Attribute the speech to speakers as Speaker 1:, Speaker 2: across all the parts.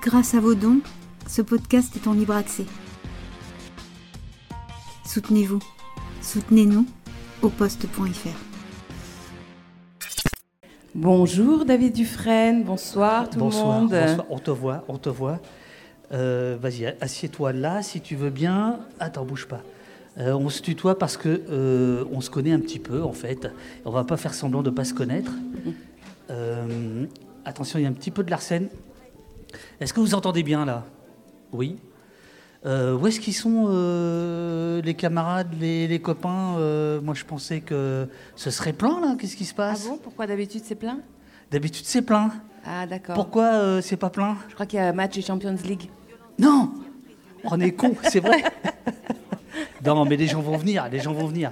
Speaker 1: Grâce à vos dons, ce podcast est en libre accès. Soutenez-vous. Soutenez-nous au poste.fr.
Speaker 2: Bonjour David Dufresne, bonsoir tout
Speaker 3: bonsoir,
Speaker 2: le monde.
Speaker 3: Bonsoir, on te voit, on te voit. Euh, Vas-y, assieds-toi là si tu veux bien. Attends, bouge pas. Euh, on se tutoie parce que euh, on se connaît un petit peu en fait. On va pas faire semblant de pas se connaître. Euh, attention, il y a un petit peu de l'arsène. Est-ce que vous entendez bien là? Oui. Euh, où est-ce qu'ils sont euh, les camarades, les, les copains Euh, Moi, je pensais que ce serait plein là. Qu'est-ce qui se
Speaker 2: Ah
Speaker 3: passe?
Speaker 2: bon? Pourquoi d'habitude c'est plein?
Speaker 3: D'habitude, c'est plein.
Speaker 2: Ah d'accord.
Speaker 3: Pourquoi c'est pas plein?
Speaker 2: Je crois qu'il y a un match de Champions League.
Speaker 3: Non On est con, c'est vrai Non, mais les gens vont venir, les gens vont venir.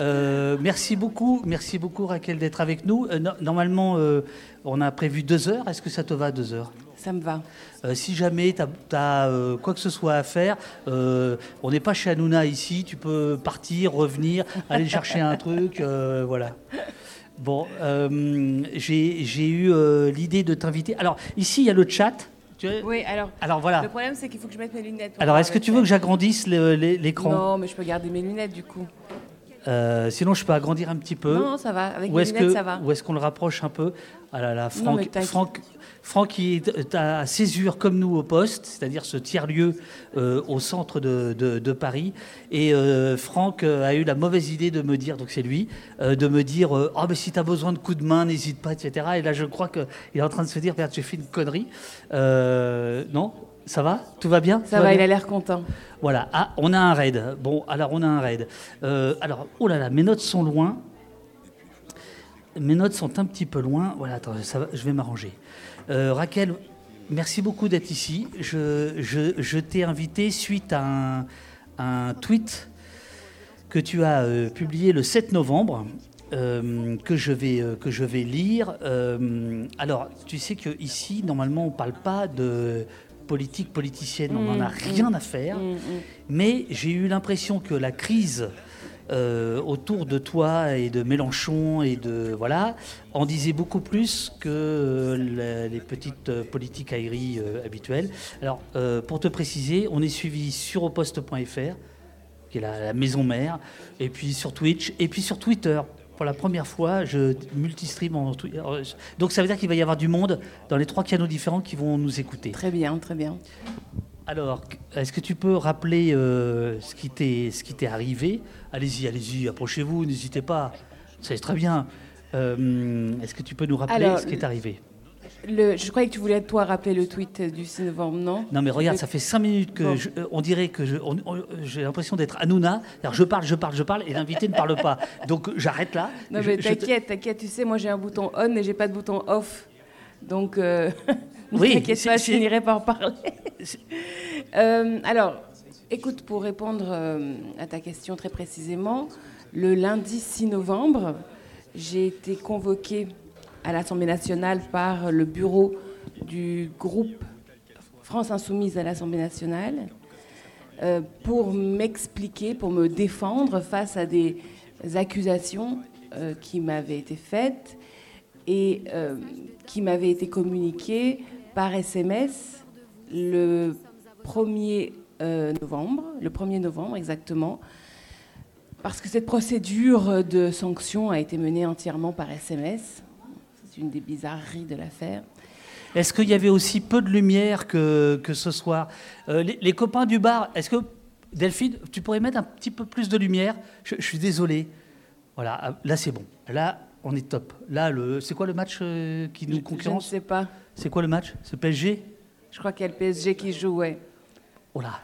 Speaker 3: Euh, merci beaucoup, merci beaucoup Raquel d'être avec nous. Euh, no- normalement, euh, on a prévu deux heures. Est-ce que ça te va deux heures?
Speaker 2: Ça me va.
Speaker 3: Euh, Si jamais tu as, quoi que ce soit à faire, euh, on n'est pas chez Hanouna ici. Tu peux partir, revenir, aller chercher un truc, euh, voilà. Bon, euh, j'ai eu euh, l'idée de t'inviter. Alors ici, il y a le chat.
Speaker 2: Oui, alors
Speaker 3: Alors voilà.
Speaker 2: le problème c'est qu'il faut que je mette mes lunettes.
Speaker 3: Alors, est-ce que tu veux que j'agrandisse l'écran?
Speaker 2: Non, mais je peux garder mes lunettes du coup.
Speaker 3: Euh, Sinon, je peux agrandir un petit peu.
Speaker 2: Non, ça va. Avec
Speaker 3: est-ce
Speaker 2: lunettes,
Speaker 3: que,
Speaker 2: ça va.
Speaker 3: ou est-ce qu'on le rapproche un peu? Ah là là, Franck,
Speaker 2: t'inquiète.
Speaker 3: Franck, Franck qui est à Césure comme nous au poste, c'est-à-dire ce tiers-lieu euh, au centre de, de- de Paris. Et euh, Franck a eu la mauvaise idée de me dire, donc c'est lui, de me dire Ah, mais si tu as besoin de coups de main, n'hésite pas, etc. Et là, je crois qu'il est en train de se dire Merde, j'ai fait une connerie. Non ça va? Tout va bien?
Speaker 2: Ça va,
Speaker 3: bien
Speaker 2: il a l'air content.
Speaker 3: voilà, ah, on a un raid. Bon, alors on a un raid. Euh, alors, oh là là, mes notes sont loin. Mes notes sont un petit peu loin. Voilà, attends, ça va, je vais m'arranger. Euh, Raquel, merci beaucoup d'être ici. Je, je- je t'ai invité suite à un, un tweet que tu as euh, publié le 7 novembre. euh, que, je vais, euh, que je vais lire. Euh, alors, tu sais qu'ici, normalement, on ne parle pas de politique politicienne, on n'en a
Speaker 2: Mm,
Speaker 3: rien à faire.
Speaker 2: Mm, mm.
Speaker 3: Mais j'ai eu l'impression que la crise euh, autour de toi et de Mélenchon et de voilà en disait beaucoup plus que euh, la- les petites euh, politiques aéries euh, habituelles. Alors pour te préciser, on est suivi sur oposte.fr qui est la, la maison mère, et puis sur Twitch, et puis sur Twitter. Pour la première fois, je multistream en. Donc ça veut dire qu'il va y avoir du monde dans les trois canaux différents qui vont nous écouter.
Speaker 2: Très bien, très bien.
Speaker 3: Alors, est-ce que tu peux rappeler euh, ce qui t'est ce qui t'est arrivé? Allez-y, allez-y, approchez-vous, n'hésitez pas. C'est très bien. Euh, est-ce que tu peux nous rappeler
Speaker 2: Alors,
Speaker 3: ce qui est arrivé?
Speaker 2: Le, je croyais que tu voulais toi rappeler le tweet du 6 novembre, non?
Speaker 3: Non, mais regarde, ça fait cinq minutes que je- euh, on dirait que j'ai l'impression d'être Hanouna. C'est-à-dire, Je parle, je parle, je parle, et l'invité ne parle pas. Donc j'arrête là.
Speaker 2: Non, mais t'inquiète, t'inquiète, tu sais, moi j'ai un bouton on et j'ai pas de bouton off. Donc, euh,
Speaker 3: Oui,
Speaker 2: t'inquiète pas, je finirai par parler. Euh, alors, écoute, pour répondre euh, à ta question très précisément, le lundi 6 novembre, j'ai été convoquée à l'Assemblée nationale par le bureau du groupe France Insoumise à l'Assemblée nationale euh, pour m'expliquer, pour me défendre face à des accusations euh, qui m'avaient été faites et euh, qui m'avaient été communiquées par SMS le 1er euh, novembre, le 1er novembre exactement, parce que cette procédure de sanction a été menée entièrement par SMS. C'est une des bizarreries de l'affaire.
Speaker 3: Est-ce qu'il y avait aussi peu de lumière que, que ce soir Euh, les, les copains du bar, est-ce que, Delphine, tu pourrais mettre un petit peu plus de lumière? Je, je suis désolé. Voilà, ah, là c'est bon. Là, on est top. Là, le, c'est quoi le match euh, qui nous
Speaker 2: Je ne
Speaker 3: concurrence?
Speaker 2: sais pas.
Speaker 3: C'est quoi le match? C'est PSG
Speaker 2: Je crois qu'il y a le PSG qui jouait.
Speaker 3: Oh là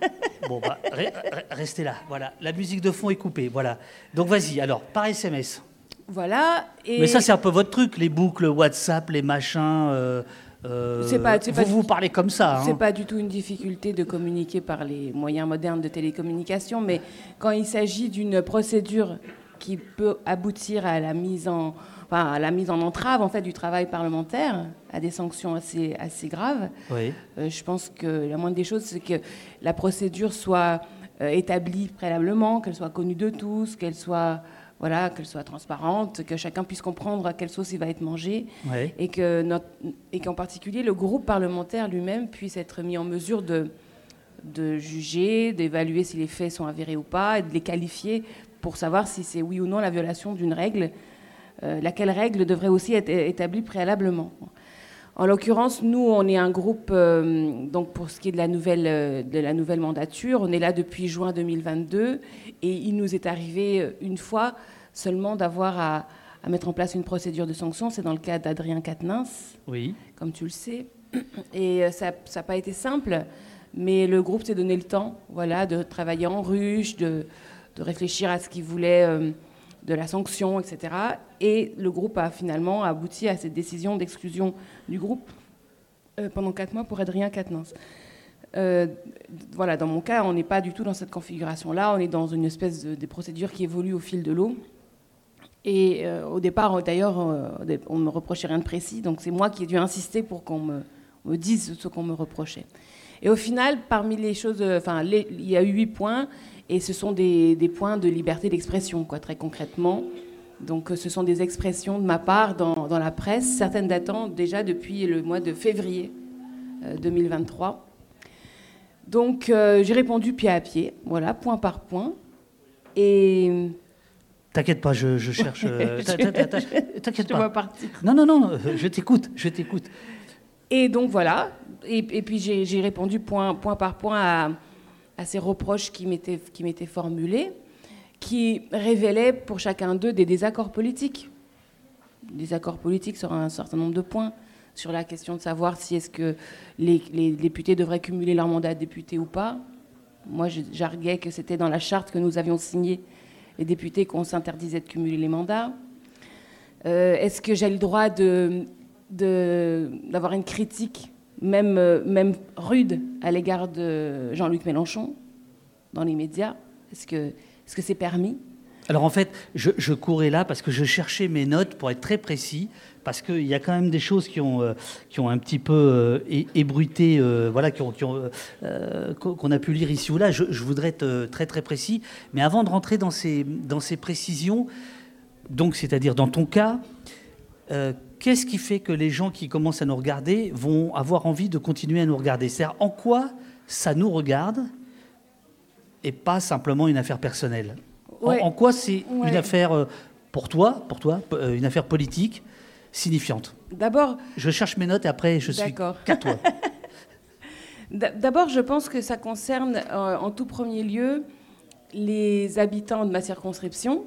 Speaker 3: Bon, bah, re- re- restez là. Voilà, la musique de fond est coupée. Voilà. Donc vas-y, alors, par SMS.
Speaker 2: Voilà. Et
Speaker 3: Mais ça, c'est un peu votre truc, les boucles WhatsApp, les machins. euh, euh,
Speaker 2: pas-
Speaker 3: vous
Speaker 2: pas-
Speaker 3: vous parlez comme ça.
Speaker 2: C'est
Speaker 3: hein.
Speaker 2: pas du tout une difficulté de communiquer par les moyens modernes de télécommunication, mais quand il s'agit d'une procédure qui peut aboutir à la mise en, enfin, à la mise en entrave en fait du travail parlementaire, à des sanctions assez assez graves,
Speaker 3: Oui.
Speaker 2: euh, je pense que la moindre des choses, c'est que la procédure soit établie préalablement, qu'elle soit connue de tous, qu'elle soit voilà, qu'elle soit transparente, que chacun puisse comprendre à quelle sauce il va être mangé,
Speaker 3: Ouais.
Speaker 2: et que notre, et qu'en particulier le groupe parlementaire lui-même puisse être mis en mesure de, de juger, d'évaluer si les faits sont avérés ou pas, et de les qualifier pour savoir si c'est oui ou non la violation d'une règle, euh, laquelle règle devrait aussi être établie préalablement. En l'occurrence, nous, on est un groupe, euh, donc pour ce qui est de la, nouvelle, euh, de la nouvelle mandature, on est là depuis juin 2022 et il nous est arrivé euh, une fois seulement d'avoir à, à mettre en place une procédure de sanction. C'est dans le cas d'Adrien Quatennens,
Speaker 3: Oui.
Speaker 2: comme tu le sais. Et ça n'a pas été simple, mais le groupe s'est donné le temps voilà, de travailler en ruche, de, de réfléchir à ce qu'il voulait euh, de la sanction, etc. Et le groupe a finalement abouti à cette décision d'exclusion du groupe euh, pendant quatre mois pour Adrien Quatennens. Euh, voilà, dans mon cas, on n'est pas du tout dans cette configuration-là. On est dans une espèce de, des procédures qui évoluent au fil de l'eau. Et euh, au départ, d'ailleurs, on ne me reprochait rien de précis. Donc c'est moi qui ai dû insister pour qu'on me, dise ce qu'on me reprochait. Et au final, parmi les choses, enfin, il y a eu huit points, et ce sont des, des points de liberté d'expression, quoi, très concrètement. Donc, euh, ce sont des expressions de ma part dans, dans la presse, certaines datant déjà depuis le mois de février euh, 2023. Donc, euh, j'ai répondu pied à pied, voilà, point par point. Et
Speaker 3: T'inquiète pas, je, je cherche. euh, T'inquiète pas.
Speaker 2: partir.
Speaker 3: Non, non, non, euh, je t'écoute, je t'écoute.
Speaker 2: Et donc voilà. Et, et puis j'ai j'ai répondu point, point par point à, à ces reproches qui m'étaient formulés, qui révélaient pour chacun d'eux des désaccords politiques. Des accords politiques sur un certain nombre de points, sur la question de savoir si est-ce que les, députés devraient cumuler leur mandat de député ou pas. Moi, j'arguais que c'était dans la charte que nous avions signée, les députés, qu'on s'interdisait de cumuler les mandats. Euh, Est-ce que j'ai le droit de- d'avoir une critique, même, euh, même rude, à l'égard de Jean-Luc Mélenchon dans les médias Est-ce que c'est permis?
Speaker 3: Alors en fait, je, je courais là parce que je cherchais mes notes pour être très précis, parce qu'il y a quand même des choses qui ont, euh, qui ont un petit peu euh, ébruité, euh, voilà, qu'on a pu lire ici ou là. Je, je voudrais être très très précis. Mais avant de rentrer dans ces, dans ces précisions, donc c'est-à-dire dans ton cas, qu'est-ce qui fait que les gens qui commencent à nous regarder vont avoir envie de continuer à nous regarder? C'est-à-dire en quoi ça nous regarde et pas simplement une affaire personnelle? En-
Speaker 2: Ouais.
Speaker 3: en, quoi c'est
Speaker 2: Ouais.
Speaker 3: une affaire euh, pour toi, pour toi, euh, une affaire politique signifiante?
Speaker 2: D'abord,
Speaker 3: Je cherche mes notes et après je suis
Speaker 2: D'accord.
Speaker 3: qu'à toi.
Speaker 2: d'abord, je pense que ça concerne euh, en tout premier lieu les habitants de ma circonscription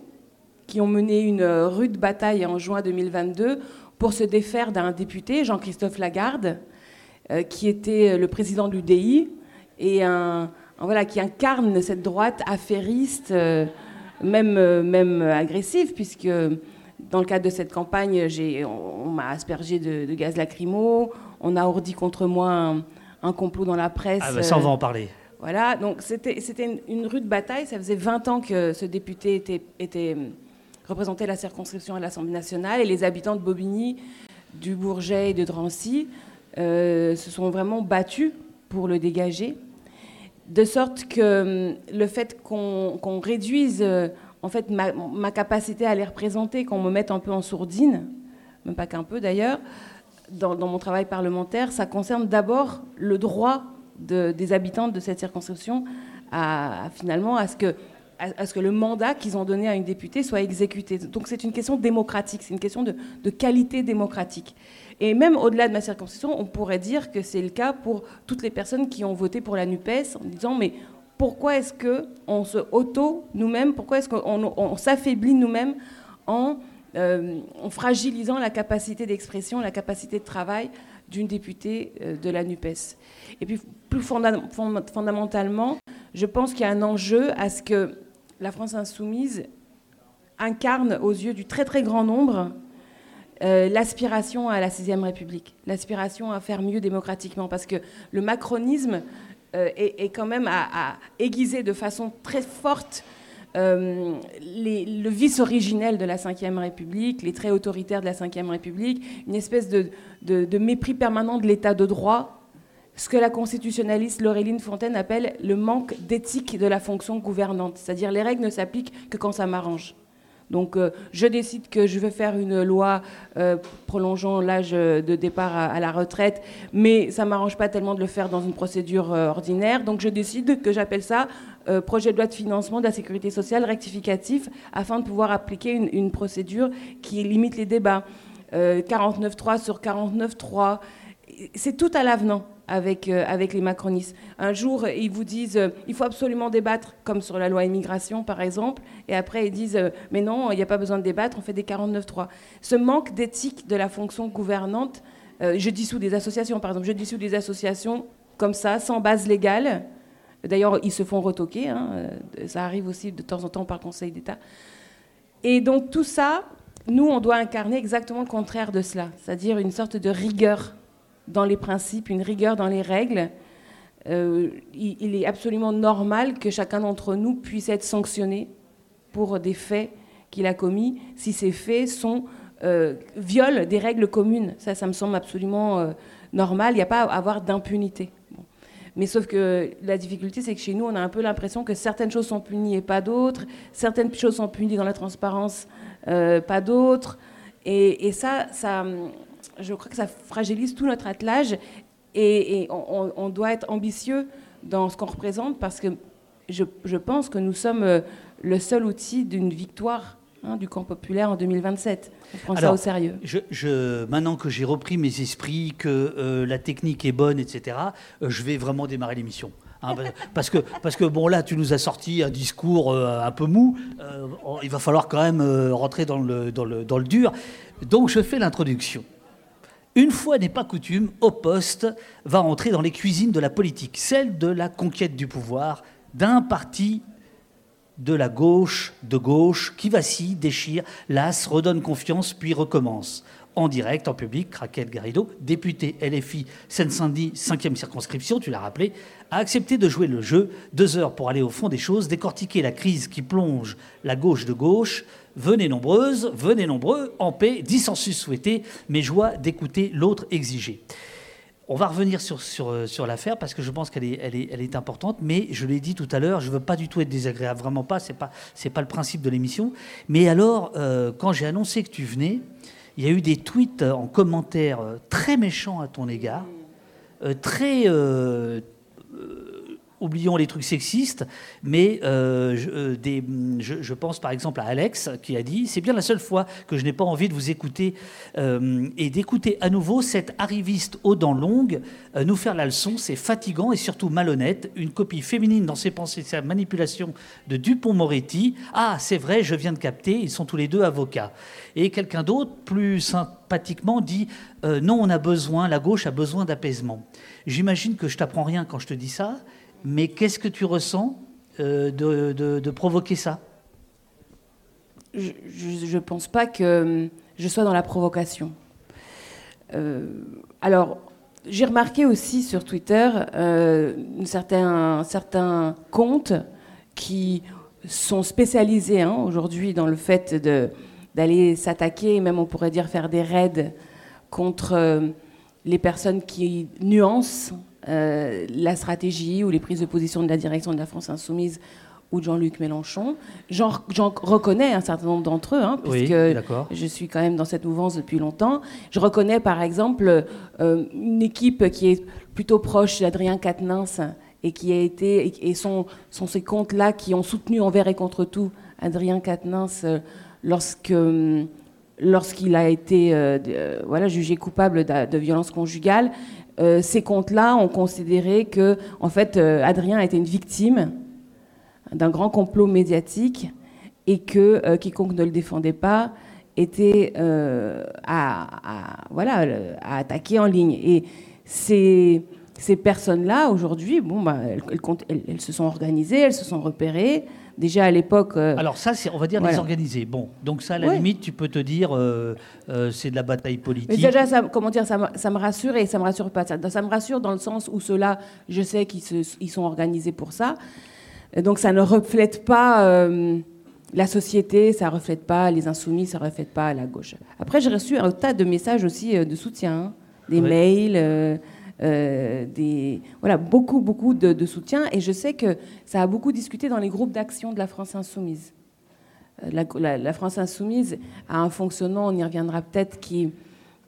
Speaker 2: qui ont mené une rude bataille en juin 2022 pour se défaire d'un député, Jean-Christophe Lagarde, euh, qui était le président de l'UDI et un, un- voilà, qui incarne cette droite affairiste, euh, même, euh, même agressive, puisque dans le cadre de cette campagne, on, on m'a aspergé de, de gaz lacrymo, on a ourdi contre moi un, un complot dans la presse.
Speaker 3: Ah bah, ça, on va
Speaker 2: euh,
Speaker 3: en parler.
Speaker 2: voilà, donc c'était une, une rude bataille. Ça faisait 20 ans que ce député était, était représentait la circonscription à l'Assemblée nationale et les habitants de Bobigny, du Bourget et de Drancy euh, se sont vraiment battus pour le dégager. De sorte que hum, le fait qu'on réduise euh, en fait, ma, capacité à les représenter, qu'on me mette un peu en sourdine, même pas qu'un peu d'ailleurs, dans, mon travail parlementaire, ça concerne d'abord le droit de- des habitants de cette circonscription à, finalement à ce que à, ce que le mandat qu'ils ont donné à une députée soit exécuté. Donc c'est une question démocratique, c'est une question de, qualité démocratique. Et même au-delà de ma circonscription, on pourrait dire que c'est le cas pour toutes les personnes qui ont voté pour la NUPES en disant mais pourquoi est-ce qu'on se auto nous-mêmes, pourquoi est-ce qu'on on- on s'affaiblit nous-mêmes en, euh, en fragilisant la capacité d'expression, la capacité de travail d'une députée euh, de la NUPES? Et puis plus fonda- fond- fondamentalement, je pense qu'il y a un enjeu à ce que la France insoumise incarne aux yeux du très très grand nombre euh, l'aspiration à la sixième République, l'aspiration à faire mieux démocratiquement, parce que le macronisme euh, est, quand même à, aiguiser de façon très forte euh, le vice originel de la Ve République, les traits autoritaires de la Ve République, une espèce de mépris permanent de l'état de droit, ce que la constitutionnaliste Laureline Fontaine appelle le manque d'éthique de la fonction gouvernante, c'est-à-dire les règles ne s'appliquent que quand ça m'arrange. Donc euh, je décide que je veux faire une loi euh, prolongeant l'âge de départ à, la retraite, mais ça ne m'arrange pas tellement de le faire dans une procédure euh, ordinaire. Donc je décide que j'appelle ça projet de loi de financement de la sécurité sociale rectificatif afin de pouvoir appliquer une, une procédure qui limite les débats. 49.3 sur 49.3, c'est tout à l'avenant avec, euh, avec les macronistes. Un jour, ils vous disent euh, il faut absolument débattre, comme sur la loi immigration par exemple, et après ils disent euh, mais non, il n'y a pas besoin de débattre, on fait des 49.3. Ce manque d'éthique de la fonction gouvernante, je dissous des associations par exemple, je dissous des associations comme ça, sans base légale. D'ailleurs, ils se font retoquer, hein, ça arrive aussi de temps en temps par Conseil d'État. Et donc tout ça, nous, on doit incarner exactement le contraire de cela, c'est-à-dire une sorte de rigueur dans les principes, une rigueur dans les règles. Euh, il, est absolument normal que chacun d'entre nous puisse être sanctionné pour des faits qu'il a commis si ces faits sont euh, violent des règles communes. Ça, ça me semble absolument euh, normal. Il n'y a pas à avoir d'impunité. Mais sauf que la difficulté, c'est que chez nous, on a un peu l'impression que certaines choses sont punies et pas d'autres. Certaines choses sont punies dans la transparence, pas d'autres. Et, et, ça, ça, je crois que ça fragilise tout notre attelage et, on, doit être ambitieux dans ce qu'on représente parce que je, pense que nous sommes euh, le seul outil d'une victoire hein, du camp populaire en 2027. On prend ça au sérieux.
Speaker 3: Je, maintenant que j'ai repris mes esprits, que euh, la technique est bonne, etc., euh, je vais vraiment démarrer l'émission. Hein, parce, que, parce que, bon, là, tu nous as sorti un discours un peu mou. il va falloir quand même rentrer dans le, dans, le, dans le dur. Donc, je fais l'introduction une fois n'est pas coutume, au poste va entrer dans les cuisines de la politique, celle de la conquête du pouvoir d'un parti de la gauche, de gauche, qui vacille, déchire, lasse, redonne confiance, puis recommence. En direct, en public, Raquel Garrido, députée LFI Seine-Saint-Denis, 5e circonscription, tu l'as rappelé, a accepté de jouer le jeu, deux heures pour aller au fond des choses, décortiquer la crise qui plonge la gauche de gauche, Venez nombreuses, venez nombreux, en paix, dissensus souhaité, mais joie d'écouter l'autre exigé. On va revenir euh, sur l'affaire parce que je pense qu'elle est, elle importante, mais je l'ai dit tout à l'heure, je ne veux pas du tout être désagréable, vraiment pas, ce n'est pas, pas le principe de l'émission. Mais alors, euh, quand j'ai annoncé que tu venais, il y a eu des tweets en commentaire euh, très méchants à ton égard, très oublions les trucs sexistes, mais euh, euh, je, pense par exemple à Alex qui a dit C'est bien la seule fois que je n'ai pas envie de vous écouter euh, et d'écouter à nouveau cette arriviste aux dents longues nous faire la leçon. C'est fatigant et surtout malhonnête. Une copie féminine dans ses pensées, sa manipulation de Dupont-Moretti. Ah, c'est vrai, je viens de capter, ils sont tous les deux avocats. Et quelqu'un d'autre, plus sympathiquement, dit Non, on a besoin, la gauche a besoin d'apaisement. J'imagine que je t'apprends rien quand je te dis ça. Mais qu'est-ce que tu ressens euh, de, provoquer ça?
Speaker 2: Je ne pense pas que je sois dans la provocation. Euh, alors, j'ai remarqué aussi sur Twitter euh, certains, certains comptes qui sont spécialisés hein, aujourd'hui dans le fait d'aller s'attaquer, même on pourrait dire faire des raids contre les personnes qui nuancent euh, la stratégie ou les prises de position de la direction de la France insoumise ou de Jean-Luc Mélenchon. J'en reconnais un certain nombre d'entre eux, hein, puisque je suis quand même dans cette mouvance depuis longtemps. Je reconnais par exemple euh, une équipe qui est plutôt proche d'Adrien Quatennens et qui a été et sont, sont ces comptes-là qui ont soutenu envers et contre tout Adrien Quatennens euh, lorsque lorsqu'il a été voilà jugé coupable de, de violence conjugale. Euh, ces comptes-là ont considéré que, en fait, euh, Adrien était une victime d'un grand complot médiatique et que euh, quiconque ne le défendait pas était à, voilà, à attaquer en ligne. Et ces, ces personnes-là, aujourd'hui, bon, bah, elles, elles, se sont organisées, elles se sont repérées, déjà à l'époque.
Speaker 3: Euh, Alors ça, c'est, on va dire les organiser. Bon, donc ça, à la limite, tu peux te dire, euh, euh, c'est de la bataille politique. Mais
Speaker 2: déjà, ça, comment dire, ça, ça, me rassure et ça me rassure pas. Ça, ça me rassure dans le sens où ceux-là, je sais qu'ils ils sont organisés pour ça. donc ça ne reflète pas la société, ça ne reflète pas les insoumis, ça ne reflète pas la gauche. Après, j'ai reçu un tas de messages aussi de soutien, hein. des mails. Euh, des, voilà, beaucoup, beaucoup de, soutien. Et je sais que ça a beaucoup discuté dans les groupes d'action de la France insoumise. la, France insoumise a un fonctionnement, on y reviendra peut-être, qui,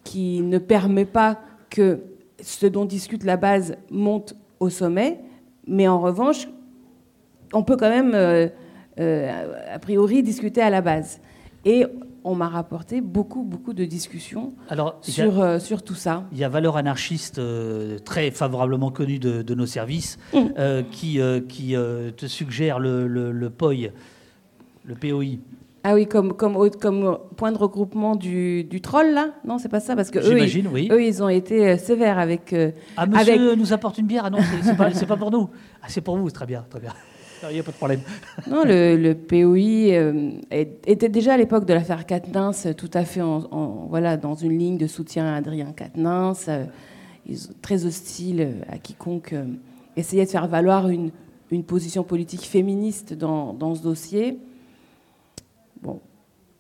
Speaker 2: qui ne permet pas que ce dont discute la base monte au sommet, mais en revanche, on peut quand même, a priori, discuter à la base. Et on m'a rapporté beaucoup, beaucoup de discussions sur, euh, sur tout ça.
Speaker 3: Il y a Valeur Anarchiste, euh, très favorablement connue de, nos services, mm. euh, qui, qui te suggère le, le, POI, le POI.
Speaker 2: Ah oui, comme, comme, comme point de regroupement du, du troll, là? Non, c'est pas ça, parce que
Speaker 3: eux ils, oui.
Speaker 2: eux, ils ont été sévères avec...
Speaker 3: ah, monsieur nous apporte une bière? Ah non, c'est pas, pas pour nous. Ah, c'est pour vous, très bien, très bien. Il n'y a pas de problème.
Speaker 2: Non, le, POI euh, était déjà à l'époque de l'affaire Quatennens tout à fait en, voilà, dans une ligne de soutien à Adrien Quatennens, euh, très hostile à quiconque euh, essayait de faire valoir une, une position politique féministe dans, dans, ce dossier. Bon,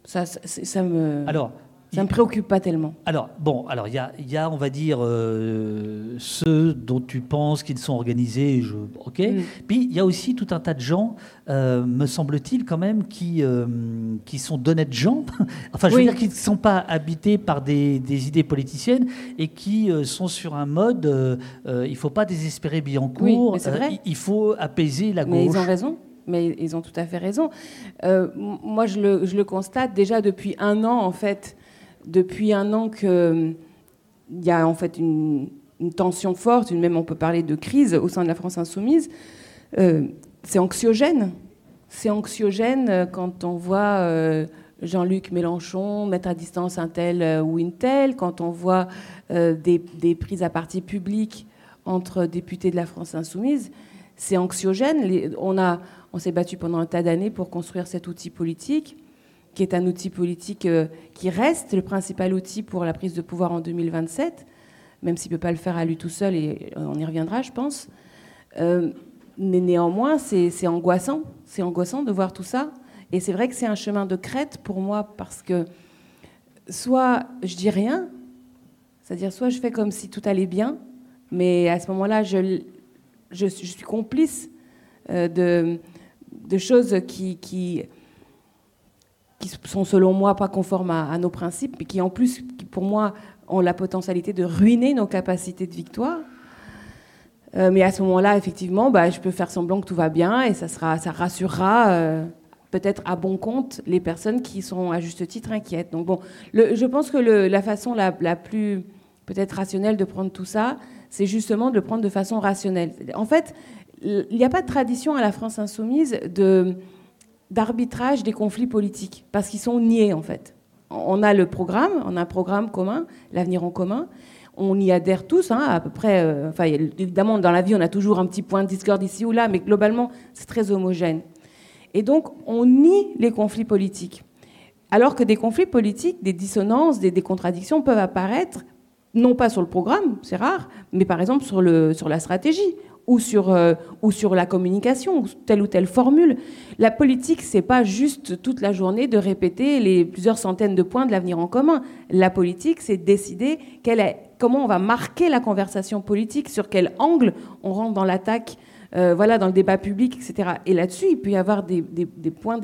Speaker 2: ça, ça, ça me...
Speaker 3: Alors,
Speaker 2: ça ne me préoccupe pas tellement.
Speaker 3: Alors, bon, alors il y a, on va dire, euh, ceux dont tu penses qu'ils sont organisés, je, ok. Mm. Puis il y a aussi tout un tas de gens, euh, me semble-t-il, quand même, qui, euh, qui sont d'honnêtes gens. enfin, je veux dire qu'ils ne sont pas habités par des, idées politiciennes et qui sont sur un mode il ne faut pas désespérer Billancourt,
Speaker 2: oui,
Speaker 3: il, il faut apaiser la gauche.
Speaker 2: Mais ils ont raison mais ils ont tout à fait raison. moi, je le, je le, constate déjà depuis un an, en fait, depuis un an qu'il y a en fait une, tension forte, même on peut parler de crise au sein de la France insoumise. Euh, c'est anxiogène. C'est anxiogène euh, quand on voit euh, Jean-Luc Mélenchon mettre à distance un tel ou une telle, quand on voit des, prises à partie publiques entre députés de la France insoumise. C'est anxiogène. on, on s'est battu pendant un tas d'années pour construire cet outil politique qui est un outil politique euh, qui reste le principal outil pour la prise de pouvoir en 2027, même s'il ne peut pas le faire à lui tout seul, et euh, on y reviendra, je pense. Euh, mais néanmoins, c'est angoissant. C'est angoissant de voir tout ça. Et c'est vrai que c'est un chemin de crête pour moi, parce que soit je dis rien, c'est-à-dire soit je fais comme si tout allait bien, mais à ce moment-là, je, je, suis complice de, de choses qui, qui qui sont selon moi pas conformes à, nos principes, mais qui en plus, pour moi, ont la potentialité de ruiner nos capacités de victoire. Euh, mais à ce moment-là, effectivement, bah, je peux faire semblant que tout va bien et ça, sera, ça rassurera euh, peut-être à bon compte les personnes qui sont à juste titre inquiètes. Donc bon, je pense que la façon la, la plus peut-être rationnelle de prendre tout ça, c'est justement de le prendre de façon rationnelle. En fait, il n'y a pas de tradition à la France insoumise de d'arbitrage des conflits politiques, parce qu'ils sont niés en fait. On a le programme, on a un programme commun, l'avenir en commun. On y adhère tous, hein, à peu près. Euh, enfin, évidemment, dans la vie, on a toujours un petit point de discorde ici ou là, mais globalement, c'est très homogène. Et donc, on nie les conflits politiques. Alors que des conflits politiques, des dissonances, des, des contradictions peuvent apparaître, non pas sur le programme, c'est rare, mais par exemple sur, le, sur la stratégie ou sur, euh, ou sur la communication, ou telle ou telle formule. La politique, c'est pas juste toute la journée de répéter les plusieurs centaines de points de l'avenir en commun. La politique, c'est décider est, comment on va marquer la conversation politique, sur quel angle on rentre dans l'attaque, euh, voilà, dans le débat public, etc. Et là-dessus, il peut y avoir des, des, des points.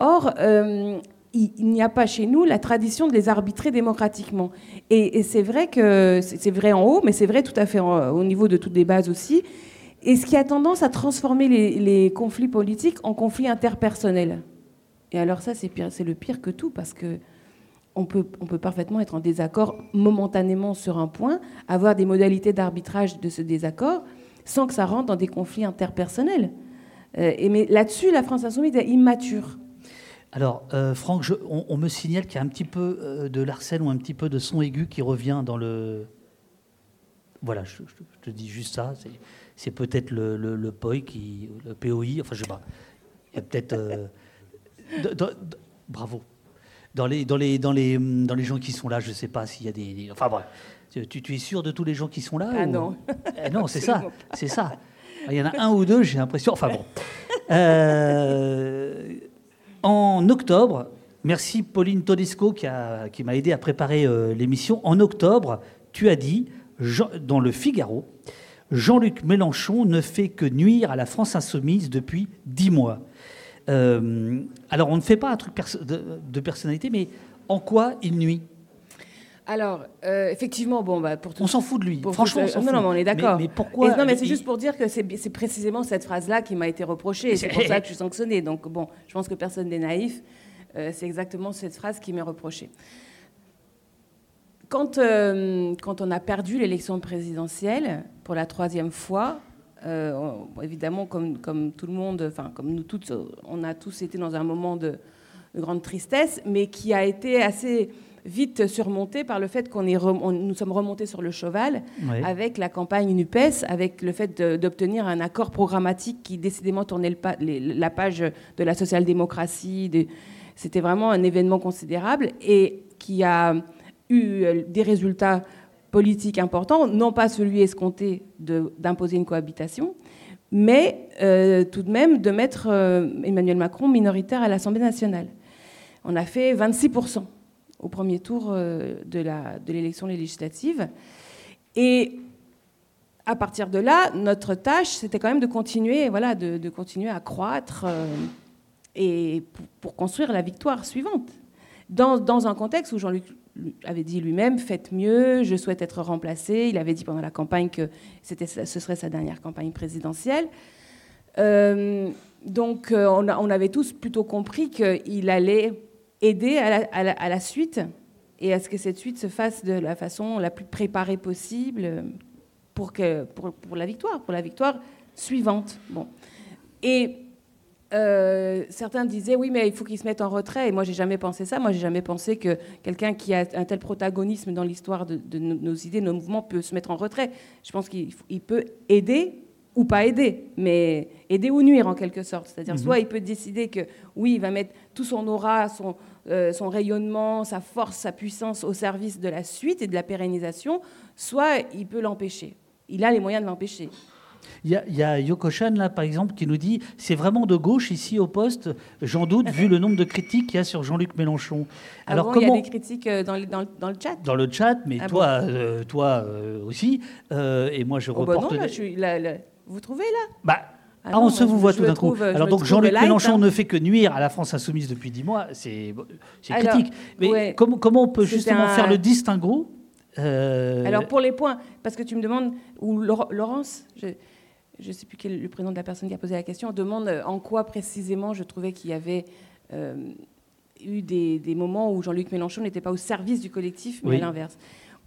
Speaker 2: Or, euh, il, n'y a pas chez nous la tradition de les arbitrer démocratiquement. Et, c'est vrai que c'est vrai en haut, mais c'est vrai tout à fait au niveau de toutes les bases aussi. Et ce qui a tendance à transformer les, conflits politiques en conflits interpersonnels. Et alors ça, c'est le pire que tout, parce que on peut, on peut parfaitement être en désaccord momentanément sur un point, avoir des modalités d'arbitrage de ce désaccord, sans que ça rentre dans des conflits interpersonnels. Euh, et mais là-dessus, la France insoumise est immature.
Speaker 3: Alors, euh, Franck, on, me signale qu'il y a un petit peu euh, de l'arsène ou un petit peu de son aigu qui revient dans le. Voilà, je, te dis juste ça. C'est peut-être le, le, POI, qui, le POI, enfin, je sais pas. Il y a peut-être. Euh, bravo. Dans les, dans, les, dans, les, dans les gens qui sont là, je ne sais pas s'il y a des. enfin, bref. Tu, tu, es sûr de tous les gens qui sont là
Speaker 2: Ah non.
Speaker 3: Eh non, c'est ça. C'est ça. Il y en a un ou deux, j'ai l'impression. Enfin bon. Euh, en octobre, merci Pauline Todesco qui, m'a aidé à préparer euh, l'émission. En octobre, tu as dit, dans le Figaro, Jean-Luc Mélenchon ne fait que nuire à la France insoumise depuis dix mois. Euh, alors, on ne fait pas un truc de, personnalité, mais en quoi il nuit?
Speaker 2: Alors, euh, effectivement, bon, bah,
Speaker 3: pour tout, On s'en fout de lui. Franchement, on
Speaker 2: non, non, on est d'accord.
Speaker 3: Mais, pourquoi
Speaker 2: Non, mais c'est juste pour dire que c'est précisément cette phrase-là qui m'a été reprochée. Et c'est pour ça que je suis sanctionnée. Donc, bon, je pense que personne n'est naïf. Euh, c'est exactement cette phrase qui m'est reprochée. Quand, quand on a perdu l'élection présidentielle pour la troisième fois, euh, évidemment, comme, comme, tout le monde, enfin, comme nous toutes, on a tous été dans un moment de, grande tristesse, mais qui a été assez vite surmonté par le fait qu'on est nous sommes remontés sur le cheval avec la campagne NUPES, avec le fait d'obtenir un accord programmatique qui décidément tournait le la page de la social-démocratie. C'était vraiment un événement considérable et qui a eu des résultats politique important, non pas celui escompté d'imposer une cohabitation, mais euh, tout de même de mettre euh, Emmanuel Macron minoritaire à l'Assemblée nationale. On a fait 26% au premier tour euh, de l'élection législative. Et à partir de là, notre tâche, c'était quand même de continuer, voilà, de, continuer à croître et pour, construire la victoire suivante. Dans, un contexte où Jean-Luc avait dit lui-même faites mieux, je souhaite être remplacé. Il avait dit pendant la campagne que ce serait sa dernière campagne présidentielle. Euh, donc euh, on, on, avait tous plutôt compris qu'il allait aider à la, suite et à ce que cette suite se fasse de la façon la plus préparée possible pour, que, pour, pour la victoire, pour la victoire suivante. Bon. Et euh, certains disaient oui, mais il faut qu'ils se mettent en retrait. Et moi, j'ai jamais pensé ça. Moi, j'ai jamais pensé que quelqu'un qui a un tel protagonisme dans l'histoire de, nos idées, nos mouvements, peut se mettre en retrait. Je pense qu'il peut aider ou pas aider, mais aider ou nuire en quelque sorte. C'est-à-dire, mhm. soit il peut décider que oui, il va mettre tout son aura, son, euh, son rayonnement, sa force, sa puissance au service de la suite et de la pérennisation, soit il peut l'empêcher. Il a les moyens de l'empêcher.
Speaker 3: Il y, a, Yoko Chan, là, par exemple, qui nous dit c'est vraiment de gauche ici au poste, j'en doute, vu le nombre de critiques qu'il y a sur Jean-Luc Mélenchon.
Speaker 2: Ah Alors, comment... Il y a des critiques euh, dans, dans, dans, le chat?
Speaker 3: Dans le chat, mais ah toi, euh, toi euh, aussi. et moi, je
Speaker 2: oh bah reporte. non, là, je suis, vous trouvez là?
Speaker 3: Bah, ah, ah on se vous voit tout d'un coup. Alors donc Jean-Luc Mélenchon hein. ne fait que nuire à la France insoumise depuis dix mois, c'est critique. Mais comment, comment, on peut justement faire le distinguo
Speaker 2: Alors pour les points, parce que tu me demandes, ou Laurence, je ne sais plus quel est le prénom de la personne qui a posé la question, demande euh, en quoi précisément je trouvais qu'il y avait euh, eu des, moments où Jean-Luc Mélenchon n'était pas au service du collectif, mais à l'inverse.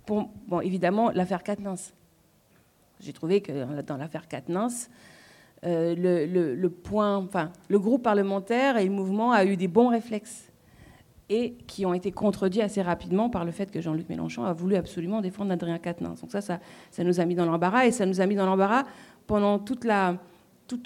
Speaker 2: Bon, évidemment, l'affaire Katnins. J'ai trouvé que dans l'affaire Katnins, euh, le, groupe parlementaire et le mouvement a eu des bons réflexes et qui ont été contredits assez rapidement par le fait que Jean-Luc Mélenchon a voulu absolument défendre Adrien Quatennens. Donc ça, ça, nous a mis dans l'embarras et ça nous a mis dans l'embarras pendant tout,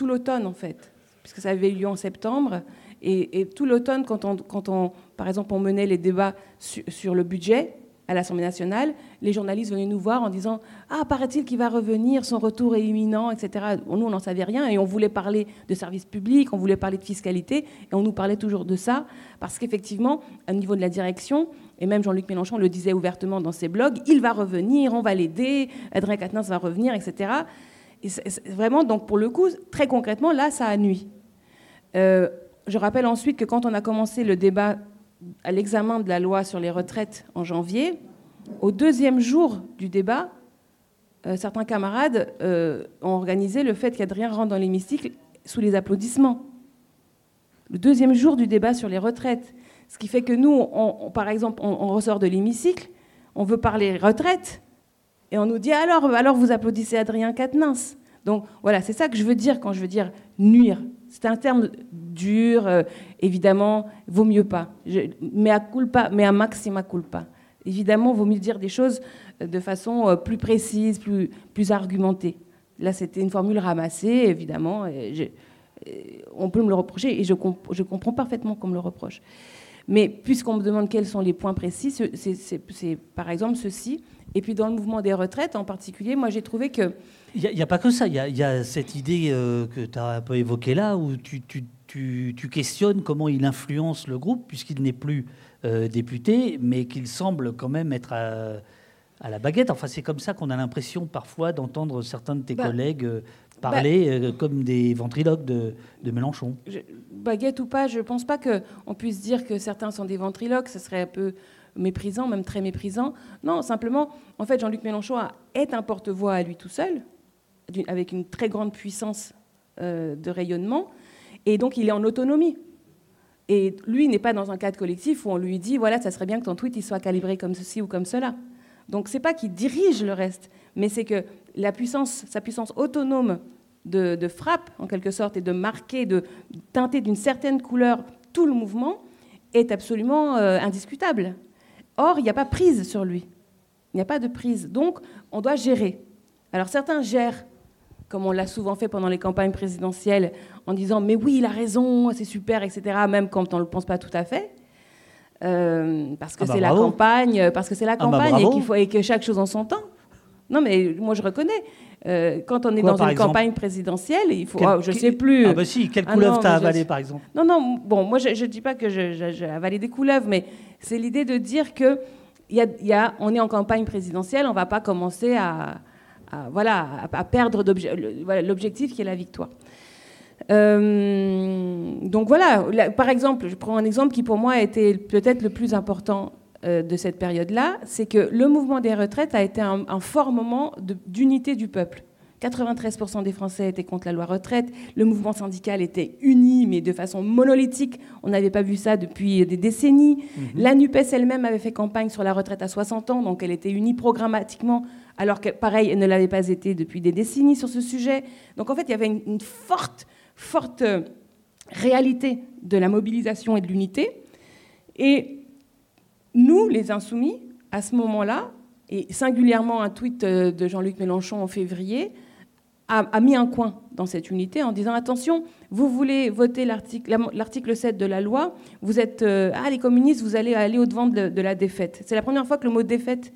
Speaker 2: l'automne, en fait, puisque ça avait eu lieu en septembre. Et, tout l'automne, quand on, par exemple, on menait les débats sur le budget à l'Assemblée nationale, les journalistes venaient nous voir en disant Ah, paraît-il qu'il va revenir, son retour est imminent, etc. Nous, on n'en savait rien et on voulait parler de services publics, on voulait parler de fiscalité et on nous parlait toujours de ça parce qu'effectivement, au niveau de la direction, et même Jean-Luc Mélenchon le disait ouvertement dans ses blogs, il va revenir, on va l'aider, Adrien Quatennens va revenir, etc vraiment, donc pour le coup, très concrètement, là, ça a nuit. Euh, je rappelle ensuite que quand on a commencé le débat à l'examen de la loi sur les retraites en janvier, au deuxième jour du débat, euh, certains camarades euh, ont organisé le fait qu'Adrien rentre dans l'hémicycle sous les applaudissements. Le deuxième jour du débat sur les retraites. Ce qui fait que nous, par exemple, on, ressort de l'hémicycle, on veut parler retraite, et on nous dit alors, alors vous applaudissez Adrien Quatennens. Donc voilà, c'est ça que je veux dire quand je veux dire nuire. C'est un terme dur, euh, évidemment, vaut mieux pas. mais à culpa, à maxima culpa. Évidemment, vaut mieux dire des choses euh, de façon euh, plus précise, plus, plus argumentée. Là, c'était une formule ramassée, évidemment. on peut me le reprocher et je, je comprends parfaitement qu'on me le reproche. Mais puisqu'on me demande quels sont les points précis, c'est par exemple ceci. Et puis dans le mouvement des retraites en particulier, moi j'ai trouvé que...
Speaker 3: Il n'y a, pas que ça, il y, a cette idée euh, que tu as un peu évoquée là, où tu, tu, tu, questionnes comment il influence le groupe, puisqu'il n'est plus euh, député, mais qu'il semble quand même être À la baguette, enfin c'est comme ça qu'on a l'impression parfois d'entendre certains de tes
Speaker 2: Bah,
Speaker 3: collègues euh, parler euh, comme des ventriloques de, de Mélenchon.
Speaker 2: Je- baguette ou pas, je ne pense pas qu'on puisse dire que certains sont des ventriloques, ce serait un peu méprisant, même très méprisant. Non, simplement, en fait, Jean-Luc Mélenchon a- est un porte-voix à lui tout seul, avec une très grande puissance euh, de rayonnement, et donc il est en autonomie. Et lui n'est pas dans un cadre collectif où on lui dit, voilà, ça serait bien que ton tweet soit calibré comme ceci ou comme cela. Donc c'est pas qu'il dirige le reste, mais c'est que la puissance, sa puissance autonome de, de frappe, en quelque sorte, et de marquer, de teinter d'une certaine couleur tout le mouvement, est absolument euh, indiscutable. Or, il n'y a pas prise sur lui. Il n'y a pas de prise. Donc, on doit gérer. Alors, certains gèrent, comme on l'a souvent fait pendant les campagnes présidentielles, en disant Mais oui, il a raison, c'est super, etc., même quand on ne le pense pas tout à fait. Euh, parce que
Speaker 3: Ah bah
Speaker 2: c'est la campagne, parce que c'est la
Speaker 3: bah
Speaker 2: campagne et qu'il faut et que chaque chose en son temps. Non, mais moi je reconnais. Euh, quand on est
Speaker 3: Quoi,
Speaker 2: dans une
Speaker 3: exemple
Speaker 2: campagne présidentielle, il faut.
Speaker 3: Quel-
Speaker 2: oh, je
Speaker 3: qui-
Speaker 2: sais plus.
Speaker 3: Ah bah si, quelle
Speaker 2: Ah
Speaker 3: couleuvre
Speaker 2: non,
Speaker 3: t'as
Speaker 2: je-
Speaker 3: avalé par exemple
Speaker 2: Non, non, bon, moi je ne dis pas que j'ai avalé des couleuvres, mais c'est l'idée de dire que y a, y a- on est en campagne présidentielle, on ne va pas commencer à, à- voilà, à, à perdre l'objectif qui est la victoire. Euh, donc voilà, là, par exemple, je prends un exemple qui pour moi a été peut-être le plus important euh, de cette période-là, c'est que le mouvement des retraites a été un, un fort moment d'unité du peuple. 93% des Français étaient contre la loi retraite. Le mouvement syndical était uni, mais de façon monolithique. On n'avait pas vu ça depuis des décennies. La NUPES elle-même avait fait campagne sur la retraite à 60 ans, donc elle était unie programmatiquement, alors que, pareil, elle ne l'avait pas été depuis des décennies sur ce sujet. Donc en fait, il y avait une, forte, forte euh, réalité de la mobilisation et de l'unité. Et nous, les insoumis, à ce moment-là, et singulièrement un tweet euh, de Jean-Luc Mélenchon en février, a, mis un coin dans cette unité en disant attention, vous voulez voter l'article la- l'article 7 de la loi, vous êtes euh, ah les communistes, vous allez aller au devant de, de la défaite. C'est la première fois que le mot défaite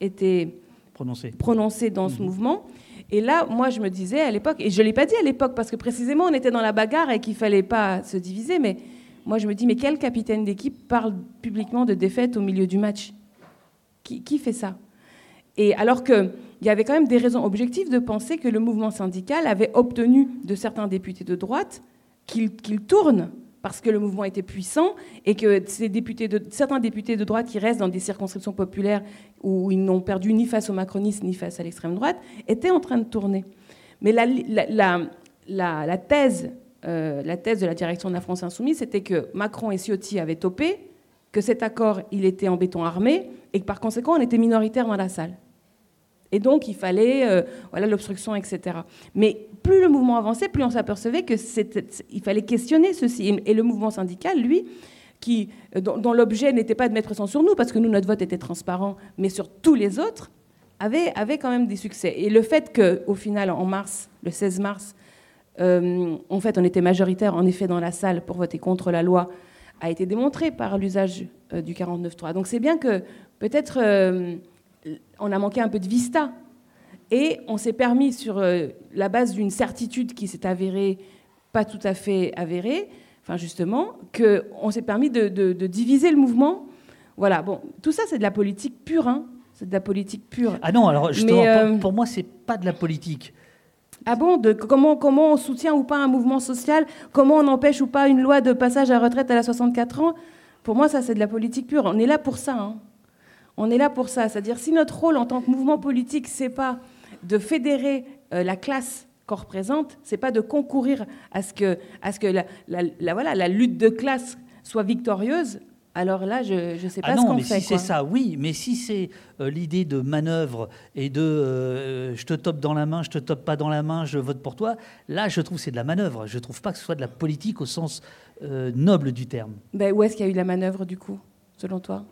Speaker 2: était
Speaker 3: Prononcé.
Speaker 2: prononcé dans ce mouvement. Et là, moi, je me disais à l'époque, et je ne l'ai pas dit à l'époque, parce que précisément, on était dans la bagarre et qu'il ne fallait pas se diviser, mais moi, je me dis, mais quel capitaine d'équipe parle publiquement de défaite au milieu du match? Qui, qui fait ça? Et alors qu'il y avait quand même des raisons objectives de penser que le mouvement syndical avait obtenu de certains députés de droite qu'ils qu'ils tournent parce que le mouvement était puissant et que certains députés de droite qui restent dans des circonscriptions populaires où ils n'ont perdu ni face aux macronistes ni face à l'extrême droite étaient en train de tourner. Mais la thèse, euh, la thèse de la direction de la France insoumise, c'était que Macron et Ciotti avaient topé, que cet accord, il était en béton armé et que par conséquent, on était minoritaire dans la salle. Et donc, il fallait euh, voilà l'obstruction, etc. Mais plus le mouvement avançait, plus on s'apercevait que il fallait questionner ceci. Et, le mouvement syndical, lui, qui, euh, dont, l'objet n'était pas de mettre pression sur nous, parce que nous, notre vote était transparent, mais sur tous les autres, avait, avait quand même des succès. Et le fait qu'au final, en mars, le 16 mars, euh, en fait, on était majoritaire, en effet, dans la salle pour voter contre la loi, a été démontré par l'usage euh, du 49.3. Donc c'est bien que peut-être on a manqué un peu de vista. Et on s'est permis, sur euh, la base d'une certitude qui s'est avérée pas tout à fait avérée, enfin justement, qu'on s'est permis de, de- de diviser le mouvement. Voilà, bon, tout ça c'est de la politique pure, hein. c'est de la politique pure.
Speaker 3: Ah non, alors justement,
Speaker 2: Mais, euh,
Speaker 3: pour, pour moi, c'est pas de la politique.
Speaker 2: Ah bon de, comment, comment on soutient ou pas un mouvement social? Comment on empêche ou pas une loi de passage à retraite à la 64 ans? Pour moi, ça, c'est de la politique pure. On est là pour ça. hein. On est là pour ça. C'est-à-dire, si notre rôle en tant que mouvement politique, c'est pas de fédérer euh, la classe qu'on représente, c'est pas de concourir à ce que, à ce que la, la- la- voilà, la lutte de classe soit victorieuse, alors là, je ne sais pas
Speaker 3: Ah
Speaker 2: ce
Speaker 3: non,
Speaker 2: qu'on
Speaker 3: mais
Speaker 2: fait.
Speaker 3: si c'est ça, oui. Mais si c'est euh, l'idée de manœuvre et de euh, je te tope dans la main, je te tope pas dans la main, je vote pour toi, là, je trouve que c'est de la manœuvre. Je trouve pas que ce soit de la politique au sens euh, noble du terme.
Speaker 2: Ben, où est-ce qu'il y a eu la manœuvre, du coup, selon toi?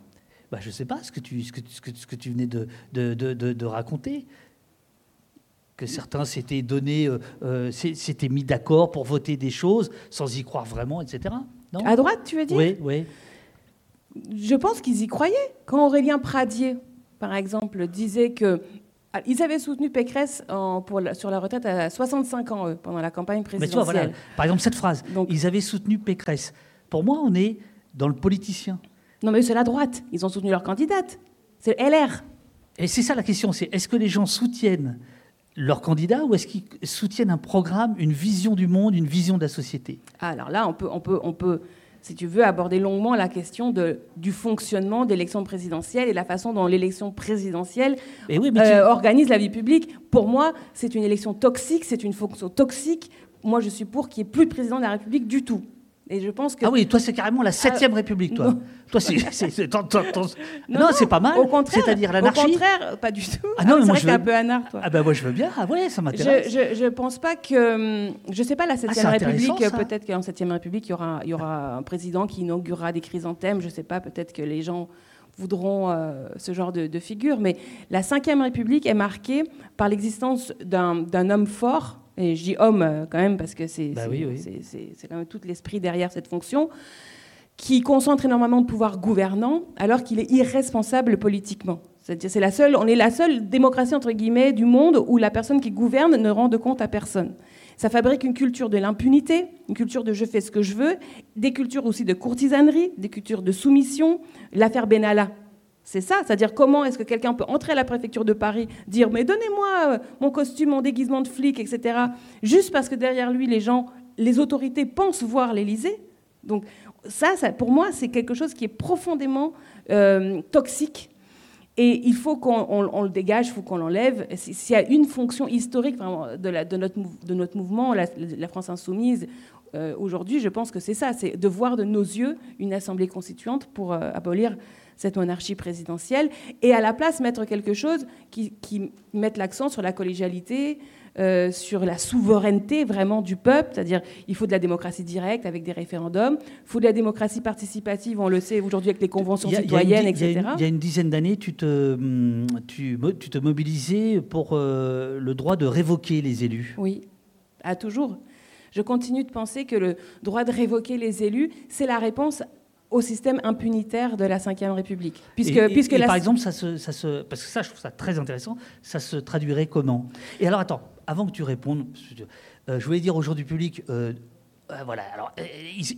Speaker 3: Bah, je sais pas ce que tu, ce que, ce que, ce que tu venais de, de, de, de- de raconter. Que certains s'étaient donné, euh, euh, s'é- s'étaient mis d'accord pour voter des choses sans y croire vraiment, etc. Non?
Speaker 2: À droite, tu veux dire?
Speaker 3: Oui, oui.
Speaker 2: Je pense qu'ils y croyaient. Quand Aurélien Pradier, par exemple, disait que. ah, Ils avaient soutenu Pécresse en- pour la- sur la retraite à 65 ans, eux, pendant la campagne
Speaker 3: Mais tu vois,
Speaker 2: présidentielle.
Speaker 3: voilà, par exemple, cette phrase,
Speaker 2: Donc-
Speaker 3: ils avaient soutenu Pécresse. Pour moi, on est dans le politicien.
Speaker 2: Non, mais eux, c'est la droite. Ils ont soutenu leur candidate. C'est LR.
Speaker 3: Et c'est ça la question, c'est est-ce que les gens soutiennent leur candidat ou est-ce qu'ils soutiennent un programme, une vision du monde, une vision de la société?
Speaker 2: Alors là, on peut, on peut, on peut si tu veux, aborder longuement la question de, du fonctionnement d'élection présidentielle et la façon dont l'élection présidentielle euh, organise la vie publique. Pour moi, c'est une élection toxique, c'est une fonction toxique. Moi, je suis pour qu'il n'y ait plus de président de la République du tout. Et je pense que...
Speaker 3: Ah oui, toi, c'est carrément la 7 ah, République, toi. Toi, c'est. Non, c'est pas mal.
Speaker 2: Au contraire.
Speaker 3: C'est-à-dire l'anarchie.
Speaker 2: Au contraire, pas du tout. Ah non, mais moi, je veux... un peu anard, toi.
Speaker 3: Ah ben, moi, je veux bien. Ah ouais, ça m'intéresse.
Speaker 2: Je, je, pense pas que. Hum, je sais pas, la 7 ah, République, peut-être qu'en 7 République, il y aura, il y aura un président qui inaugurera des chrysanthèmes. Je sais pas, peut-être que les gens voudront euh, ce genre de, de, figure. Mais la 5 République est marquée par l'existence d'un homme fort et je dis homme euh, quand même parce que bah c'est quand même tout l'esprit derrière cette fonction, qui concentre énormément de pouvoir gouvernant alors qu'il est irresponsable politiquement. C'est-à-dire c'est la seule, on est la seule démocratie entre guillemets du monde où la personne qui gouverne ne rend de compte à personne. Ça fabrique une culture de l'impunité, une culture de je fais ce que je veux, des cultures aussi de courtisanerie, des cultures de soumission. L'affaire Benalla, c'est ça, c'est-à-dire comment est-ce que quelqu'un peut entrer à la préfecture de Paris, dire mais donnez-moi euh, mon costume, mon déguisement de flic, etc. Juste parce que derrière lui, les gens, les autorités pensent voir l'Élysée. Donc ça, pour moi, c'est quelque chose qui est profondément euh, toxique. Et il faut qu'on le dégage, il faut qu'on l'enlève. S'il y a une fonction historique de, notre, mouvement, la, France insoumise, euh, aujourd'hui, je pense que c'est ça, c'est de voir de nos yeux une assemblée constituante pour abolir cette monarchie présidentielle, et à la place mettre quelque chose qui, qui mette l'accent sur la collégialité, euh, sur la souveraineté vraiment du peuple, c'est-à-dire il faut de la démocratie directe avec des référendums, il faut de la démocratie participative, on le sait aujourd'hui avec les conventions citoyennes, etc.
Speaker 3: Il y a une dizaine d'années, tu te, tu, tu, te mobilisais pour euh, le droit de révoquer les élus.
Speaker 2: Oui, à toujours. Je continue de penser que le droit de révoquer les élus, c'est la réponse au système impunitaire de la Ve République.
Speaker 3: Puisque, puisque par exemple, ça se, ça se, parce que ça, je trouve ça très intéressant, ça se traduirait comment? Et alors, attends, avant que tu répondes, euh, je voulais dire au jour du public, euh, euh, voilà, alors,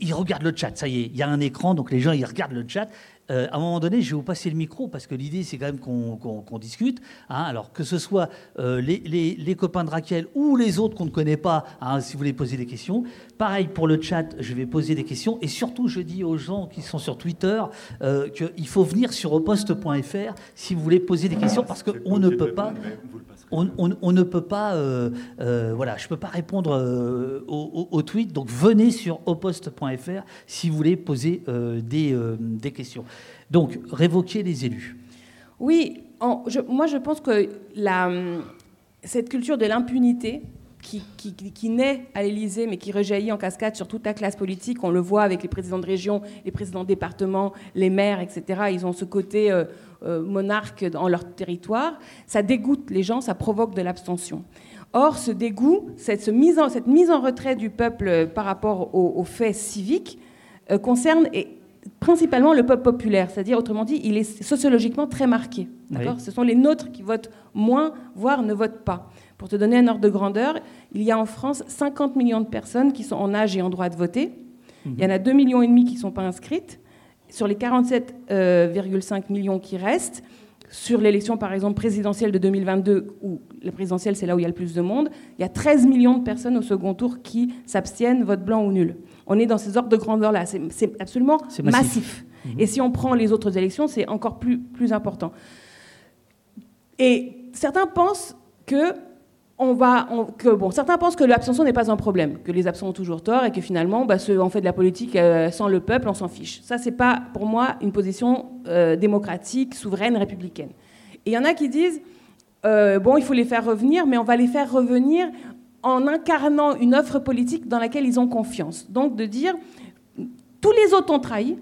Speaker 3: ils, regardent le chat, ça y est, il y a un écran, donc les gens, ils regardent le chat. Euh, à un moment donné, je vais vous passer le micro parce que l'idée, c'est quand même qu'on discute. Hein. alors que ce soit euh, les, copains de Raquel ou les autres qu'on ne connaît pas, hein, si vous voulez poser des questions. Pareil pour le chat, je vais poser des questions. Et surtout, je dis aux gens qui sont sur Twitter euh, qu'il faut venir sur oposte.fr si vous voulez poser des questions parce qu'on ne peut pas. On, ne peut pas, voilà, je ne peux pas répondre aux au, tweets, donc venez sur oposte.fr si vous voulez poser des, questions. Donc, révoquer les élus.
Speaker 2: Oui, moi je pense que cette culture de l'impunité qui, naît à l'Élysée, mais qui rejaillit en cascade sur toute la classe politique, on le voit avec les présidents de région, les présidents de département, les maires, etc. Ils ont ce côté euh, euh, monarque dans leur territoire. Ça dégoûte les gens, ça provoque de l'abstention. Or, ce dégoût, cette, mise, en, cette mise en retrait du peuple par rapport aux, faits civiques euh, concerne principalement le peuple populaire, c'est-à-dire autrement dit, il est sociologiquement très marqué. Ce sont les nôtres qui votent moins, voire ne votent pas. Pour te donner un ordre de grandeur, il y a en France 50 millions de personnes qui sont en âge et en droit de voter. Il y en a 2,5 millions et demi qui ne sont pas inscrites. Sur les 47,5 euh, millions qui restent, sur l'élection par exemple présidentielle de 2022, où la présidentielle c'est là où il y a le plus de monde, il y a 13 millions de personnes au second tour qui s'abstiennent, vote blanc ou nul. On est dans ces ordres de grandeur-là. C'est absolument massif. Mhm. Et si on prend les autres élections, c'est encore plus, plus important. Et certains pensent que on va, que, bon, certains pensent que l'abstention n'est pas un problème, que les absents ont toujours tort et que finalement, bah, on fait de la politique euh, sans le peuple, on s'en fiche. Ça, c'est pas pour moi une position euh, démocratique, souveraine, républicaine. Et il y en a qui disent, euh, bon, il faut les faire revenir, mais on va les faire revenir en incarnant une offre politique dans laquelle ils ont confiance. Donc de dire, tous les autres ont trahi,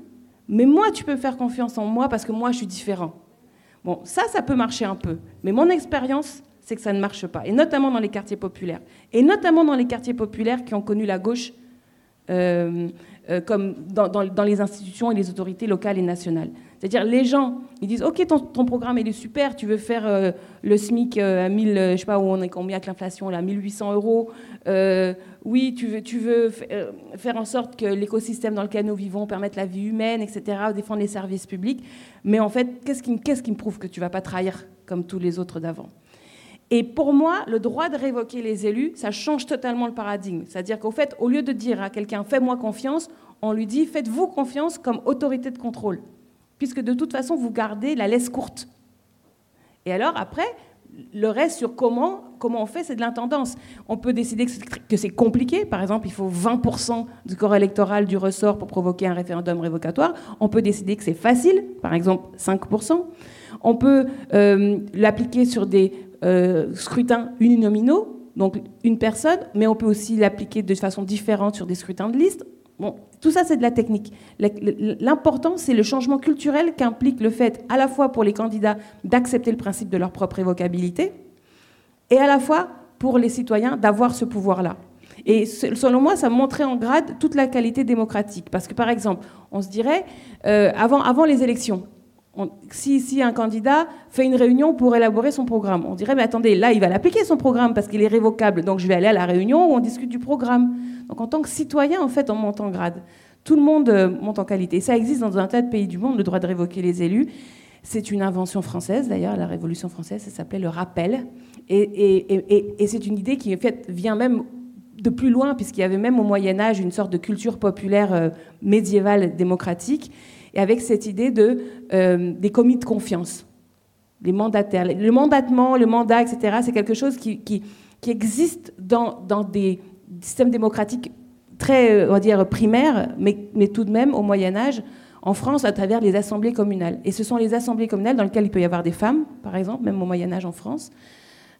Speaker 2: mais moi, tu peux faire confiance en moi parce que moi, je suis différent. Bon, ça, ça peut marcher un peu. Mais mon expérience, c'est que ça ne marche pas. Et notamment dans les quartiers populaires. Et notamment dans les quartiers populaires qui ont connu la gauche euh, euh, comme dans, les institutions et les autorités locales et nationales. C'est-à-dire les gens, ils disent ok ton, programme il est super, tu veux faire euh, le SMIC à 1000, je sais pas où on est combien avec l'inflation là, 1800 euros. oui, tu veux, faire en sorte que l'écosystème dans lequel nous vivons permette la vie humaine, etc., défendre les services publics. Mais en fait, qu'est-ce qui, qu'est-ce qui me prouve que tu vas pas trahir comme tous les autres d'avant? Et pour moi, le droit de révoquer les élus, ça change totalement le paradigme. C'est-à-dire qu'au fait, au lieu de dire à quelqu'un fais-moi confiance, on lui dit faites-vous confiance comme autorité de contrôle, puisque de toute façon, vous gardez la laisse courte. Et alors, après, le reste sur comment, comment on fait, c'est de l'intendance. On peut décider que c'est compliqué. Par exemple, il faut 20% du corps électoral du ressort pour provoquer un référendum révocatoire. On peut décider que c'est facile, par exemple 5%. On peut euh, l'appliquer sur des euh, scrutins uninominaux, donc une personne, mais on peut aussi l'appliquer de façon différente sur des scrutins de liste. Bon, tout ça, c'est de la technique. L'important, c'est le changement culturel qu'implique le fait, à la fois pour les candidats, d'accepter le principe de leur propre évocabilité, et à la fois pour les citoyens d'avoir ce pouvoir-là. Et selon moi, ça montrait en grade toute la qualité démocratique. Parce que, par exemple, on se dirait, euh, avant, avant les élections, si, un candidat fait une réunion pour élaborer son programme, on dirait, mais attendez, là, il va l'appliquer son programme parce qu'il est révocable, donc je vais aller à la réunion où on discute du programme. Donc en tant que citoyen, en fait, on monte en grade. Tout le monde euh, monte en qualité. Ça existe dans un tas de pays du monde, le droit de révoquer les élus. C'est une invention française, d'ailleurs, la Révolution française, ça s'appelait le rappel. Et, c'est une idée qui, en fait, vient même de plus loin, puisqu'il y avait même au Moyen Âge une sorte de culture populaire euh, médiévale démocratique, et avec cette idée de, euh, des commis de confiance, les mandataires. Le mandatement, le mandat, etc., c'est quelque chose qui, existe dans, des système démocratique très, euh, on va dire, primaire, mais, tout de même, au Moyen Âge, en France, à travers les assemblées communales. Et ce sont les assemblées communales dans lesquelles il peut y avoir des femmes, par exemple, même au Moyen Âge en France,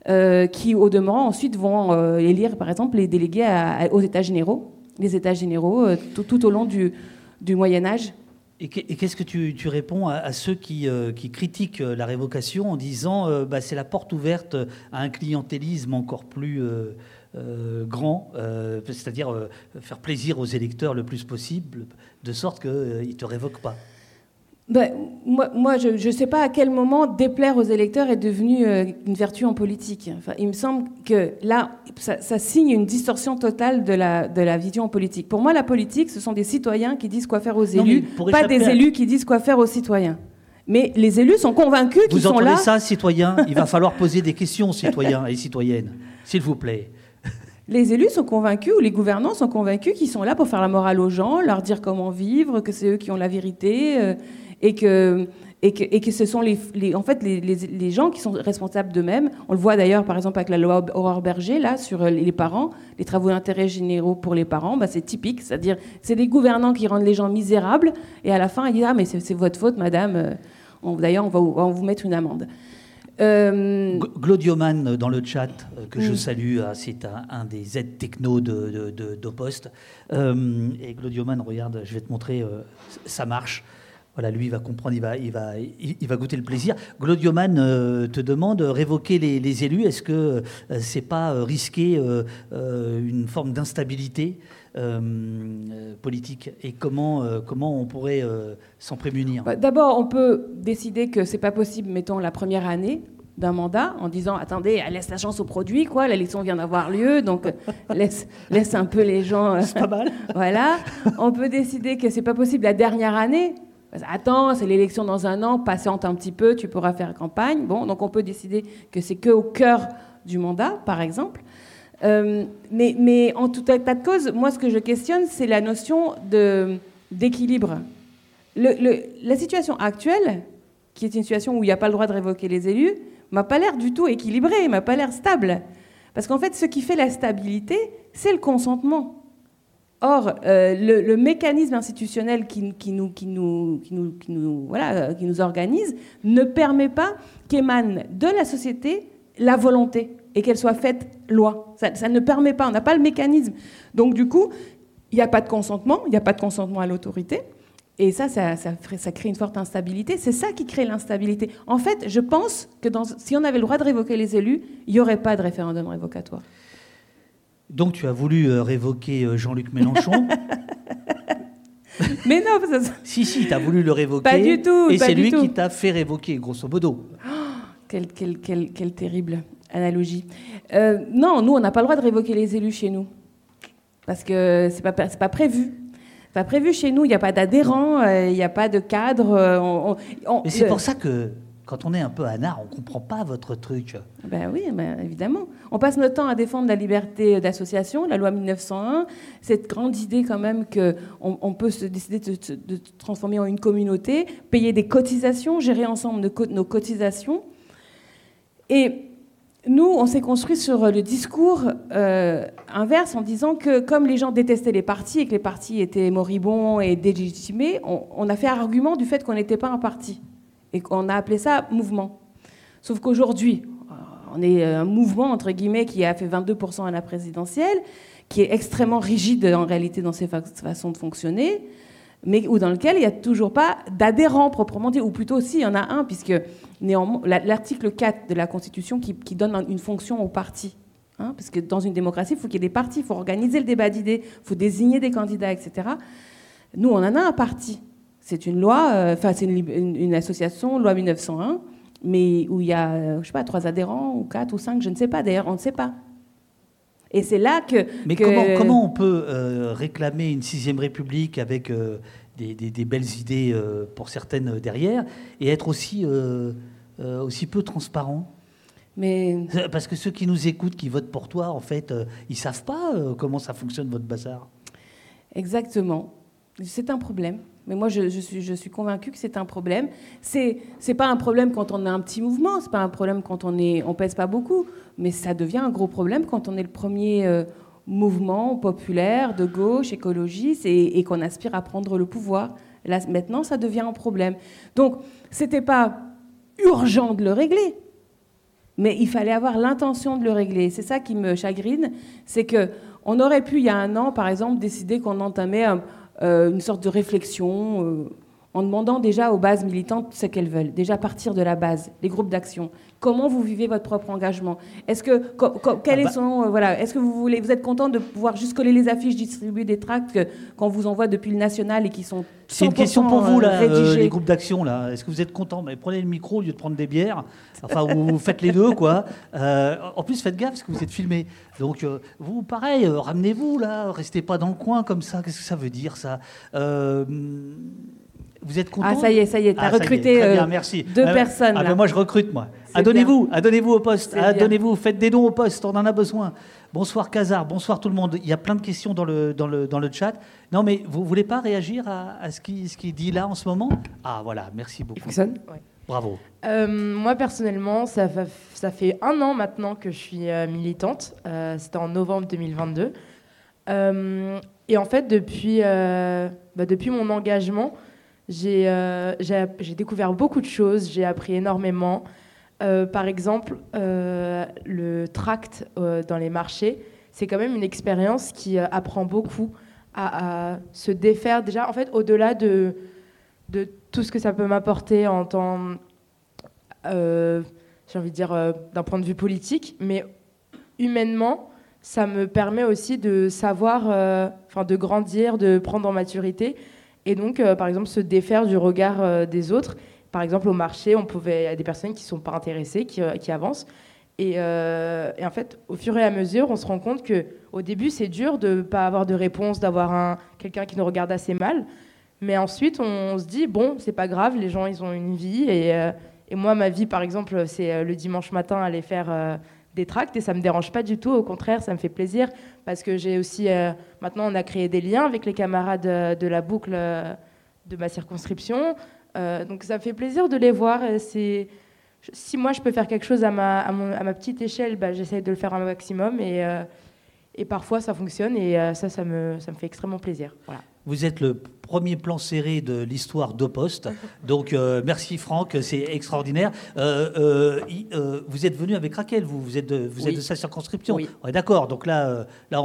Speaker 2: euh, qui, au demeurant, ensuite vont élire, par exemple, les délégués aux États généraux, les États généraux, tout, au long du Moyen Âge.
Speaker 3: Et qu'est-ce que tu, réponds à, ceux qui, qui, critiquent la révocation en disant bah, c'est la porte ouverte à un clientélisme encore plus euh, grand, euh, c'est-à-dire euh, faire plaisir aux électeurs le plus possible, de sorte qu'ils ne te révoquent pas?
Speaker 2: Ben, moi, je ne sais pas à quel moment déplaire aux électeurs est devenu une vertu en politique. Enfin, il me semble que là, ça, signe une distorsion totale de la, de la vision politique. Pour moi, la politique, ce sont des citoyens qui disent quoi faire aux élus, pas des élus qui disent quoi faire aux citoyens. Mais les élus sont convaincus qu'ils sont là.
Speaker 3: Vous entendez ça, citoyens Il va falloir poser des questions, citoyens et citoyennes, s'il vous plaît
Speaker 2: les élus sont convaincus, ou les gouvernants sont convaincus qu'ils sont là pour faire la morale aux gens, leur dire comment vivre, que c'est eux qui ont la vérité, euh, et, que, et, que, et, que, ce sont les, en fait les, les, gens qui sont responsables d'eux-mêmes. On le voit d'ailleurs, par exemple, avec la loi Aurore Berger, là, sur les parents, les travaux d'intérêt généraux pour les parents, bah, c'est typique, c'est-à-dire c'est des gouvernants qui rendent les gens misérables, et à la fin, ils disent Ah, mais c'est votre faute, madame, euh, d'ailleurs, on va, on va vous mettre une amende.
Speaker 3: Euh... Glodioman dans le chat, euh, que je mm. salue, c'est un, des aides techno de, de, Poste. Euh, et Glodioman, regarde, je vais te montrer, euh, ça marche. Voilà, lui, il va comprendre, il va, il va, il, va goûter le plaisir. Glodioman te demande révoquer les, élus. Est-ce que c'est pas risquer une forme d'instabilité politique? Et comment, comment on pourrait s'en prémunir?
Speaker 2: Bah, D'abord, on peut décider que c'est pas possible, mettons, la première année d'un mandat en disant attendez, laisse la chance au produit, quoi, l'élection vient d'avoir lieu, donc euh, laisse, laisse un peu les gens.
Speaker 3: Euh, c'est pas mal.
Speaker 2: voilà. On peut décider que c'est pas possible la dernière année. Attends, c'est l'élection dans un an, patiente un petit peu, tu pourras faire campagne. Bon, donc on peut décider que c'est que au cœur du mandat, par exemple. Euh, mais, en tout état de cause, moi, ce que je questionne, c'est la notion d'équilibre. La situation actuelle, qui est une situation où il n'y a pas le droit de révoquer les élus, m'a pas l'air du tout équilibré, m'a pas l'air stable. Parce qu'en fait, ce qui fait la stabilité, c'est le consentement. Or, euh, le, mécanisme institutionnel qui, nous, organise ne permet pas qu'émane de la société la volonté et qu'elle soit faite loi. Ça, ne permet pas, on n'a pas le mécanisme. Donc du coup, il n'y a pas de consentement, il n'y a pas de consentement à l'autorité. Et ça, ça, crée une forte instabilité. C'est ça qui crée l'instabilité. En fait, je pense que si on avait le droit de révoquer les élus, il n'y aurait pas de référendum révocatoire.
Speaker 3: Donc tu as voulu euh, révoquer euh, Jean-Luc Mélenchon
Speaker 2: Mais non, ça...
Speaker 3: si, si, tu as voulu le révoquer.
Speaker 2: Pas du tout.
Speaker 3: Et c'est lui qui t'a fait révoquer, grosso modo.
Speaker 2: Oh, quelle, quelle, quelle, quelle, terrible analogie. Euh, non, nous, on n'a pas le droit de révoquer les élus chez nous. Parce que ce n'est pas, pas prévu pas prévu chez nous. Il n'y a pas d'adhérent, euh, il n'y a pas de cadre.
Speaker 3: Euh, Mais c'est pour ça que quand on est un peu anard, on comprend pas votre truc.
Speaker 2: Ben oui, ben évidemment. On passe notre temps à défendre la liberté d'association, la loi 1901, cette grande idée quand même qu'on on peut se décider de, de, transformer en une communauté, payer des cotisations, gérer ensemble nos, nos cotisations. Et nous, on s'est construit sur le discours euh, inverse en disant que comme les gens détestaient les partis et que les partis étaient moribonds et délégitimés, on, on a fait argument du fait qu'on n'était pas un parti et qu'on a appelé ça mouvement. Sauf qu'aujourd'hui, on est un mouvement, entre guillemets, qui a fait 22% à la présidentielle, qui est extrêmement rigide en réalité dans ses façons de fonctionner, mais ou dans lequel il n'y a toujours pas d'adhérents proprement dit, ou plutôt si, il y en a un, puisque l'article 4 de la Constitution qui, donne une fonction aux partis. Hein, parce que dans une démocratie, il faut qu'il y ait des partis, il faut organiser le débat d'idées, il faut désigner des candidats, etc. Nous, on en a un parti. C'est une loi, euh, enfin, c'est une, association, loi 1901, mais où il y a, euh, je sais pas, trois adhérents, ou quatre, ou cinq, je ne sais pas, d'ailleurs, on ne sait pas. Et c'est là que.
Speaker 3: Mais Comment, comment, on peut euh, réclamer une sixième république avec des, belles idées pour certaines derrière et être aussi, aussi peu transparent? Mais... Parce que ceux qui nous écoutent, qui votent pour toi, en fait, ils savent pas comment ça fonctionne votre bazar?
Speaker 2: Exactement. C'est un problème. Mais moi, je, suis, je convaincue que c'est un problème. C'est n'est pas un problème quand on a un petit mouvement, c'est pas un problème quand on est on pèse pas beaucoup, mais ça devient un gros problème quand on est le premier euh, mouvement populaire de gauche, écologiste, et, qu'on aspire à prendre le pouvoir. Là, maintenant, ça devient un problème. Donc, c'était pas urgent de le régler, mais il fallait avoir l'intention de le régler. C'est ça qui me chagrine, c'est que on aurait pu, il y a un an, par exemple, décider qu'on entamait euh, une sorte de réflexion euh, en demandant déjà aux bases militantes ce qu'elles veulent, déjà partir de la base, les groupes d'action. Comment vous vivez votre propre engagement? Est-ce que quel ah bah son euh, voilà Est-ce que vous voulez vous êtes content de pouvoir juste coller les affiches, distribuer des tracts qu'on vous envoie depuis le national et qui sont
Speaker 3: C'est une question pour vous là, les groupes d'action là. Est-ce que vous êtes content? Mais prenez le micro au lieu de prendre des bières. Enfin, vous faites les deux quoi. en plus, faites gaffe parce que vous êtes filmé. Donc, euh, vous, pareil, euh, ramenez-vous là, restez pas dans le coin comme ça. Qu'est-ce que ça veut dire ça? Euh, Vous êtes content
Speaker 2: Ah, ça y est, ça y est, tu as ah, recruté merci. deux personnes. Ah,
Speaker 3: ben, moi, je recrute, moi. Adonnez-vous, adonnez-vous au poste, adonnez-vous, faites des dons au poste, on en a besoin. Bonsoir Kazar, bonsoir tout le monde. Il y a plein de questions dans le, dans le, dans le chat. Non, mais vous voulez pas réagir à, ce qui, ce qui dit là en ce moment? Ah, voilà, merci beaucoup. Bravo.
Speaker 4: Euh, moi, personnellement, ça, ça, fait un an maintenant que je suis euh, militante. Euh, c'était en novembre 2022. et en fait, depuis, bah, depuis mon engagement, j'ai découvert beaucoup de choses, j'ai appris énormément. par exemple, le tract dans les marchés, c'est quand même une expérience qui apprend beaucoup à, se défaire déjà, en fait, au-delà de, tout ce que ça peut m'apporter en tant, euh, j'ai envie de dire, euh, d'un point de vue politique, mais humainement, ça me permet aussi de savoir, euh, enfin, de grandir, de prendre en maturité, et donc, par exemple, se défaire du regard des autres. Par exemple, au marché, on pouvait, il y a des personnes qui ne sont pas intéressées, qui, qui avancent. Et, en fait, au fur et à mesure, on se rend compte que au début, c'est dur de ne pas avoir de réponse, d'avoir quelqu'un qui nous regarde assez mal. Mais ensuite, on, se dit, bon, c'est pas grave, les gens, ils ont une vie. Et, euh, moi, ma vie, par exemple, c'est euh, le dimanche matin aller faire euh, des et ça me dérange pas du tout. Au contraire, ça me fait plaisir parce que j'ai aussi, maintenant, on a créé des liens avec les camarades de la boucle de ma circonscription. donc, ça me fait plaisir de les voir. C'est si moi je peux faire quelque chose à ma, à ma petite échelle, bah, j'essaie de le faire un maximum et, et parfois ça fonctionne et ça, ça me, ça me fait extrêmement plaisir. Voilà.
Speaker 3: Vous êtes le premier plan serré de l'histoire de Poste. Donc euh, merci Franck, c'est extraordinaire. Euh, euh, vous êtes venu avec Raquel, vous, vous êtes de, vous êtes de sa circonscription. Oui. On est d'accord. Donc là, là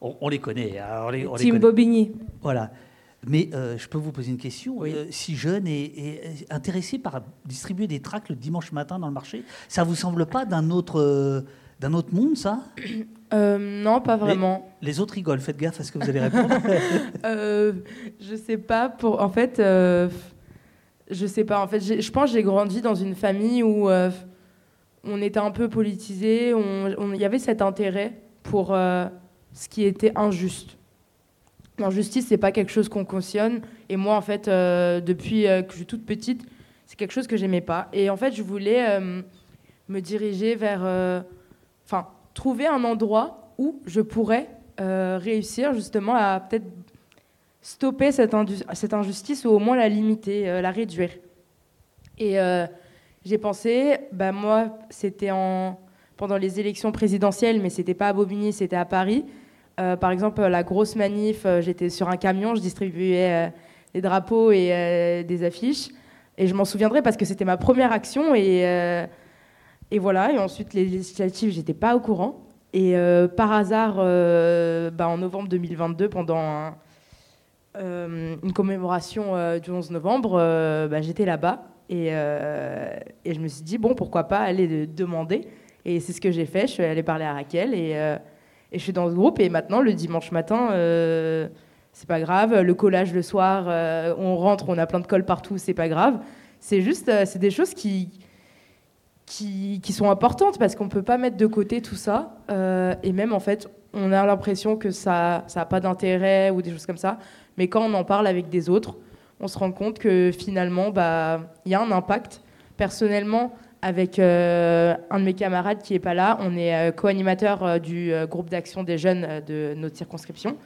Speaker 3: on, les connaît.
Speaker 2: Hein, on les, Team Bobigny.
Speaker 3: Voilà. Mais je peux vous poser une question. si jeune et, intéressé par distribuer des tracts le dimanche matin dans le marché, ça vous semble pas d'un autre d'un autre monde, ça?
Speaker 4: euh, Non, pas vraiment.
Speaker 3: Les, autres rigolent, faites gaffe à ce que vous allez répondre.
Speaker 4: euh, je sais pas. Pour, en fait, euh, je sais pas. En fait, je pense que j'ai grandi dans une famille où euh, on était un peu politisé. Il y avait cet intérêt pour ce qui était injuste. L'injustice, c'est pas quelque chose qu'on cautionne. Et moi, en fait, depuis que je suis toute petite, c'est quelque chose que j'aimais pas. Et en fait, je voulais euh, me diriger vers, euh, enfin, trouver un endroit où je pourrais euh, réussir justement à peut-être stopper cette, cette, injustice ou au moins la limiter, la réduire. Et j'ai pensé, bah moi, c'était en pendant les élections présidentielles, mais c'était pas à Bobigny, c'était à Paris. par exemple, la grosse manif, j'étais sur un camion, je distribuais des drapeaux et des affiches. Et je m'en souviendrai parce que c'était ma première action. Euh, et voilà. Et ensuite, les législatives, j'étais pas au courant. Et euh, par hasard, euh, bah, en novembre 2022, pendant une commémoration du 11 novembre, bah, j'étais là-bas. Et, je me suis dit, bon, pourquoi pas aller demander. Et c'est ce que j'ai fait. Je suis allée parler à Raquel. Et, je suis dans ce groupe. Et maintenant, le dimanche matin c'est pas grave. Le collage le soir, euh, on rentre, on a plein de colle partout, c'est pas grave. C'est juste, euh, c'est des choses qui, qui, sont importantes parce qu'on peut pas mettre de côté tout ça. Euh, et même en fait, on a l'impression que ça n'a pas d'intérêt ou des choses comme ça. Mais quand on en parle avec des autres, on se rend compte que finalement, bah, il y a un impact. Personnellement, avec un de mes camarades qui est pas là, on est co-animateur du groupe d'action des jeunes de notre circonscription.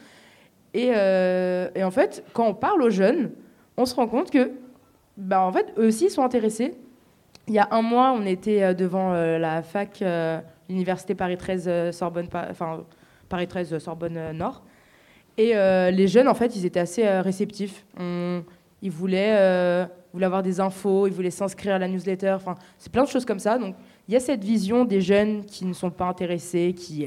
Speaker 4: Euh, et, en fait, quand on parle aux jeunes, on se rend compte que, bah, en fait, eux aussi sont intéressés. Il y a un mois, on était euh, devant euh, la fac, l'université Paris 13 Sorbonne, enfin Paris 13 Sorbonne Nord, et les jeunes, en fait, ils étaient assez réceptifs. ils voulaient, avoir des infos, ils voulaient s'inscrire à la newsletter. Enfin, c'est plein de choses comme ça. Donc, il y a cette vision des jeunes qui ne sont pas intéressés, qui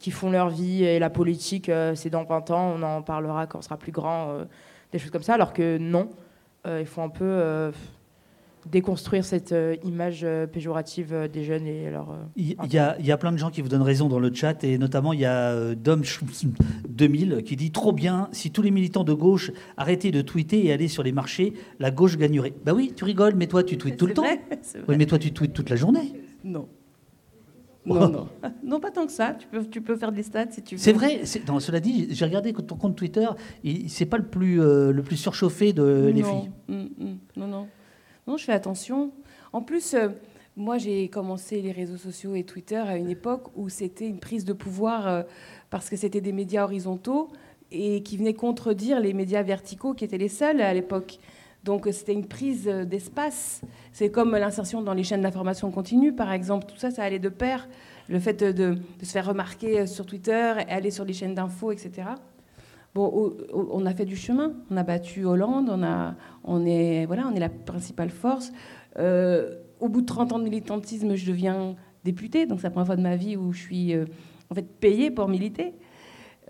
Speaker 4: qui font leur vie et la politique, euh, c'est dans 20 ans, on en parlera quand on sera plus grand, euh, des choses comme ça, alors que non, euh, il faut un peu déconstruire cette image péjorative des jeunes et leur.
Speaker 3: Il y, a, y, a plein de gens qui vous donnent raison dans le chat et notamment il y a Dom 2000 qui dit trop bien si tous les militants de gauche arrêtaient de tweeter et allaient sur les marchés, la gauche gagnerait. Bah oui, tu rigoles, mais toi tu tweets tout le temps. Oui, mais toi tu tweets toute la journée.
Speaker 2: Non. Non, non. non, pas tant que ça. Tu peux, tu peux faire des stats si tu veux.
Speaker 3: C'est vrai. Cela dit, j'ai regardé ton compte Twitter. C'est pas le plus, euh, le plus surchauffé de les filles.
Speaker 2: Mm, mm. Non, non. Je fais attention. En plus, euh, moi, j'ai commencé les réseaux sociaux et Twitter à une époque où c'était une prise de pouvoir euh, parce que c'était des médias horizontaux et qui venaient contredire les médias verticaux qui étaient les seuls à l'époque. Donc c'était une prise d'espace. C'est comme l'insertion dans les chaînes d'information continue, par exemple. Tout ça, ça allait de pair. Le fait de, se faire remarquer sur Twitter, aller sur les chaînes d'infos, etc. Bon, on a fait du chemin. On a battu Hollande. On, est, la principale force. Euh, au bout de 30 ans de militantisme, je deviens députée. Donc c'est la première fois de ma vie où je suis euh, en fait payée pour militer.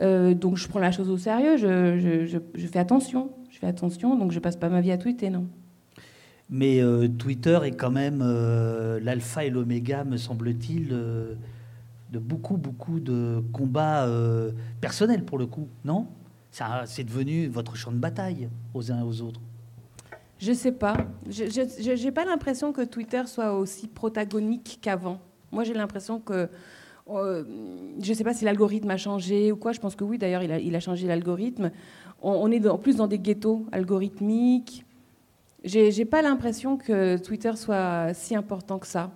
Speaker 2: Euh, donc je prends la chose au sérieux. je fais attention fais attention, donc je passe pas ma vie à tweeter, non.
Speaker 3: Mais Twitter est quand même l'alpha et l'oméga, me semble-t-il, de beaucoup, beaucoup de combats personnels pour le coup, non? C'est devenu votre champ de bataille aux uns et aux autres.
Speaker 2: Je sais pas. Je n'ai pas l'impression que Twitter soit aussi protagonique qu'avant. Moi, j'ai l'impression que je ne sais pas si l'algorithme a changé ou quoi. Je pense que oui, d'ailleurs, il a, il a, changé l'algorithme on, est en plus dans des ghettos algorithmiques. J'ai pas l'impression que Twitter soit si important que ça.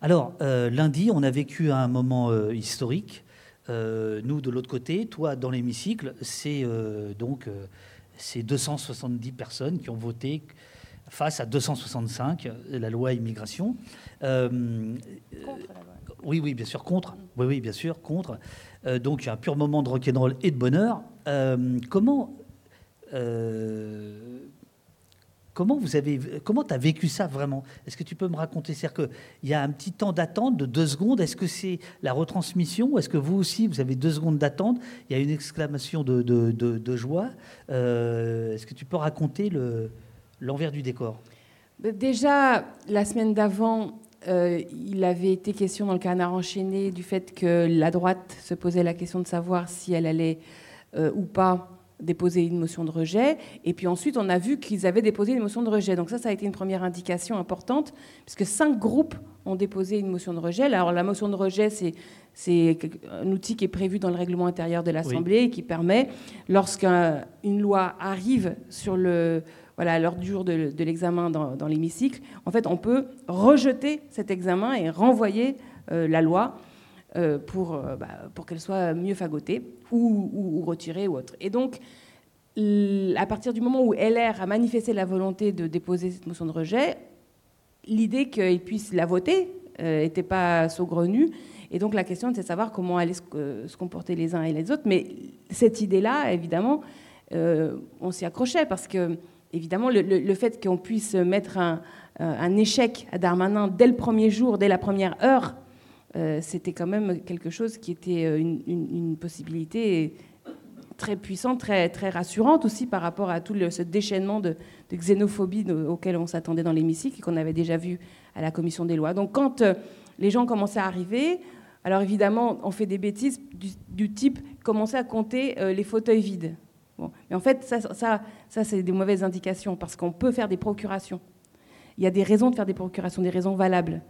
Speaker 3: Alors, euh, lundi, on a vécu un moment euh, historique. Euh, nous, de l'autre côté, toi, dans l'hémicycle, c'est donc ces 270 personnes qui ont voté face à 265, la loi immigration. contre la loi. Oui, oui, bien sûr, contre. Oui, oui, bien sûr, contre. donc, il y a un pur moment de rock'n'roll et de bonheur. Euh, comment euh, comment vous avez comment as vécu ça vraiment? Est-ce que tu peux me raconter? C'est-à-dire qu'il y a un petit temps d'attente de deux secondes. Est-ce que c'est la retransmission? Ou est-ce que vous aussi vous avez deux secondes d'attente? Il y a une exclamation de, de, joie. Euh, est-ce que tu peux raconter le, l'envers du décor?
Speaker 2: Déjà la semaine d'avant, il avait été question dans le canard enchaîné du fait que la droite se posait la question de savoir si elle allait euh, ou pas déposer une motion de rejet. Et puis ensuite, on a vu qu'ils avaient déposé une motion de rejet. Donc ça, ça a été une première indication importante, puisque cinq groupes ont déposé une motion de rejet. Alors la motion de rejet, c'est c'est un outil qui est prévu dans le règlement intérieur de l'Assemblée et qui permet, lorsqu'une loi arrive sur le, voilà, l'heure du jour de, l'examen dans, l'hémicycle, en fait, on peut rejeter cet examen et renvoyer la loi pour, bah, pour qu'elle soit mieux fagotée ou, retirée ou autre. Et donc, à partir du moment où LR a manifesté la volonté de déposer cette motion de rejet, l'idée qu'ils puissent la voter n'était euh, pas saugrenue. Et donc la question, c'est de savoir comment allaient se, comporter les uns et les autres. Mais cette idée-là, évidemment, euh, on s'y accrochait parce que, évidemment, le, fait qu'on puisse mettre un, échec à Darmanin dès le premier jour, dès la première heure, euh, c'était quand même quelque chose qui était une, une possibilité très puissante, très, très rassurante aussi par rapport à tout ce déchaînement de, xénophobie auquel on s'attendait dans l'hémicycle et qu'on avait déjà vu à la commission des lois. Donc quand euh, les gens commençaient à arriver, alors évidemment, on fait des bêtises du, type commencer à compter euh, les fauteuils vides. Bon. Mais en fait, ça, ça, ça c'est des mauvaises indications parce qu'on peut faire des procurations. Il y a des raisons de faire des procurations, des raisons valables.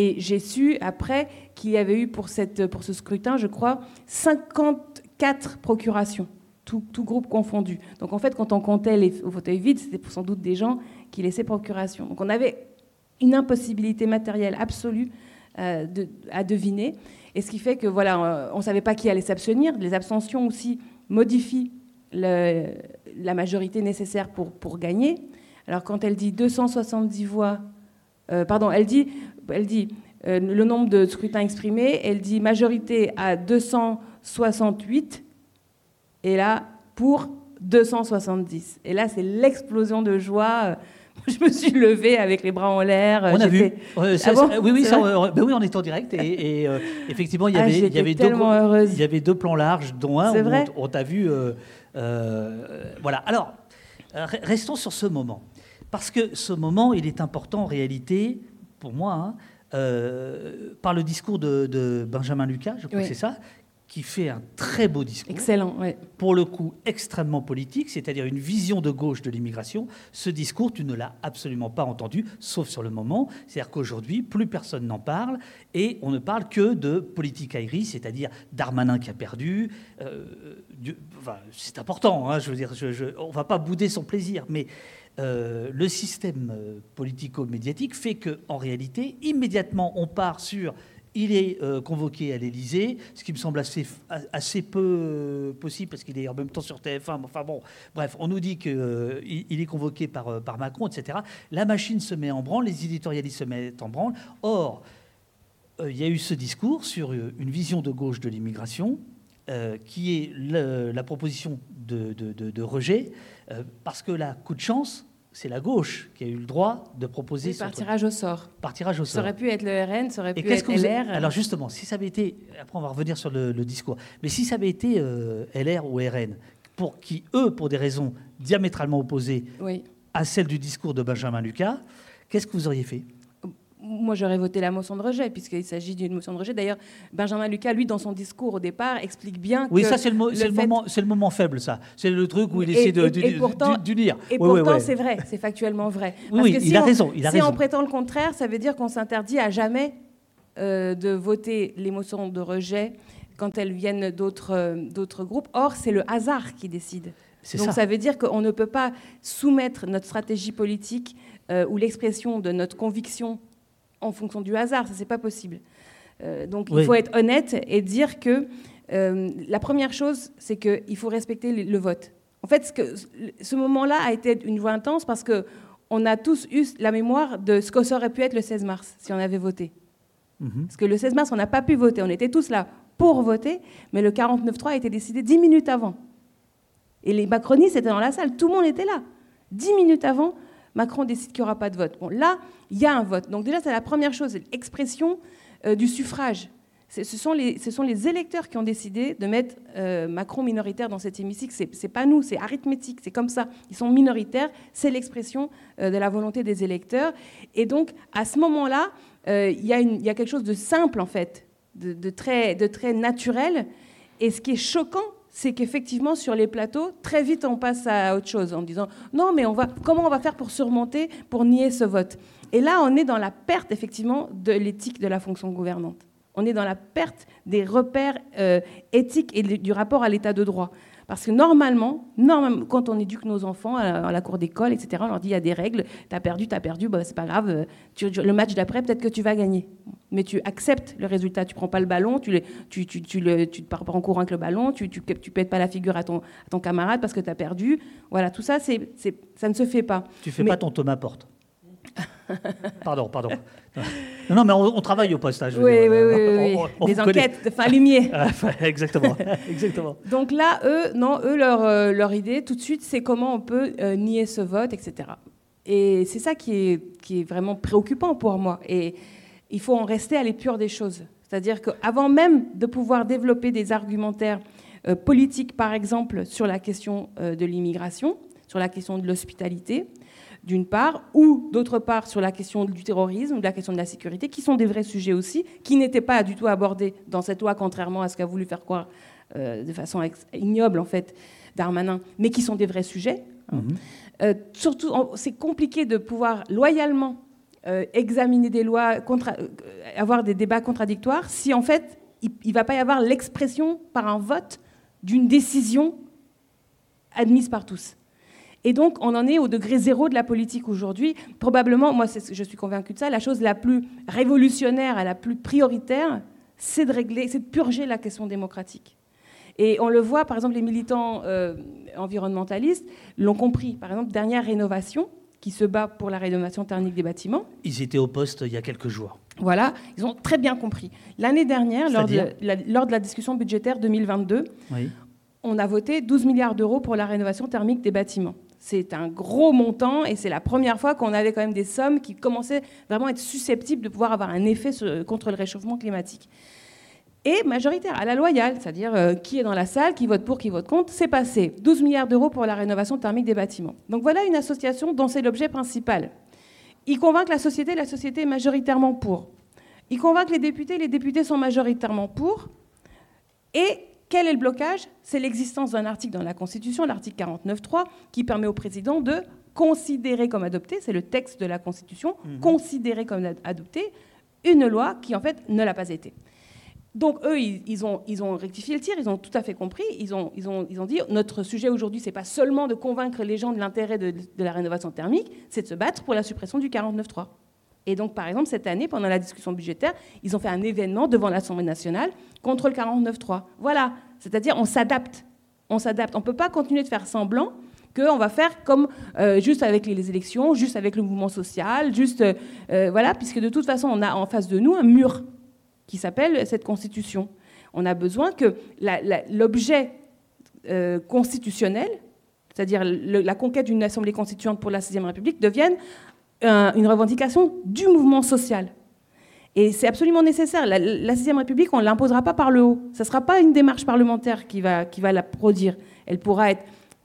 Speaker 2: Et j'ai su après qu'il y avait eu pour, cette, pour ce scrutin, je crois, 54 procurations tout, groupe confondu. Donc en fait, quand on comptait les fauteuils vides, c'était sans doute des gens qui laissaient procuration. Donc on avait une impossibilité matérielle absolue euh, à deviner. Et ce qui fait que voilà, euh, on ne savait pas qui allait s'abstenir. Les abstentions aussi modifient la majorité nécessaire pour, pour gagner. Alors quand elle dit 270 voix, euh, pardon, elle dit, elle dit le nombre de scrutins exprimés, elle dit majorité à 268 et là, pour 270. Et là, c'est l'explosion de joie. Je me suis levée avec les bras en l'air.
Speaker 3: On a vu. ah oui, oui, ben oui, on est en direct. Et, euh, effectivement, il y, ah, avait, il, y avait deux, il y avait deux plans larges, dont un où on, t'a vu. Euh, euh, voilà. Alors, restons sur ce moment. Parce que ce moment, il est important en réalité, pour moi, hein, par le discours de, Benjamin Lucas, je crois que c'est ça, qui fait un très beau discours.
Speaker 2: Excellent, oui.
Speaker 3: Pour le coup, extrêmement politique, c'est-à-dire une vision de gauche de l'immigration. Ce discours, tu ne l'as absolument pas entendu, sauf sur le moment. C'est-à-dire qu'aujourd'hui, plus personne n'en parle et on ne parle que de politique aérie, c'est-à-dire Darmanin qui a perdu. Euh, c'est important, hein, je veux dire, on ne va pas bouder son plaisir, mais euh, le système euh, politico-médiatique fait qu'en réalité, immédiatement, on part sur il est euh, convoqué à l'Élysée, ce qui me semble assez, peu possible parce qu'il est en même temps sur TF1. Enfin bon, bref, on nous dit qu'il il est convoqué par, par Macron, etc. La machine se met en branle, les éditorialistes se mettent en branle. Or, il y a eu ce discours sur une vision de gauche de l'immigration, qui est la proposition de, de rejet, parce que là, coup de chance, c'est la gauche qui a eu le droit de proposer.
Speaker 2: par tirage au sort.
Speaker 3: Par tirage au
Speaker 2: sort. Ça aurait pu être le RN, ça aurait pu être LR.
Speaker 3: Alors justement, si ça avait été, après on va revenir sur le, discours, mais si ça avait été euh, LR ou RN, pour qui eux, pour des raisons diamétralement opposées à celles du discours de Benjamin Lucas, qu'est-ce que vous auriez fait?
Speaker 2: Moi, j'aurais voté la motion de rejet, puisqu'il s'agit d'une motion de rejet. D'ailleurs, Benjamin Lucas, lui, dans son discours au départ, explique bien
Speaker 3: oui, que. Oui, ça, c'est le, moment, le moment faible, ça. C'est le truc où il essaie d'unir.
Speaker 2: Et pourtant, c'est vrai, c'est factuellement vrai.
Speaker 3: oui, il a raison. Il a
Speaker 2: si on prétend le contraire, ça veut dire qu'on s'interdit à jamais euh, de voter les motions de rejet quand elles viennent d'autres euh, groupes. Or, c'est le hasard qui décide. Donc, ça. veut dire qu'on ne peut pas soumettre notre stratégie politique euh, ou l'expression de notre conviction en fonction du hasard, ça c'est pas possible. Euh, donc il faut être honnête et dire que euh, la première chose, c'est qu'il faut respecter le, vote. En fait, ce, que, ce moment-là a été une voix intense parce que on a tous eu la mémoire de ce que ça aurait pu être le 16 mars si on avait voté. Mhm. Parce que le 16 mars, on n'a pas pu voter. On était tous là pour voter, mais le 49-3 a été décidé dix minutes avant. Et les macronistes étaient dans la salle, tout le monde était là. Dix minutes avant, Macron décide qu'il n'y aura pas de vote. Là, il y a un vote. Donc déjà, c'est la première chose, l'expression euh, du suffrage. Ce sont, les, électeurs qui ont décidé de mettre euh, Macron minoritaire dans cet hémicycle. Ce n'est pas nous, c'est arithmétique, c'est comme ça. Ils sont minoritaires, c'est l'expression euh, de la volonté des électeurs. Et donc, à ce moment-là, il y, a quelque chose de simple, en fait, de très naturel. Et ce qui est choquant, c'est qu'effectivement, sur les plateaux, très vite, on passe à autre chose en disant non, mais on va, comment on va faire pour surmonter, pour nier ce vote? Et là, on est dans la perte, effectivement, de l'éthique de la fonction gouvernante. On est dans la perte des repères euh, éthiques et du rapport à l'état de droit. Parce que normalement, normalement quand on éduque nos enfants à, la cour d'école, etc., on leur dit il y a des règles, tu as perdu, tu as perdu, bah, c'est pas grave, le match d'après, peut-être que tu vas gagner. Mais tu acceptes le résultat, tu prends pas le ballon, tu, tu, tu, tu, le, tu te pars pas en courant avec le ballon, tu, tu, tu pètes pas la figure à ton, à ton camarade parce que tu as perdu. Voilà, tout ça, c'est, ça ne se fait pas.
Speaker 3: Tu fais pas ton Thomas Porte pardon, pardon. Non, non mais on, travaille au postage.
Speaker 2: Oui, oui, oui, oui. Des enquêtes de fin lumière.
Speaker 3: Ah, exactement, exactement.
Speaker 2: Donc là, eux, non, eux, leur, euh, leur idée, tout de suite, c'est comment on peut euh, nier ce vote, etc. Et c'est ça qui est, qui est vraiment préoccupant pour moi. Et il faut en rester à l'épure des choses. C'est-à-dire qu'avant même de pouvoir développer des argumentaires euh, politiques, par exemple, sur la question de l'immigration, sur la question de l'hospitalité, d'une part, ou d'autre part sur la question du terrorisme, ou la question de la sécurité, qui sont des vrais sujets aussi, qui n'étaient pas du tout abordés dans cette loi, contrairement à ce qu'a voulu faire croire euh, de façon ignoble, en fait, Darmanin, mais qui sont des vrais sujets. Mhm. Euh, surtout, c'est compliqué de pouvoir loyalement euh, examiner des lois, avoir des débats contradictoires, si en fait, il ne va pas y avoir l'expression par un vote d'une décision admise par tous. Et donc, on en est au degré zéro de la politique aujourd'hui. Probablement, moi, je suis convaincue de ça, la chose la plus révolutionnaire et la plus prioritaire, c'est de régler, c'est de purger la question démocratique. Et on le voit, par exemple, les militants euh, environnementalistes l'ont compris. Par exemple, dernière rénovation, qui se bat pour la rénovation thermique des bâtiments.
Speaker 3: Ils étaient au poste il y a quelques jours.
Speaker 2: Voilà, ils ont très bien compris. L'année dernière, lors de, la, lors de, la, discussion budgétaire 2022, on a voté 12 milliards d'euros pour la rénovation thermique des bâtiments. C'est un gros montant et c'est la première fois qu'on avait quand même des sommes qui commençaient vraiment à être susceptibles de pouvoir avoir un effet contre le réchauffement climatique. Et majoritaire, à la loyale, c'est-à-dire euh, qui est dans la salle, qui vote pour, qui vote contre, c'est passé. 12 milliards d'euros pour la rénovation thermique des bâtiments. Donc voilà une association dont c'est l'objet principal. Il convainc la société, la société est majoritairement pour. Il convainc les députés, les députés sont majoritairement pour. Et quel est le blocage? C'est l'existence d'un article dans la Constitution, l'article 49.3, qui permet au président de considérer comme adopté, c'est le texte de la Constitution, mhm. considérer comme adopté une loi qui en fait ne l'a pas été. Donc eux, ils, ont, ils, ont, rectifié le tir, ils ont tout à fait compris, ils ont, ils ont, ils ont dit, notre sujet aujourd'hui, c'est pas seulement de convaincre les gens de l'intérêt de, de, la rénovation thermique, c'est de se battre pour la suppression du 49.3. Et donc, par exemple, cette année, pendant la discussion budgétaire, ils ont fait un événement devant l'Assemblée nationale contre le 49.3. Voilà, c'est-à-dire on s'adapte. On s'adapte. On ne peut pas continuer de faire semblant qu'on va faire comme euh, juste avec les élections, juste avec le mouvement social, juste euh, euh, voilà, puisque de toute façon on a en face de nous un mur qui s'appelle cette constitution. On a besoin que l'objet constitutionnel, c'est-à-dire la conquête d'une assemblée constituante pour la 6 République, devienne une revendication du mouvement social. Et c'est absolument nécessaire. La, la Sixième République, on ne l'imposera pas par le haut. Ce ne sera pas une démarche parlementaire qui va, qui va la produire. Elle pourra être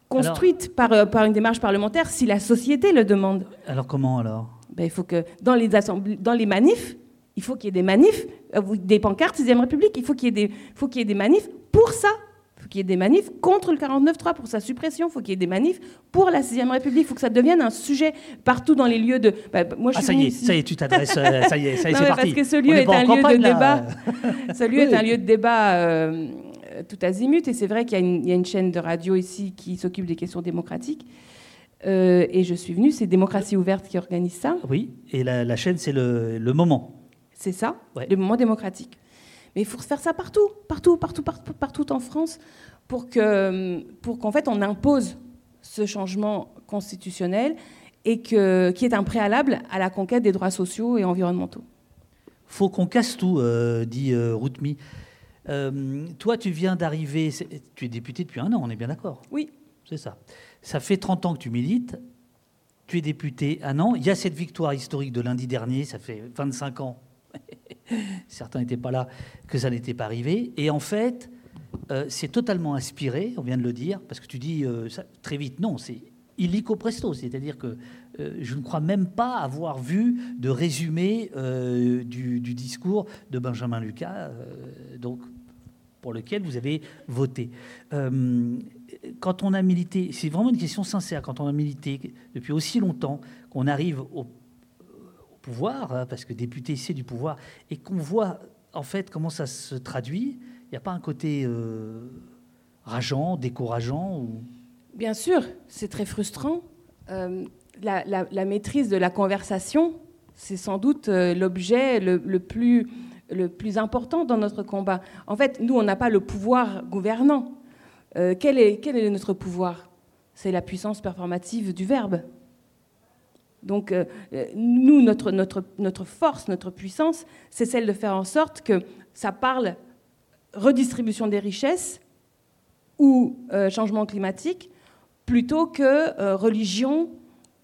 Speaker 2: construite par, euh, par une démarche parlementaire si la société le demande.
Speaker 3: Alors comment alors?
Speaker 2: Ben, Il faut que dans les, dans les manifs, il faut qu'il y ait des manifs, euh, des pancartes Sixième République, il faut qu'il y, ait des, faut qu'il y ait des manifs pour ça qu'il y ait des manifs contre le 49-3 pour sa suppression. Il faut qu'il y ait des manifs pour la 6 République. Il faut que ça devienne un sujet partout dans les lieux de.
Speaker 3: Bah, moi, je ah, ça y est, ça y est, tu t'adresses. Euh, ça y est, ça y est, c'est
Speaker 2: parti. Parce que ce lieu est, un lieu de débat. ce lieu est un lieu de débat tout azimut. Et c'est vrai qu'il y, a une chaîne de radio ici qui s'occupe des questions démocratiques. Euh, et je suis venue, c'est Démocratie ouverte qui organise ça.
Speaker 3: Oui, et la, chaîne, c'est le, le, moment.
Speaker 2: C'est ça, le moment démocratique. Mais il faut faire ça partout, partout, partout, partout, partout en France, pour que, pour qu'en fait on impose ce changement constitutionnel et que, qui est un préalable à la conquête des droits sociaux et environnementaux.
Speaker 3: Faut qu'on casse tout, euh, dit euh, Routmi. Euh, toi, tu viens d'arriver, tu es député depuis un an, on est bien d'accord?
Speaker 2: Oui.
Speaker 3: C'est ça. Ça fait 30 ans que tu milites, tu es député un an. Il y a cette victoire historique de lundi dernier, ça fait 25 ans certains n'étaient pas là, que ça n'était pas arrivé. Et en fait, euh, c'est totalement inspiré, on vient de le dire, parce que tu dis euh, très vite, non, c'est illico presto, c'est-à-dire que euh, je ne crois même pas avoir vu de résumé du, discours de Benjamin Lucas, donc pour lequel vous avez voté. quand on a milité, c'est vraiment une question sincère, quand on a milité depuis aussi longtemps, qu'on arrive au pouvoir, hein, parce que député, c'est du pouvoir, et qu'on voit en fait comment ça se traduit, il n'y a pas un côté euh, rageant, décourageant ou...
Speaker 2: Bien sûr, c'est très frustrant. Euh, la, maîtrise de la conversation, c'est sans doute euh, l'objet le, plus, important dans notre combat. En fait, nous, on n'a pas le pouvoir gouvernant. Quel, est, quel est notre pouvoir? C'est la puissance performative du verbe. Donc, nous, notre, notre, notre force, notre puissance, c'est celle de faire en sorte que ça parle redistribution des richesses ou changement climatique, plutôt que religion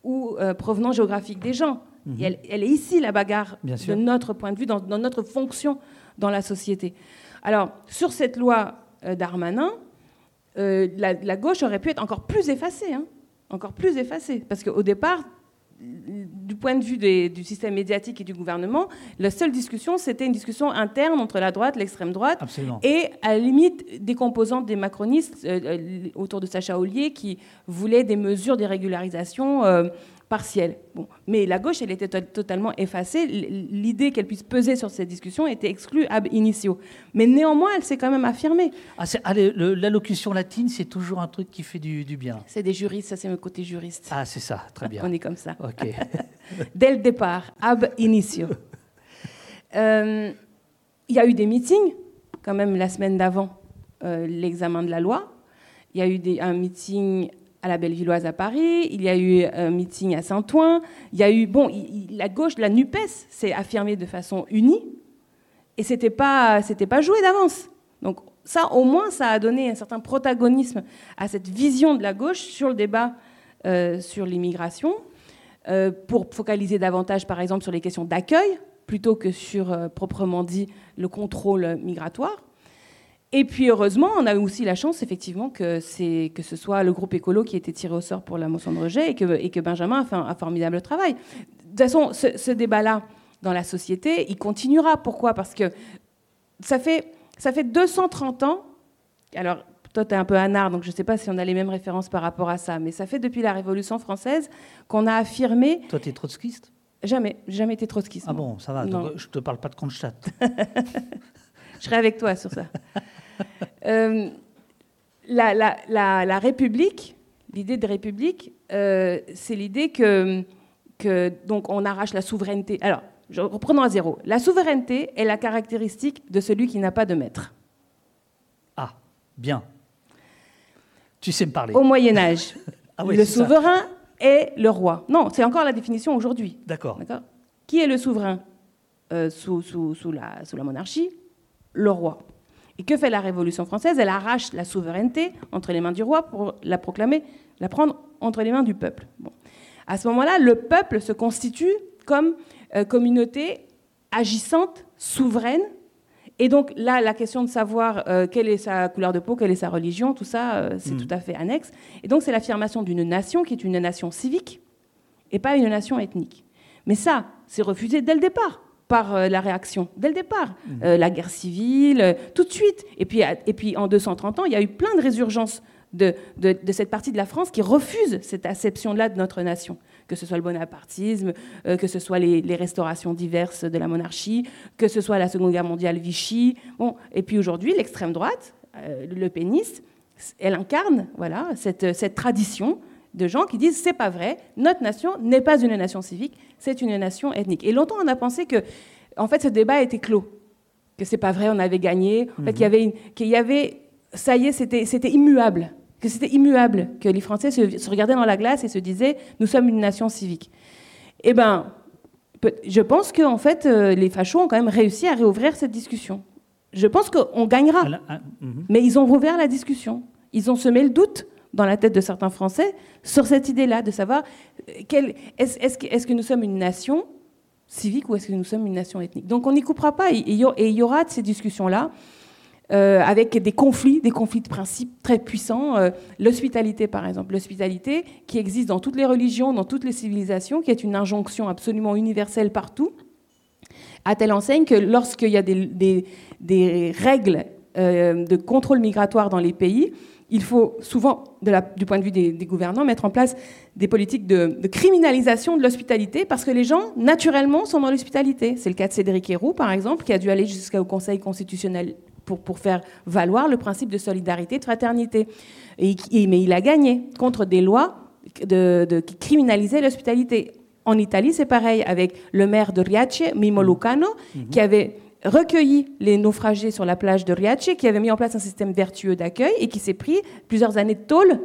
Speaker 2: ou euh, provenance géographique des gens. Mhm. elle, est ici la bagarre de notre point de vue, dans, notre fonction dans la société. Alors, sur cette loi euh, Darmanin, euh, la, gauche aurait pu être encore plus effacée, hein, encore plus effacée, parce qu'au départ, du point de vue du système médiatique et du gouvernement, la seule discussion, c'était une discussion interne entre la droite, l'extrême droite, et à la limite des composantes des macronistes autour de Sacha Ollier qui voulaient des mesures de régularisation partielle. Bon. Mais la gauche, elle était totalement effacée. L'idée qu'elle puisse peser sur cette discussion était exclue ab initio. Mais néanmoins, elle s'est quand même affirmée.
Speaker 3: Ah, L'allocution latine, c'est toujours un truc qui fait du, bien.
Speaker 2: C'est des juristes, ça c'est mon côté juriste.
Speaker 3: Ah, c'est ça, très bien.
Speaker 2: On est comme ça. Dès le départ, ab initio. Euh, il y a eu des meetings, quand même, la semaine d'avant euh, l'examen de la loi. Il y a eu des, un meeting à la Bellevilloise à Paris, il y a eu un meeting à Saint-Ouen, il y a eu, bon, la gauche, la NUPES s'est affirmée de façon unie, et c'était pas, c'était pas joué d'avance. Donc ça, au moins, ça a donné un certain protagonisme à cette vision de la gauche sur le débat euh, sur l'immigration, euh, pour focaliser davantage, par exemple, sur les questions d'accueil, plutôt que sur, euh, proprement dit, le contrôle migratoire. Et puis heureusement, on a aussi la chance effectivement que, que ce soit le groupe écolo qui a été tiré au sort pour la motion de rejet et que, et que Benjamin a fait un, formidable travail. De toute façon, ce, débat-là dans la société, il continuera. Pourquoi? Parce que ça fait, ça fait 230 ans, alors toi tu es un peu anard, donc je ne sais pas si on a les mêmes références par rapport à ça, mais ça fait depuis la Révolution française qu'on a affirmé...
Speaker 3: Toi tu es trotskiste?
Speaker 2: Jamais, jamais été trotskiste.
Speaker 3: Ah bon, ça va, donc, je ne te parle pas de Kronstadt.
Speaker 2: je serai avec toi sur ça. Euh, la, République, l'idée de République, euh, c'est l'idée que, que donc on arrache la souveraineté. Alors, reprenons à zéro. La souveraineté est la caractéristique de celui qui n'a pas de maître.
Speaker 3: Ah, bien. Tu sais me parler.
Speaker 2: Au Moyen Âge, ah le souverain est le roi. Non, c'est encore la définition aujourd'hui.
Speaker 3: D'accord?
Speaker 2: Qui est le souverain? Euh, sous, sous, sous, la, sous la monarchie Le roi. Et que fait la Révolution française? Elle arrache la souveraineté entre les mains du roi pour la proclamer, la prendre entre les mains du peuple. Bon. À ce moment-là, le peuple se constitue comme euh, communauté agissante, souveraine. Et donc là, la question de savoir euh, quelle est sa couleur de peau, quelle est sa religion, tout ça, euh, c'est mm. tout à fait annexe. Et donc c'est l'affirmation d'une nation qui est une nation civique et pas une nation ethnique. Mais ça, c'est refusé dès le départ par euh, la réaction dès le départ. Mmh. Euh, la guerre civile, euh, tout de suite. Et puis, et puis en 230 ans, il y a eu plein de résurgences de, de, cette partie de la France qui refuse cette acception-là de notre nation. Que ce soit le bonapartisme, que ce soit les, restaurations diverses de la monarchie, que ce soit la Seconde Guerre mondiale, Vichy. Bon, et puis aujourd'hui, l'extrême droite, le péniste, elle incarne voilà, cette, cette tradition de gens qui disent c'est pas vrai, notre nation n'est pas une nation civique, c'est une nation ethnique. Et longtemps on a pensé que en fait ce débat était clos, que c'est pas vrai, on avait gagné, qu'il y mhm. avait, qu'il y avait, ça y est, c'était, c'était immuable, que c'était immuable, que les Français se, regardaient dans la glace et se disaient nous sommes une nation civique. Eh ben, je pense qu'en fait euh, les fachos ont quand même réussi à réouvrir cette discussion. Je pense qu'on gagnera, ah, mhm. mais ils ont rouvert la discussion. Ils ont semé le doute dans la tête de certains Français sur cette idée-là, de savoir euh, est-ce que, nous sommes une nation civique ou est-ce que nous sommes une nation ethnique? Donc on n'y coupera pas, et il y aura de ces discussions-là. Euh, avec des conflits, des conflits de principes très puissants. Euh, l'hospitalité, par exemple. L'hospitalité qui existe dans toutes les religions, dans toutes les civilisations, qui est une injonction absolument universelle partout, à telle enseigne que lorsqu'il y a des, des, règles de contrôle migratoire dans les pays, il faut souvent, du point de vue des, gouvernants, mettre en place des politiques de, criminalisation de l'hospitalité parce que les gens, naturellement, sont dans l'hospitalité. C'est le cas de Cédric Héroux, par exemple, qui a dû aller jusqu'au Conseil constitutionnel pour, pour faire valoir le principe de solidarité, de fraternité. Et, mais il a gagné contre des lois de, de, qui criminalisaient l'hospitalité. En Italie, c'est pareil, avec le maire de Riace, Mimo Lucano, mhm. qui avait recueilli les naufragés sur la plage de Riace, qui avait mis en place un système vertueux d'accueil et qui s'est pris plusieurs années de tôle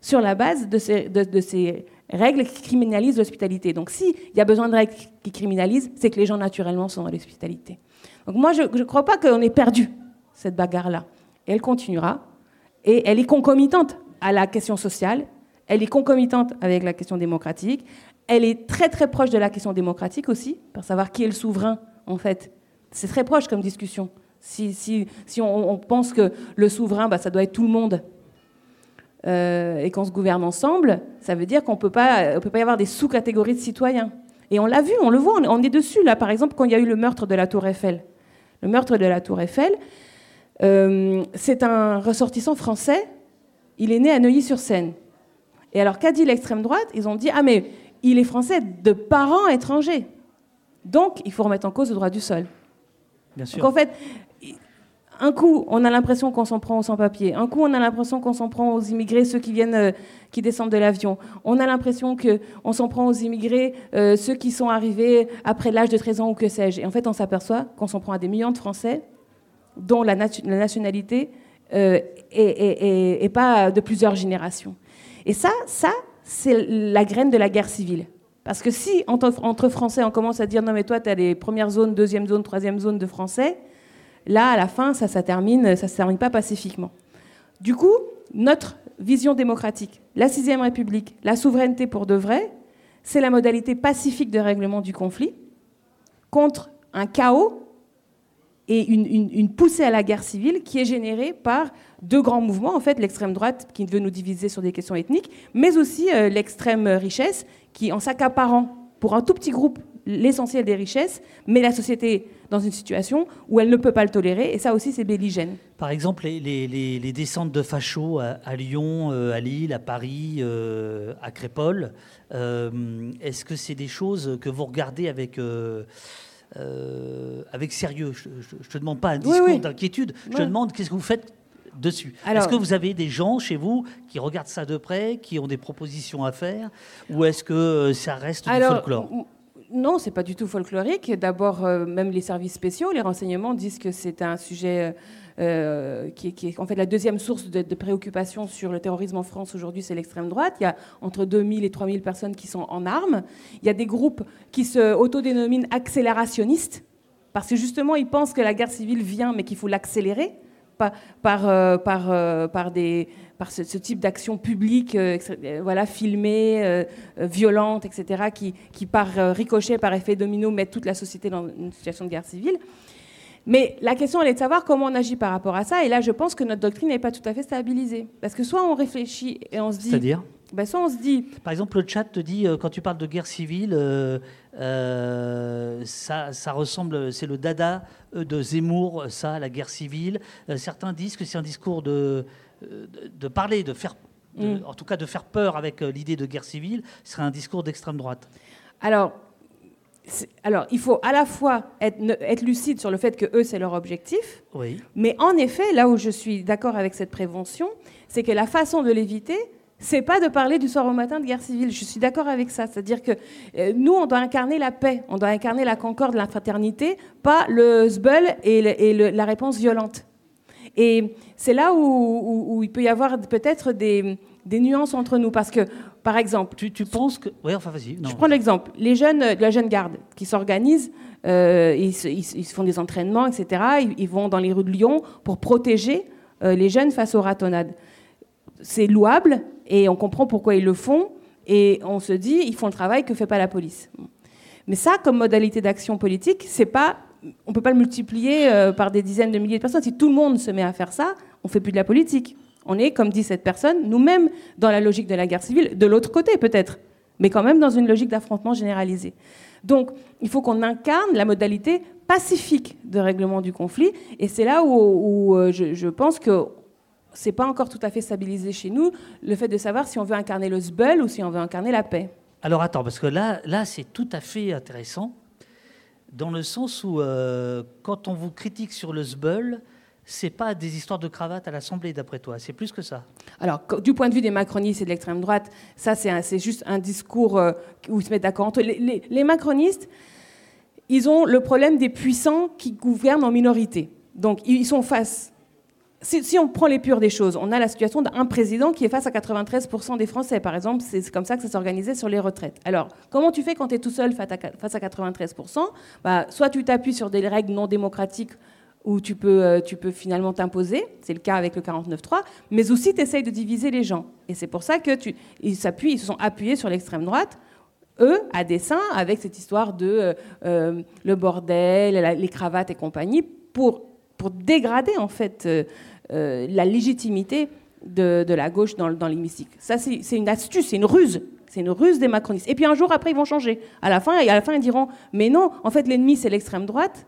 Speaker 2: sur la base de ces, de, ces règles qui criminalisent l'hospitalité. Donc s'il y a besoin de règles qui criminalisent, c'est que les gens naturellement sont dans l'hospitalité. Donc moi, je ne crois pas qu'on ait perdu cette bagarre-là. Elle continuera et elle est concomitante à la question sociale, elle est concomitante avec la question démocratique, elle est très très proche de la question démocratique aussi, pour savoir qui est le souverain en fait. C'est très proche comme discussion. Si, on, pense que le souverain, bah, ça doit être tout le monde, euh, et qu'on se gouverne ensemble, ça veut dire qu'on ne peut pas y avoir des sous-catégories de citoyens. Et on l'a vu, on le voit, on est dessus là, par exemple, quand il y a eu le meurtre de la Tour Eiffel. Le meurtre de la Tour Eiffel, euh, c'est un ressortissant français, il est né à Neuilly-sur-Seine. Et alors qu'a dit l'extrême droite? Ils ont dit, ah mais il est français de parents étrangers. Donc il faut remettre en cause le droit du sol.
Speaker 3: Bien sûr.
Speaker 2: En fait, un coup, on a l'impression qu'on s'en prend aux sans-papiers. Un coup, on a l'impression qu'on s'en prend aux immigrés, ceux qui viennent, euh, qui descendent de l'avion. On a l'impression qu'on s'en prend aux immigrés, euh, ceux qui sont arrivés après l'âge de 13 ans ou que sais-je. Et en fait, on s'aperçoit qu'on s'en prend à des millions de Français dont la, nationalité euh, est, pas de plusieurs générations. Et ça, ça, c'est la graine de la guerre civile. Parce que si, entre, Français, on commence à dire non, mais toi, tu as les premières zones, deuxième zone, troisième zone de Français, Là, à la fin, ça ne termine, ça se termine pas pacifiquement. Du coup, notre vision démocratique, la sixième République, la souveraineté pour de vrai, c'est la modalité pacifique de règlement du conflit contre un chaos et une, poussée à la guerre civile qui est générée par deux grands mouvements, en fait, l'extrême droite qui veut nous diviser sur des questions ethniques, mais aussi euh, l'extrême richesse qui, en s'accaparant pour un tout petit groupe l'essentiel des richesses, met la société dans une situation où elle ne peut pas le tolérer, et ça aussi c'est belligène.
Speaker 3: Par exemple, les, descentes de fachos à, Lyon, euh, à Lille, à Paris, euh, à Crépole, euh, est-ce que c'est des choses que vous regardez avec... avec sérieux? Je ne te demande pas un discours d'inquiétude, je te demande qu'est-ce que vous faites dessus. Est-ce que vous avez des gens chez vous qui regardent ça de près, qui ont des propositions à faire, ou est-ce que ça reste du folklore?
Speaker 2: non, c'est pas du tout folklorique. D'abord, euh, même les services spéciaux, les renseignements disent que c'est un sujet euh, qui, est, en fait la deuxième source de, préoccupation sur le terrorisme en France aujourd'hui, c'est l'extrême droite. Il y a entre 2000 et 3000 personnes qui sont en armes. Il y a des groupes qui se autodénominent accélérationnistes parce que justement, ils pensent que la guerre civile vient, mais qu'il faut l'accélérer par, par, euh, par des par ce, type d'action publique, euh, euh, voilà, filmée, euh, violente, etc., qui, qui, par ricochet, par effet domino, met toute la société dans une situation de guerre civile. Mais la question, elle est de savoir comment on agit par rapport à ça. Et là, je pense que notre doctrine n'est pas tout à fait stabilisée. Parce que soit on réfléchit et on se dit...
Speaker 3: C'est-à-dire?
Speaker 2: Ben, soit on se dit...
Speaker 3: Par exemple, le chat te dit, quand tu parles de guerre civile, ça, ça, ressemble, c'est le dada de Zemmour, ça, la guerre civile. certains disent que c'est un discours de, de, parler, de faire, mm. en tout cas de faire peur avec euh, l'idée de guerre civile, serait un discours d'extrême droite.
Speaker 2: Alors, alors, il faut à la fois être, être, lucide sur le fait que eux, c'est leur objectif.
Speaker 3: Oui.
Speaker 2: Mais en effet, là où je suis d'accord avec cette prévention, c'est que la façon de l'éviter, c'est pas de parler du soir au matin de guerre civile. Je suis d'accord avec ça. C'est-à-dire que euh, nous, on doit incarner la paix, on doit incarner la concorde, la fraternité, pas le zbeul et, la réponse violente. Et c'est là où, il peut y avoir peut-être des, nuances entre nous. Parce que, par exemple.
Speaker 3: Tu, penses que. Oui, enfin, vas-y.
Speaker 2: Je prends l'exemple. Les jeunes de la jeune garde qui s'organisent, euh, ils, font des entraînements, etc. Ils, vont dans les rues de Lyon pour protéger euh, les jeunes face aux ratonnades. C'est louable et on comprend pourquoi ils le font. Et on se dit, ils font le travail que fait pas la police. Mais ça, comme modalité d'action politique, c'est pas on ne peut pas le multiplier euh, par des dizaines de milliers de personnes. Si tout le monde se met à faire ça, on fait plus de la politique. On est, comme dit cette personne, nous-mêmes dans la logique de la guerre civile, de l'autre côté peut-être, mais quand même dans une logique d'affrontement généralisé. Donc, il faut qu'on incarne la modalité pacifique de règlement du conflit, et c'est là où, euh, je, pense que c'est pas encore tout à fait stabilisé chez nous le fait de savoir si on veut incarner le sbul ou si on veut incarner la paix.
Speaker 3: Alors attends, parce que là, là c'est tout à fait intéressant dans le sens où, euh, quand on vous critique sur le SBUL, c'est pas des histoires de cravate à l'Assemblée, d'après toi. C'est plus que ça.
Speaker 2: Alors, du point de vue des macronistes et de l'extrême droite, ça, c'est juste un discours euh, où ils se mettent d'accord. Les, les, macronistes, ils ont le problème des puissants qui gouvernent en minorité. Donc, ils sont face. Si, on prend les purs des choses, on a la situation d'un président qui est face à 93% des Français, par exemple. C'est comme ça que ça s'organisait sur les retraites. Alors, comment tu fais quand tu es tout seul face à 93% bah, Soit tu t'appuies sur des règles non démocratiques où tu peux, euh, tu peux finalement t'imposer, c'est le cas avec le 49-3, mais aussi tu essayes de diviser les gens. Et c'est pour ça qu'ils ils ils se sont appuyés sur l'extrême droite, eux, à dessein, avec cette histoire de euh, euh, le bordel, les cravates et compagnie, pour, pour dégrader en fait la légitimité de, la gauche dans, dans l'hémicycle. Ça, c'est une astuce, c'est une ruse. C'est une ruse des macronistes. Et puis un jour après, ils vont changer. À la fin, et à la fin, ils diront Mais non, en fait, l'ennemi, c'est l'extrême droite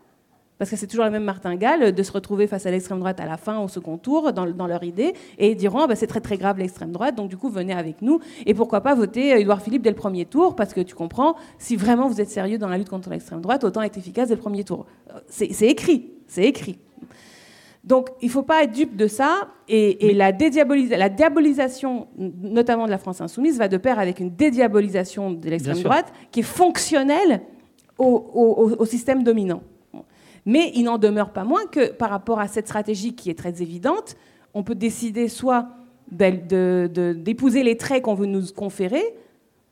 Speaker 2: parce que c'est toujours la même martingale, de se retrouver face à l'extrême droite à la fin, au second tour, dans, leur idée, et ils diront bah, c'est très très grave l'extrême droite, donc du coup venez avec nous, et pourquoi pas voter Édouard Philippe dès le premier tour, parce que tu comprends, si vraiment vous êtes sérieux dans la lutte contre l'extrême droite, autant être efficace dès le premier tour. C'est écrit, c'est écrit. Donc il ne faut pas être dupe de ça, et, la, la, diabolisation, notamment de la France insoumise, va de pair avec une dédiabolisation de l'extrême droite qui est fonctionnelle au système dominant. Mais il n'en demeure pas moins que par rapport à cette stratégie qui est très évidente, on peut décider soit d'épouser les traits qu'on veut nous conférer,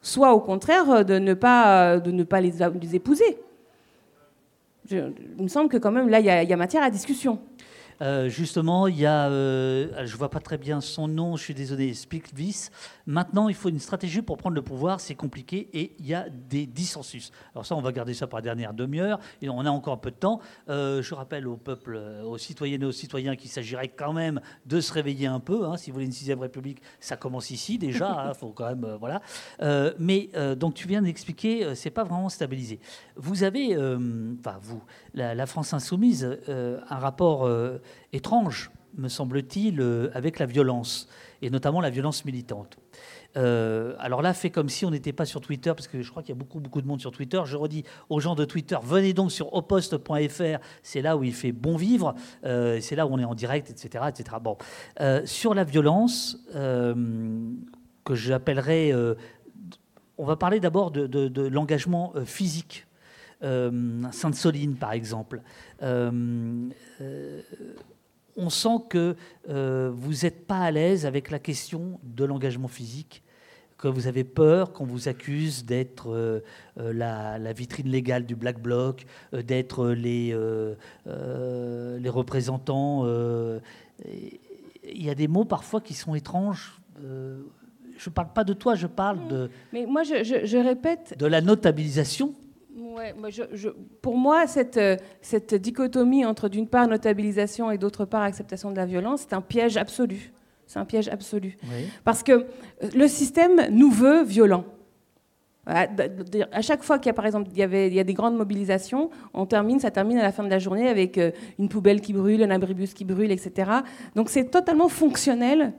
Speaker 2: soit au contraire de ne pas, de ne pas les, épouser. il me semble que quand même là, il y, a matière à discussion.
Speaker 3: Euh, justement, il y a, euh, je vois pas très bien son nom, je suis désolé, Spikvis. Maintenant, il faut une stratégie pour prendre le pouvoir, c'est compliqué et il y a des dissensus. Alors ça, on va garder ça pour la dernière demi-heure et on a encore un peu de temps. Euh, je rappelle au peuple, aux citoyennes et aux citoyens qu'il s'agirait quand même de se réveiller un peu. Hein. Si vous voulez une sixième république, ça commence ici déjà. Il faut quand même, voilà. mais donc tu viens d'expliquer, c'est pas vraiment stabilisé. Vous avez, enfin vous, la, France insoumise, un rapport étrange, me semble-t-il, euh, avec la violence, et notamment la violence militante. Euh, alors là, fait comme si on n'était pas sur Twitter, parce que je crois qu'il y a beaucoup, beaucoup de monde sur Twitter. Je redis aux gens de Twitter, venez donc sur oposte.fr, c'est là où il fait bon vivre, euh, c'est là où on est en direct, etc. etc. Sur la violence, que j'appellerais... on va parler d'abord de l'engagement physique. Sainte-Soline, par exemple on sent que euh, vous n'êtes pas à l'aise avec la question de l'engagement physique, que vous avez peur qu'on vous accuse d'être euh, euh, la, vitrine légale du Black Bloc, d'être les, les représentants. Il y a des mots parfois qui sont étranges. je ne parle pas de toi, je parle de.
Speaker 2: Mais moi, je répète.
Speaker 3: De la notabilisation
Speaker 2: pour moi, cette, euh, cette dichotomie entre d'une part notabilisation et d'autre part acceptation de la violence, c'est un piège absolu. C'est un piège absolu. Parce que euh, le système nous veut violents. À, chaque fois qu'il y a, par exemple, il y, avait, il y a des grandes mobilisations, on termine, ça termine à la fin de la journée avec euh, une poubelle qui brûle, un abribus qui brûle, etc. Donc c'est totalement fonctionnel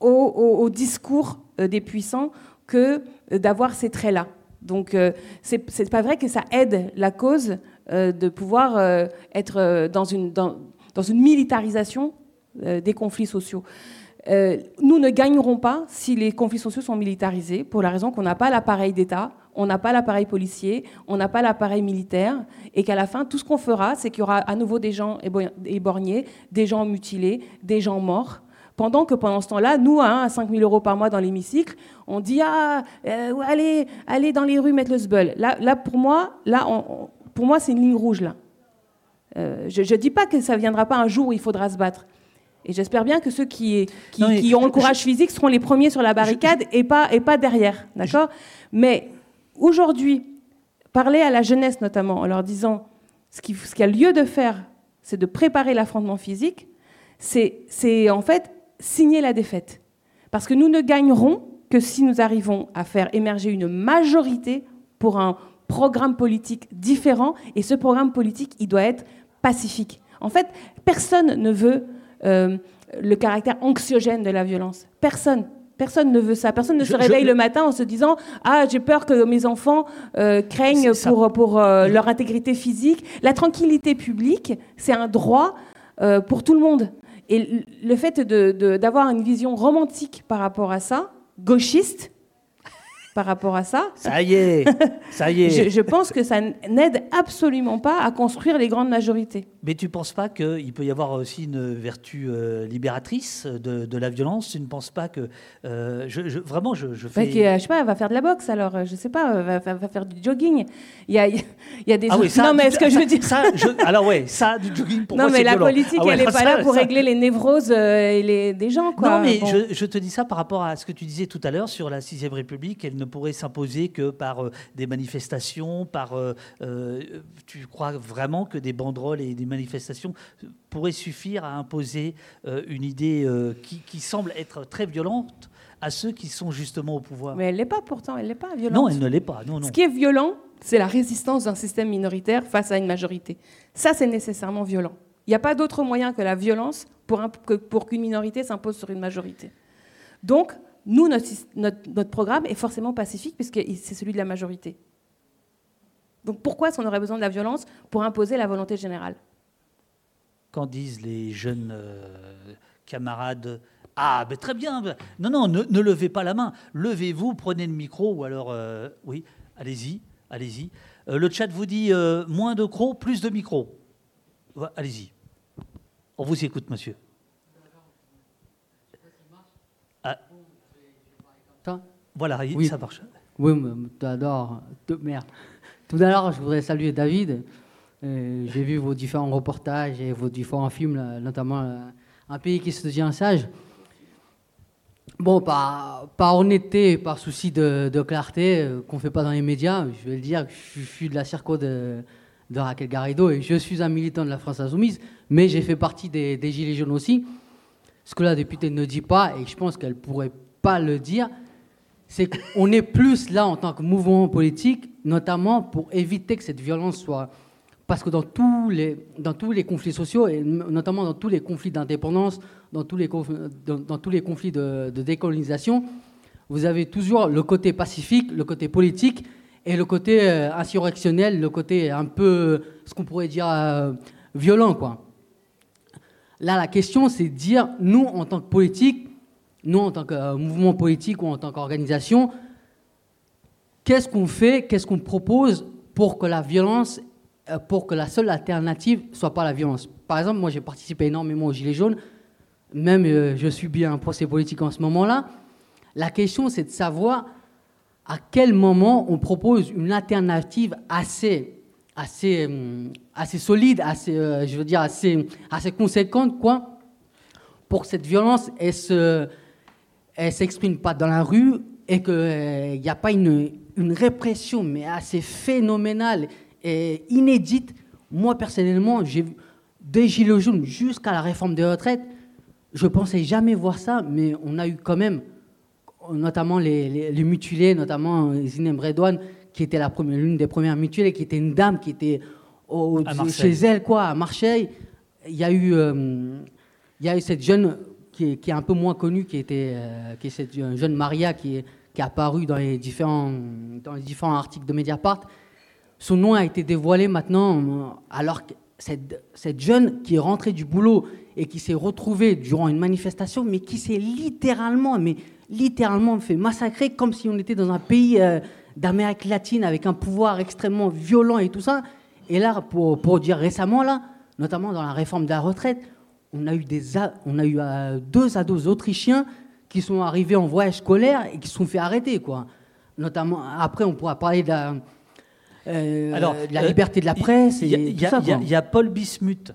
Speaker 2: au discours des puissants que d'avoir ces traits-là. Donc, euh, ce c'est pas vrai que ça aide la cause euh, de pouvoir euh, être dans une, dans, une militarisation des conflits sociaux. nous ne gagnerons pas si les conflits sociaux sont militarisés, pour la raison qu'on n'a pas l'appareil d'État, on n'a pas l'appareil policier, on n'a pas l'appareil militaire, et qu'à la fin, tout ce qu'on fera, c'est qu'il y aura à nouveau des gens éborgnés, des gens mutilés, des gens morts. Pendant que pendant ce temps-là, nous, hein, à 5 000 euros par mois dans l'hémicycle, on dit ah, euh, allez, allez dans les rues mettre le sbeul. Là, là pour moi, là, pour moi, c'est une ligne rouge là. Euh, je ne dis pas que ça ne viendra pas un jour où il faudra se battre. Et j'espère bien que ceux qui, qui, ont le courage physique seront les premiers sur la barricade et, pas, et pas derrière. D'accord? Mais aujourd'hui, parler à la jeunesse notamment en leur disant ce qu'il ce qu a lieu de faire, c'est de préparer l'affrontement physique, c'est en fait signer la défaite. Parce que nous ne gagnerons que si nous arrivons à faire émerger une majorité pour un programme politique différent. Et ce programme politique, il doit être pacifique. En fait, personne ne veut euh, le caractère anxiogène de la violence. Personne. Personne ne veut ça. Personne ne se réveille le matin en se disant Ah, j'ai peur que mes enfants euh, craignent pour, pour euh, leur intégrité physique. La tranquillité publique, c'est un droit euh, pour tout le monde. Et le fait d'avoir une vision romantique par rapport à ça, gauchiste, par rapport à ça.
Speaker 3: Ça y est, ça y est.
Speaker 2: Je, pense que ça n'aide absolument pas à construire les grandes majorités.
Speaker 3: Mais tu ne penses pas qu'il peut y avoir aussi une vertu euh, libératrice de, la violence? Tu ne penses pas que... Euh, je, vraiment, je,
Speaker 2: fais... je sais pas, elle va faire de la boxe alors, je sais pas, va, va faire du jogging. Il y a, il y a des...
Speaker 3: Ah oui, ça,
Speaker 2: non mais est-ce que je veux dire...
Speaker 3: Ça, alors ouais, ça, du jogging pour
Speaker 2: non,
Speaker 3: moi
Speaker 2: mais la politique,
Speaker 3: ah
Speaker 2: elle n'est pas là pour régler les névroses euh, et les, des gens. Quoi.
Speaker 3: Non mais je, te dis ça par rapport à ce que tu disais tout à l'heure sur la 6 République. Elle ne pourrait s'imposer que par des manifestations, par... tu crois vraiment que des banderoles et des manifestations pourrait suffire à imposer euh, une idée euh, qui, semble être très violente à ceux qui sont justement au pouvoir?
Speaker 2: Mais elle l'est pas pourtant, elle n'est pas violente.
Speaker 3: Non, elle ne l'est pas. Non, non.
Speaker 2: Ce qui est violent, c'est la résistance d'un système minoritaire face à une majorité. Ça, c'est nécessairement violent. Il n'y a pas d'autre moyen que la violence pour, pour qu'une minorité s'impose sur une majorité. Donc, nous, notre, notre programme est forcément pacifique puisque c'est celui de la majorité. Donc pourquoi est-ce qu'on aurait besoin de la violence pour imposer la volonté générale?
Speaker 3: Qu'en disent les jeunes euh, camarades? Ah, ben très bien. Non, non, ne, levez pas la main. Levez-vous, prenez le micro, ou alors, euh, oui, allez-y, allez-y. Euh, le chat vous dit moins de crocs, plus de micros. allez-y. On vous écoute, monsieur. Voilà, oui. ça marche.
Speaker 5: Oui, t'adores. Merde. Tout l'heure, je voudrais saluer David. Euh, j'ai vu vos différents reportages et vos différents films, notamment euh, Un pays qui se devient sage. Bon, par, par honnêteté, par souci de, clarté, euh, qu'on ne fait pas dans les médias, je vais le dire, je, suis de la circo de, de, Raquel Garrido et je suis un militant de la France Insoumise, mais j'ai fait partie des, des, Gilets jaunes aussi. Ce que la députée ne dit pas, et je pense qu'elle ne pourrait pas le dire, c'est qu'on est plus là en tant que mouvement politique, notamment pour éviter que cette violence soit parce que dans tous les, dans tous les conflits sociaux, et notamment dans tous les conflits d'indépendance, dans, tous les dans, tous les conflits de, décolonisation, vous avez toujours le côté pacifique, le côté politique et le côté euh, insurrectionnel, le côté un peu, ce qu'on pourrait dire, euh, violent. Là, la question, c'est de dire, nous, en tant que politique, nous, en tant que euh, mouvement politique ou en tant qu'organisation, qu'est-ce qu'on fait, qu'est-ce qu'on propose pour que la violence euh, pour que la seule alternative soit pas la violence? Par exemple, moi j'ai participé énormément aux Gilets jaunes, même euh, je subis un procès politique en ce moment-là. La question c'est de savoir à quel moment on propose une alternative assez, assez, euh, assez solide, assez, je veux dire assez, assez conséquente, quoi, pour que cette violence elle se, elle s'exprime pas dans la rue et qu'il n'y a pas une, une répression mais assez phénoménale inédite. Moi, personnellement, j'ai des gilets jaunes jusqu'à la réforme des retraites. Je pensais jamais voir ça, mais on a eu quand même, notamment les, les, mutilés, notamment Zinem Redouane, qui était l'une des premières mutilées, qui était une dame qui était au, chez elle, quoi, à Marseille. Il y a eu, euh, il y a eu cette jeune qui est, un peu moins connue, qui était, euh, qui est cette jeune Maria qui qui est apparue dans les différents, dans les différents articles de Mediapart, son nom a été dévoilé maintenant, alors que cette, cette jeune qui est rentrée du boulot et qui s'est retrouvée durant une manifestation, mais qui s'est littéralement, mais littéralement fait massacrer comme si on était dans un pays euh, d'Amérique latine avec un pouvoir extrêmement violent et tout ça. Et là, pour, pour dire récemment, là, notamment dans la réforme de la retraite, on a eu, des, on a eu euh, deux ados autrichiens qui sont arrivés en voyage scolaire et qui se sont fait arrêter. Quoi. Notamment, après, on pourra parler de euh, Alors, la euh, liberté de la presse. Il
Speaker 3: y, a Paul Bismuth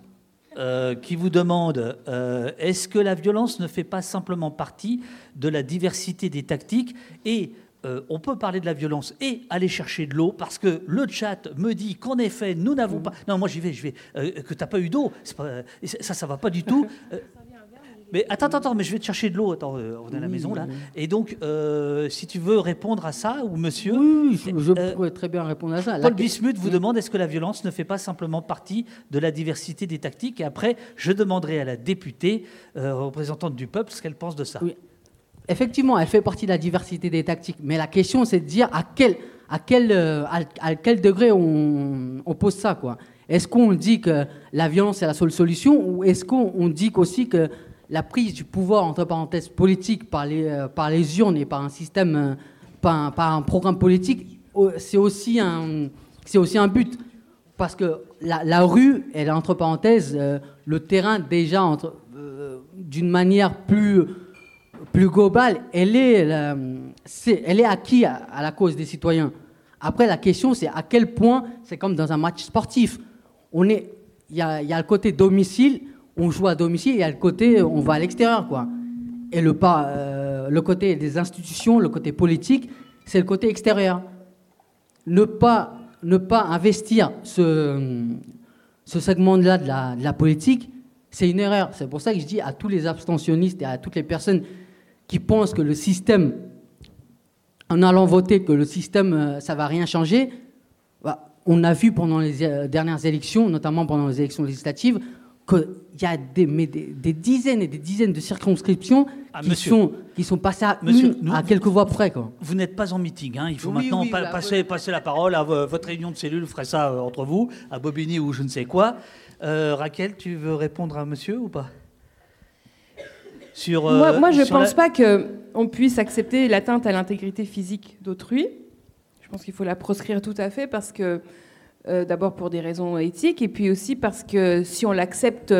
Speaker 3: euh, qui vous demande est-ce que la violence ne fait pas simplement partie de la diversité des tactiques et on peut parler de la violence et aller chercher de l'eau parce que le chat me dit qu'en effet, nous n'avons pas. Non, moi j'y vais, je vais. que tu n'as pas eu d'eau, ça, ça va pas du tout. Mais attends, attends, mais je vais te chercher de l'eau. Attends, euh, on est à la maison là. Et donc, euh, si tu veux répondre à ça, ou monsieur.
Speaker 5: Oui, je, euh, pourrais très bien répondre à ça.
Speaker 3: Paul Bismuth vous demande est-ce que la violence ne fait pas simplement partie de la diversité des tactiques? Et après, je demanderai à la députée, représentante du peuple, ce qu'elle pense de ça. Oui.
Speaker 5: Effectivement, elle fait partie de la diversité des tactiques. Mais la question, c'est de dire à quel, à quel, à, quel degré on, pose ça, quoi. Est-ce qu'on dit que la violence est la seule solution ou est-ce qu'on dit aussi que la prise du pouvoir, entre parenthèses, politique par les, euh, par les urnes et par un système, euh, par, un, programme politique, c'est aussi un, aussi un but? Parce que la, rue, elle est entre parenthèses, euh, le terrain déjà d'une manière plus, plus globale, elle est, c'est, elle est acquise à, la cause des citoyens. Après, la question, c'est à quel point, c'est comme dans un match sportif. On est, il y a, y a, le côté domicile, on joue à domicile, il y a le côté, on va à l'extérieur, quoi. Et le, pas, euh, le côté des institutions, le côté politique, c'est le côté extérieur. Ne pas, ne pas investir ce, ce segment-là de la politique, c'est une erreur. C'est pour ça que je dis à tous les abstentionnistes et à toutes les personnes qui pensent que le système en allant voter que le système, euh, ça va rien changer, bah, on a vu pendant les euh, dernières élections, notamment pendant les élections législatives, qu'il y a des, des, dizaines et des dizaines de circonscriptions ah, qui, sont, qui sont passées à, à quelques voix près. Quoi.
Speaker 3: Vous n'êtes pas en meeting, hein. il faut maintenant passer, passer, la parole à votre réunion de cellule, vous ferez ça euh, entre vous, à Bobigny ou je ne sais quoi. Raquel, tu veux répondre à monsieur ou pas?
Speaker 2: Sur, moi, je ne pense pas que on puisse accepter l'atteinte à l'intégrité physique d'autrui. Je pense qu'il faut la proscrire tout à fait parce que, euh, d'abord pour des raisons éthiques, et puis aussi parce que si on l'accepte,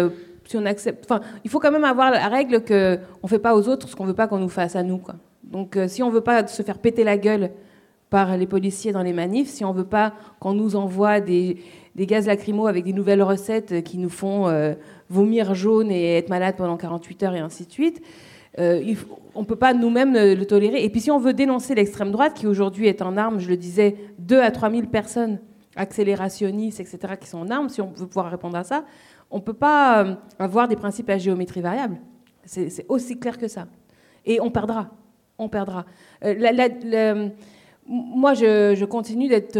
Speaker 2: si on accepte, enfin, il faut quand même avoir la règle que on fait pas aux autres ce qu'on veut pas qu'on nous fasse à nous, quoi. Donc, euh, si on veut pas se faire péter la gueule par les policiers dans les manifs, si on veut pas qu'on nous envoie des, des, gaz lacrymaux avec des nouvelles recettes qui nous font euh, vomir jaune et être malade pendant 48 heures et ainsi de suite, euh, on ne peut pas nous-mêmes le tolérer. Et puis si on veut dénoncer l'extrême droite, qui aujourd'hui est en armes, je le disais, 2 à 3 000 personnes accélérationnistes, etc., qui sont en armes, si on veut pouvoir répondre à ça, on ne peut pas euh, avoir des principes à géométrie variable. C'est aussi clair que ça. Et on perdra. On perdra. Euh, moi, je, continue d'être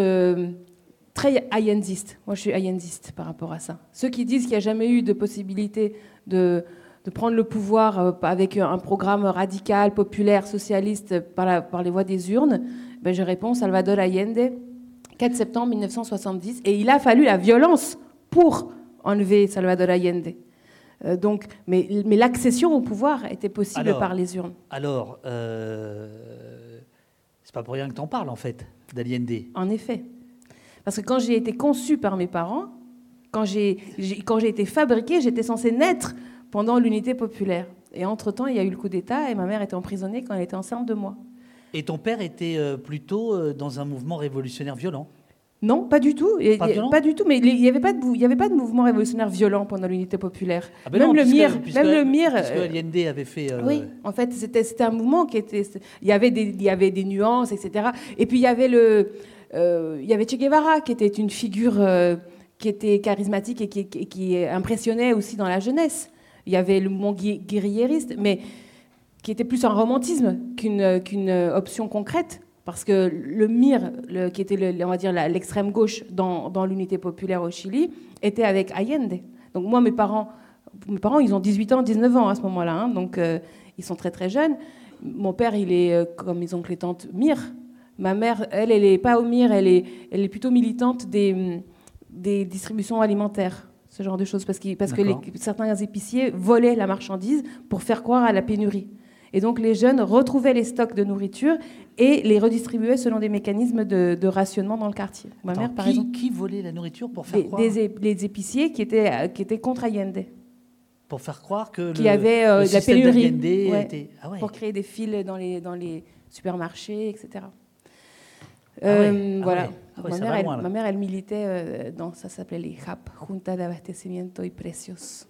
Speaker 2: très ayenziste. Moi, je suis ayenziste par rapport à ça. Ceux qui disent qu'il n'y a jamais eu de possibilité de de prendre le pouvoir euh, avec un programme radical, populaire, socialiste par, par les voies des urnes, ben je réponds Salvador Allende, 4 septembre 1970. Et il a fallu la violence pour enlever Salvador Allende. Euh, donc, mais, mais l'accession au pouvoir était possible par les urnes.
Speaker 3: Alors, euh, c'est pas pour rien que tu en parles, en fait, d'Allende.
Speaker 2: En effet. Parce que quand j'ai été conçue par mes parents, quand j'ai été fabriquée, j'étais censée naître pendant l'unité populaire. Et entre-temps, il y a eu le coup d'État et ma mère était emprisonnée quand elle était enceinte de moi.
Speaker 3: Et ton père était euh, plutôt euh, dans un mouvement révolutionnaire violent?
Speaker 2: Non, pas du tout. Pas, du tout, mais il n'y avait, pas de, avait pas de mouvement révolutionnaire violent pendant l'unité populaire.
Speaker 3: Ah ben même, le MIR, même le MIR. Parce que Allende avait fait.
Speaker 2: Euh, oui, en fait, c'était un mouvement qui était. Il y, avait des, il y avait des nuances, etc. Et puis il y avait le. Il y avait Che Guevara, qui était une figure qui était charismatique et qui, impressionnait aussi dans la jeunesse il y avait le mouvement guerriériste, mais qui était plus un romantisme qu'une option concrète. Parce que le MIR, qui était, on va dire, l'extrême gauche dans, l'unité populaire au Chili, était avec Allende. Donc moi, mes parents, mes parents ils ont 18 ans, 19 ans à ce moment-là, hein, donc euh, ils sont très très jeunes. Mon père, il est, euh, comme mes oncles et tantes, MIR. Ma mère, elle, elle n'est pas au MIR, elle est, elle est plutôt militante des, des distributions alimentaires ce genre de choses, parce, parce que certains épiciers volaient la marchandise pour faire croire à la pénurie. Et donc les jeunes retrouvaient les stocks de nourriture et les redistribuaient selon des mécanismes de, rationnement dans le quartier.
Speaker 3: Ma mère, par qui, exemple. Qui volait la nourriture pour faire croire
Speaker 2: des, Les épiciers qui étaient, qui étaient contre Allende.
Speaker 3: Pour faire croire que
Speaker 2: qui le, avait euh, la pénurie. était... Ah ouais. Pour créer des fils dans les, dans les supermarchés, etc.
Speaker 3: Ah euh, ah voilà.
Speaker 2: Ah ma, mère, elle, ma, mère, elle, militait euh, dans, ça s'appelait les JAP, Junta de Abastecimiento y Precios.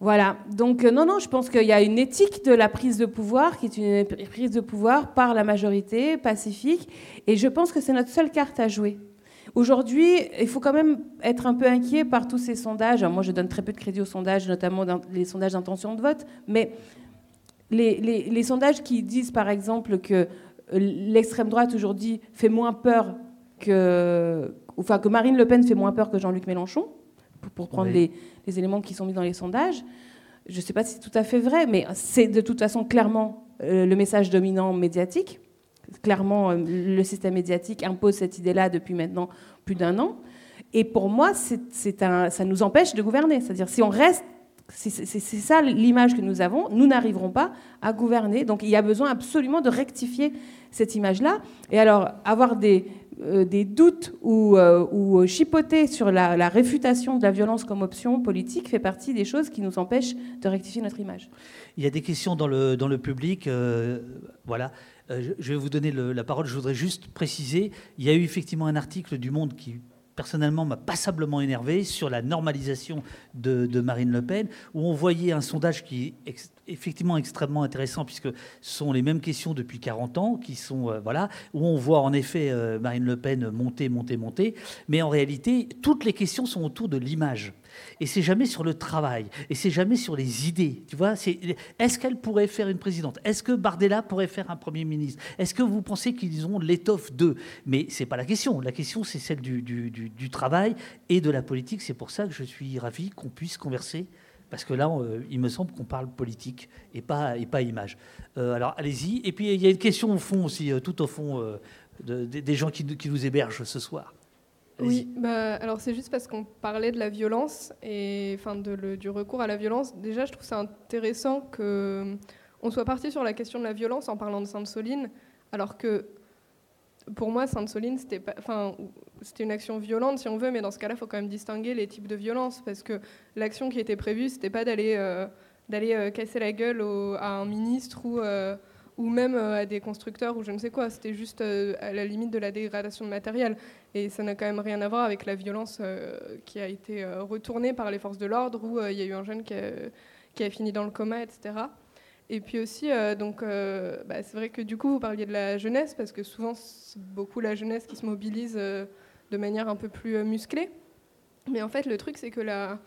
Speaker 2: Voilà, donc euh, non, non, je pense qu'il y a une éthique de la prise de pouvoir qui est une prise de pouvoir par la majorité pacifique, et je pense que c'est notre seule carte à jouer. Aujourd'hui, il faut quand même être un peu inquiet par tous ces sondages. moi, je donne très peu de crédit aux sondages, notamment dans les sondages d'intention de vote, mais les, les, les, sondages qui disent, par exemple, que l'extrême droite aujourd'hui fait moins peur que, enfin, que Marine Le Pen fait moins peur que Jean-Luc Mélenchon, pour, prendre les, éléments qui sont mis dans les sondages. Je ne sais pas si c'est tout à fait vrai, mais c'est de toute façon clairement euh, le message dominant médiatique. Clairement, euh, le système médiatique impose cette idée-là depuis maintenant plus d'un an. Et pour moi, c'est un, ça nous empêche de gouverner. C'est-à-dire, si on reste c'est ça l'image que nous avons. Nous n'arriverons pas à gouverner. Donc il y a besoin absolument de rectifier cette image-là. Et alors, avoir des, euh, des doutes ou, euh, ou, chipoter sur la, réfutation de la violence comme option politique fait partie des choses qui nous empêchent de rectifier notre image.
Speaker 3: Il y a des questions dans le, dans le public. Euh, voilà. je vais vous donner la parole. Je voudrais juste préciser, il y a eu effectivement un article du Monde qui personnellement m'a passablement énervé sur la normalisation de, Marine Le Pen, où on voyait un sondage qui est effectivement extrêmement intéressant, puisque ce sont les mêmes questions depuis 40 ans, qui sont, euh, voilà, où on voit en effet euh, Marine Le Pen monter, monter, monter, mais en réalité, toutes les questions sont autour de l'image. Et c'est jamais sur le travail. Et c'est jamais sur les idées. Tu vois, est-ce qu'elle pourrait faire une présidente? Est-ce que Bardella pourrait faire un premier ministre? Est-ce que vous pensez qu'ils ont l'étoffe d'eux? Mais c'est pas la question. La question, c'est celle du, travail et de la politique. C'est pour ça que je suis ravi qu'on puisse converser. Parce que là, euh, il me semble qu'on parle politique et pas, et pas image. Euh, alors, allez-y. Et puis, il y a une question au fond aussi, euh, tout au fond, des gens qui nous hébergent ce soir.
Speaker 6: Oui, bah, alors c'est juste parce qu'on parlait de la violence et enfin de du recours à la violence. Déjà, je trouve ça intéressant que on soit parti sur la question de la violence en parlant de Sainte-Soline, alors que pour moi, Sainte-Soline, c'était une action violente si on veut, mais dans ce cas-là, il faut quand même distinguer les types de violence parce que l'action qui était prévue, c'était pas d'aller euh, euh, casser la gueule à un ministre ou euh, ou même euh, à des constructeurs ou je ne sais quoi. C'était juste euh, à la limite de la dégradation de matériel. Et ça n'a quand même rien à voir avec la violence euh, qui a été retournée par les forces de l'ordre, où il y a eu un jeune qui a, fini dans le coma, etc. Et puis aussi, donc, bah, c'est vrai que du coup, vous parliez de la jeunesse, parce que souvent, c'est beaucoup la jeunesse qui se mobilise de manière un peu plus musclée. Mais en fait, le truc, c'est que la,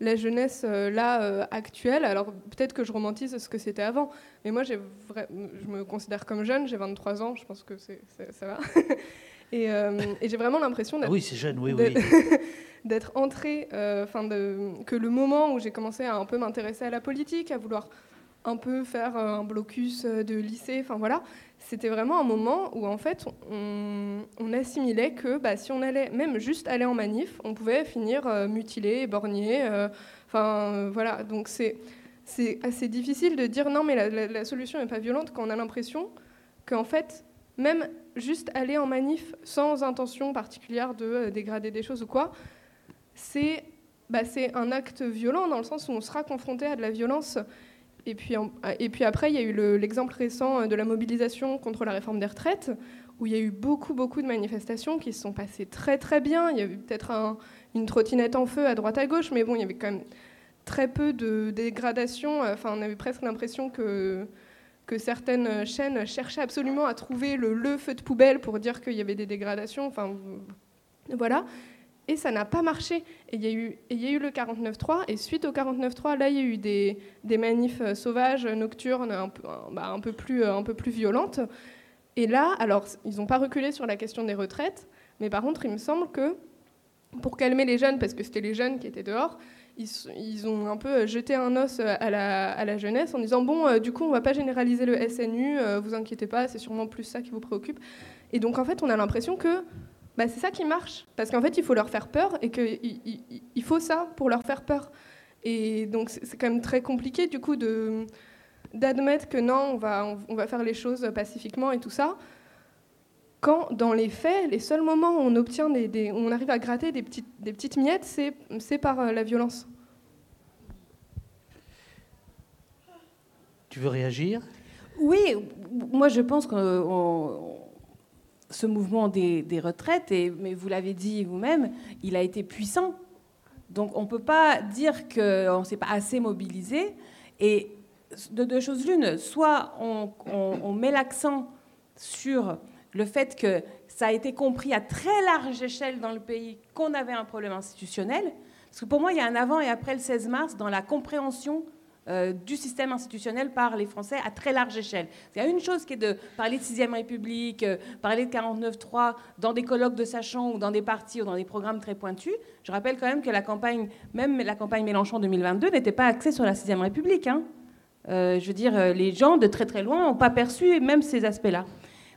Speaker 6: la jeunesse euh, là euh, actuelle. Alors peut-être que je romantise ce que c'était avant, mais moi je me considère comme jeune, j'ai 23 ans, je pense que ça va. Euh, et, j'ai vraiment l'impression d'être.
Speaker 3: Ah oui, c'est jeune, oui, oui.
Speaker 6: d'être entrée, enfin que le moment où j'ai commencé à un peu m'intéresser à la politique, à vouloir un peu faire un blocus de lycée, enfin voilà, c'était vraiment un moment où en fait on, assimilait que bah, si on allait même juste aller en manif, on pouvait finir euh, mutilé, éborgné. Euh, enfin euh, voilà, donc c'est c'est assez difficile de dire non mais la, solution n'est pas violente quand on a l'impression qu'en fait même juste aller en manif sans intention particulière de dégrader des choses ou quoi, c'est bah, un acte violent dans le sens où on sera confronté à de la violence et puis, et puis après, il y a eu l'exemple récent de la mobilisation contre la réforme des retraites, où il y a eu beaucoup, beaucoup de manifestations qui se sont passées très, très bien. Il y a eu peut-être une trottinette en feu à droite à gauche, mais bon, il y avait quand même très peu de dégradation. Enfin, on avait presque l'impression que, que certaines chaînes cherchaient absolument à trouver le, feu de poubelle pour dire qu'il y avait des dégradations. Enfin, voilà et ça n'a pas marché. Et il y, a eu, le 49.3, et suite au 49.3, là, il y a eu des, manifs euh, sauvages, nocturnes, un peu, bah, plus, euh, un peu plus violentes. Et là, alors, ils n'ont pas reculé sur la question des retraites, mais par contre, il me semble que pour calmer les jeunes, parce que c'était les jeunes qui étaient dehors, ils, ont un peu jeté un os à la, à la jeunesse en disant bon, euh, du coup, on va pas généraliser le SNU, vous inquiétez pas, c'est sûrement plus ça qui vous préoccupe. Et donc, en fait, on a l'impression que bah, c'est ça qui marche. Parce qu'en fait, il faut leur faire peur et qu'il il faut ça pour leur faire peur. Et donc, c'est quand même très compliqué, du coup, d'admettre que non, on va, on, va faire les choses pacifiquement et tout ça. Quand, dans les faits, les seuls moments où on obtient des, on arrive à gratter des petites, des petites miettes, c'est par euh, la violence.
Speaker 3: Tu veux réagir?
Speaker 2: Oui, moi je pense qu'on ce mouvement des, retraites, et, mais vous l'avez dit vous-même, il a été puissant. Donc on ne peut pas dire qu'on ne s'est pas assez mobilisé. Et de deux choses l'une, soit on, met l'accent sur le fait que ça a été compris à très large échelle dans le pays qu'on avait un problème institutionnel. Parce que pour moi, il y a un avant et après le 16 mars dans la compréhension euh, du système institutionnel par les Français à très large échelle. Il y a une chose qui est de parler de 6 République, euh, parler de 49-3 dans des colloques de sachants ou dans des partis ou dans des programmes très pointus. Je rappelle quand même que la campagne, même la campagne Mélenchon 2022, n'était pas axée sur la 6 République. Hein. Euh, je veux dire, les gens de très très loin n'ont pas perçu même ces aspects-là.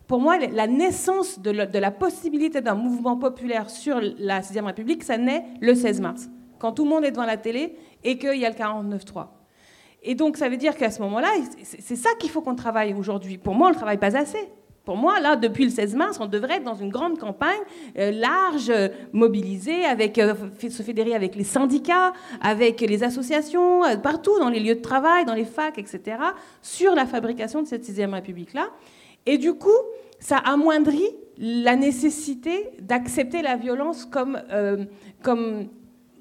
Speaker 2: Pour moi, la naissance de, la possibilité d'un mouvement populaire sur la 6ème République, ça naît le 16 mars, quand tout le monde est devant la télé et qu'il y a le 49-3. Et donc, ça veut dire qu'à ce moment-là, c'est ça qu'il faut qu'on travaille aujourd'hui. Pour moi, on ne travaille pas assez. Pour moi, là, depuis le 16 mars, on devrait être dans une grande campagne euh, large, mobilisée, avec, euh, se fédérer avec les syndicats, avec les associations, euh, partout, dans les lieux de travail, dans les facs, etc., sur la fabrication de cette sixième République-là. Et du coup, ça amoindrit la nécessité d'accepter la violence comme, comme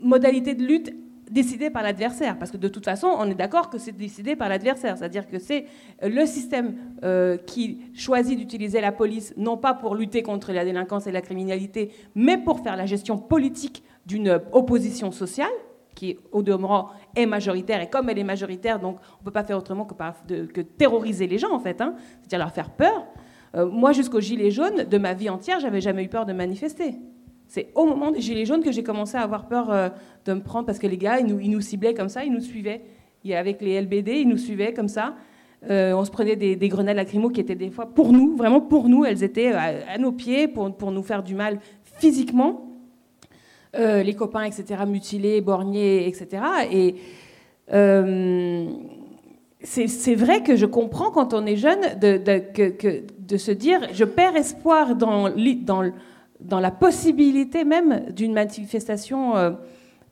Speaker 2: modalité de lutte décidé par l'adversaire. Parce que de toute façon, on est d'accord que c'est décidé par l'adversaire. C'est-à-dire que c'est euh, le système euh, qui choisit d'utiliser la police, non pas pour lutter contre la délinquance et la criminalité, mais pour faire la gestion politique d'une opposition sociale qui, au demeurant, est majoritaire. Et comme elle est majoritaire, donc on ne peut pas faire autrement que, terroriser les gens, en fait. Hein. C'est-à-dire leur faire peur. Euh, moi, jusqu'au gilet jaune, de ma vie entière, j'avais jamais eu peur de manifester. C'est au moment des Gilets jaunes que j'ai commencé à avoir peur euh, de me prendre parce que les gars, ils nous, ils nous, ciblaient comme ça, ils nous suivaient. Avec les LBD, ils nous suivaient comme ça. Euh, on se prenait des, grenades lacrymo qui étaient des fois pour nous, vraiment pour nous. Elles étaient à, nos pieds pour, pour, nous faire du mal physiquement. Euh, les copains, etc., mutilés, borgnés, etc. Et c'est vrai que je comprends quand on est jeune de, de, que, de se dire je perds espoir dans, dans dans la possibilité même d'une manifestation euh,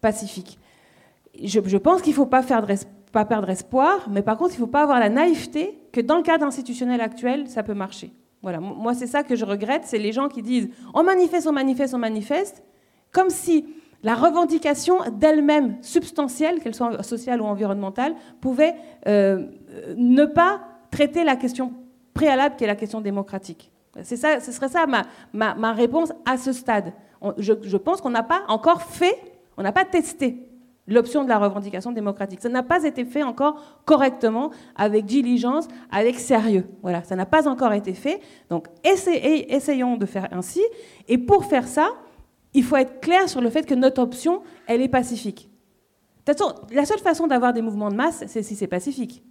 Speaker 2: pacifique. Je, pense qu'il ne faut pas, faire pas perdre espoir, mais par contre, il ne faut pas avoir la naïveté que dans le cadre institutionnel actuel, ça peut marcher. Voilà, moi, c'est ça que je regrette, c'est les gens qui disent on manifeste, on manifeste, on manifeste, comme si la revendication d'elle-même, substantielle, qu'elle soit sociale ou environnementale, pouvait euh, ne pas traiter la question préalable qui est la question démocratique. Ça, ce serait ça ma, ma, réponse à ce stade. je, pense qu'on n'a pas encore fait, on n'a pas testé l'option de la revendication démocratique. Ça n'a pas été fait encore correctement, avec diligence, avec sérieux. Voilà, ça n'a pas encore été fait. Donc essayons de faire ainsi. Et pour faire ça, il faut être clair sur le fait que notre option, elle est pacifique. De toute façon, la seule façon d'avoir des mouvements de masse, c'est si c'est pacifique.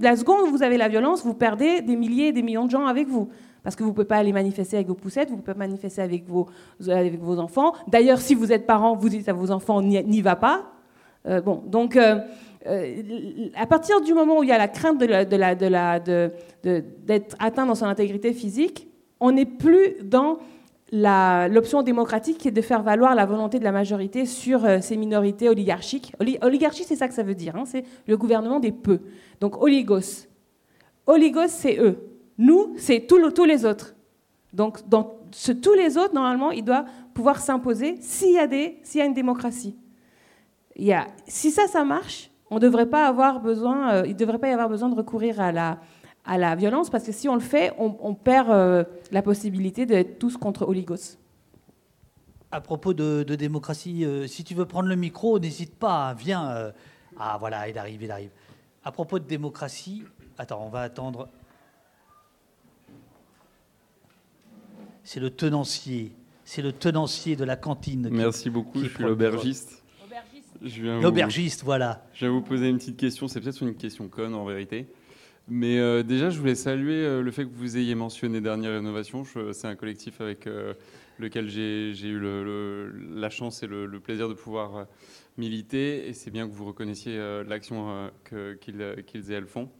Speaker 2: La seconde où vous avez la violence, vous perdez des milliers et des millions de gens avec vous. Parce que vous ne pouvez pas aller manifester avec vos poussettes, vous ne pouvez pas manifester avec vos, enfants. D'ailleurs, si vous êtes parent, vous dites à vos enfants, n'y va pas. Euh, bon, donc, euh, euh, à partir du moment où il y a la crainte d'être de de, atteint dans son intégrité physique, on n'est plus dans l'option démocratique qui est de faire valoir la volonté de la majorité sur ces minorités oligarchiques. oligarchie, c'est ça que ça veut dire, hein, c'est le gouvernement des peu. Donc oligos. Oligos, c'est eux. Nous, c'est tous les autres. Donc, dans tous les autres, normalement, il doit pouvoir s'imposer s'il y, a y a une démocratie. Si ça, ça marche, on devrait pas avoir besoin, euh, il ne devrait pas y avoir besoin de recourir à la, à la violence, parce que si on le fait, on, perd euh, la possibilité d'être tous contre oligos.
Speaker 3: À propos de, démocratie, euh, si tu veux prendre le micro, n'hésite pas, viens. ah voilà, il arrive, il arrive. À propos de démocratie, attends, on va attendre c'est le tenancier. C'est le tenancier de la cantine.
Speaker 7: Merci beaucoup, je suis l'aubergiste.
Speaker 3: L'aubergiste, voilà.
Speaker 7: Je vais vous poser une petite question, c'est peut-être une question conne en vérité. Mais euh, déjà, je voulais saluer euh, le fait que vous ayez mentionné Dernière Rénovation. C'est un collectif avec euh, lequel j'ai eu la chance et le, plaisir de pouvoir militer. Et c'est bien que vous reconnaissiez l'action qu'ils et elles font.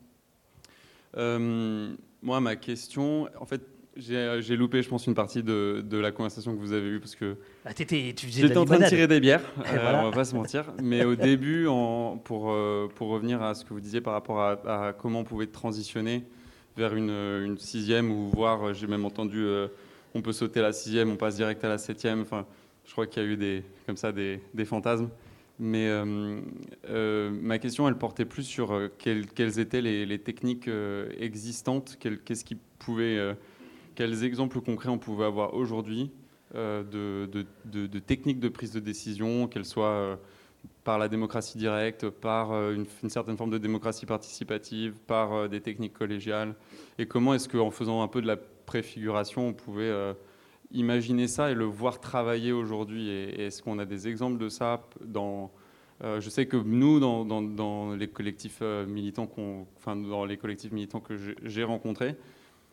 Speaker 7: moi, ma question, en fait, j'ai loupé, je pense, une partie de, la conversation que vous avez eue parce que
Speaker 3: ah,
Speaker 7: j'étais en train de tirer des bières, euh, on va pas se mentir. Mais au début, en, pour, euh, pour revenir à ce que vous disiez par rapport à, comment on pouvait transitionner vers une, sixième ou voir, j'ai même entendu, on peut sauter la sixième, on passe direct à la septième. Enfin, je crois qu'il y a eu des, comme ça des, des fantasmes. Mais ma question, elle portait plus sur quelles, quelles, étaient les, les techniques existantes, qu'est-ce qui pouvait quels exemples concrets on pouvait avoir aujourd'hui euh, de, techniques de prise de décision, qu'elles soient euh, par la démocratie directe, par euh, une, certaine forme de démocratie participative, par des techniques collégiales, et comment est-ce qu'en faisant un peu de la préfiguration, on pouvait imaginer ça et le voir travailler aujourd'hui, et, est-ce qu'on a des exemples de ça dans je sais que nous, dans, les collectifs militants, enfin dans les collectifs militants que j'ai rencontrés,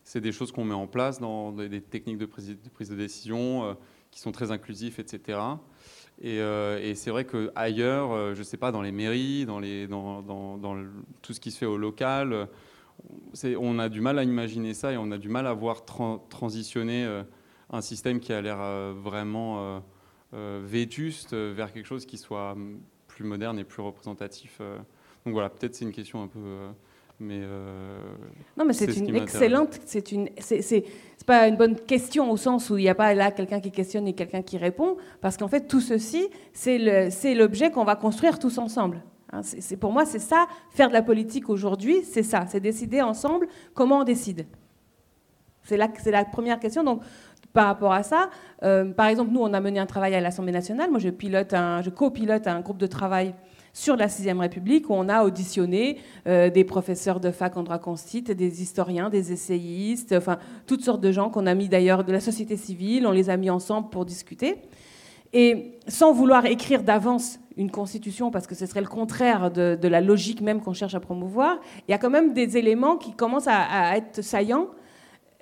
Speaker 7: c'est des choses qu'on met en place dans des, techniques de prise de, décision qui sont très inclusifs, etc. Et, c'est vrai qu'ailleurs, je ne sais pas, dans les mairies, dans, tout ce qui se fait au local, on a du mal à imaginer ça et on a du mal à voir transitionner un système qui a l'air vraiment vétuste vers quelque chose qui soit plus moderne et plus représentatif. Euh. Donc voilà, peut-être c'est une question un peu. Euh, mais euh,
Speaker 2: non, mais c'est une excellente. C'est une. C'est pas une bonne question au sens où il n'y a pas là quelqu'un qui questionne et quelqu'un qui répond, parce qu'en fait tout ceci, c'est l'objet qu'on va construire tous ensemble. Hein, c'est pour moi, c'est ça, faire de la politique aujourd'hui, c'est ça, c'est décider ensemble comment on décide. C'est la, la première question. Donc, par rapport à ça. Euh, par exemple, nous, on a mené un travail à l'Assemblée nationale. Moi, je, pilote un, je copilote un groupe de travail sur la Sixième République où on a auditionné euh, des professeurs de fac en droit constit, des historiens, des essayistes, enfin toutes sortes de gens qu'on a mis d'ailleurs de la société civile, on les a mis ensemble pour discuter. Et sans vouloir écrire d'avance une constitution, parce que ce serait le contraire de, la logique même qu'on cherche à promouvoir, il y a quand même des éléments qui commencent à être saillants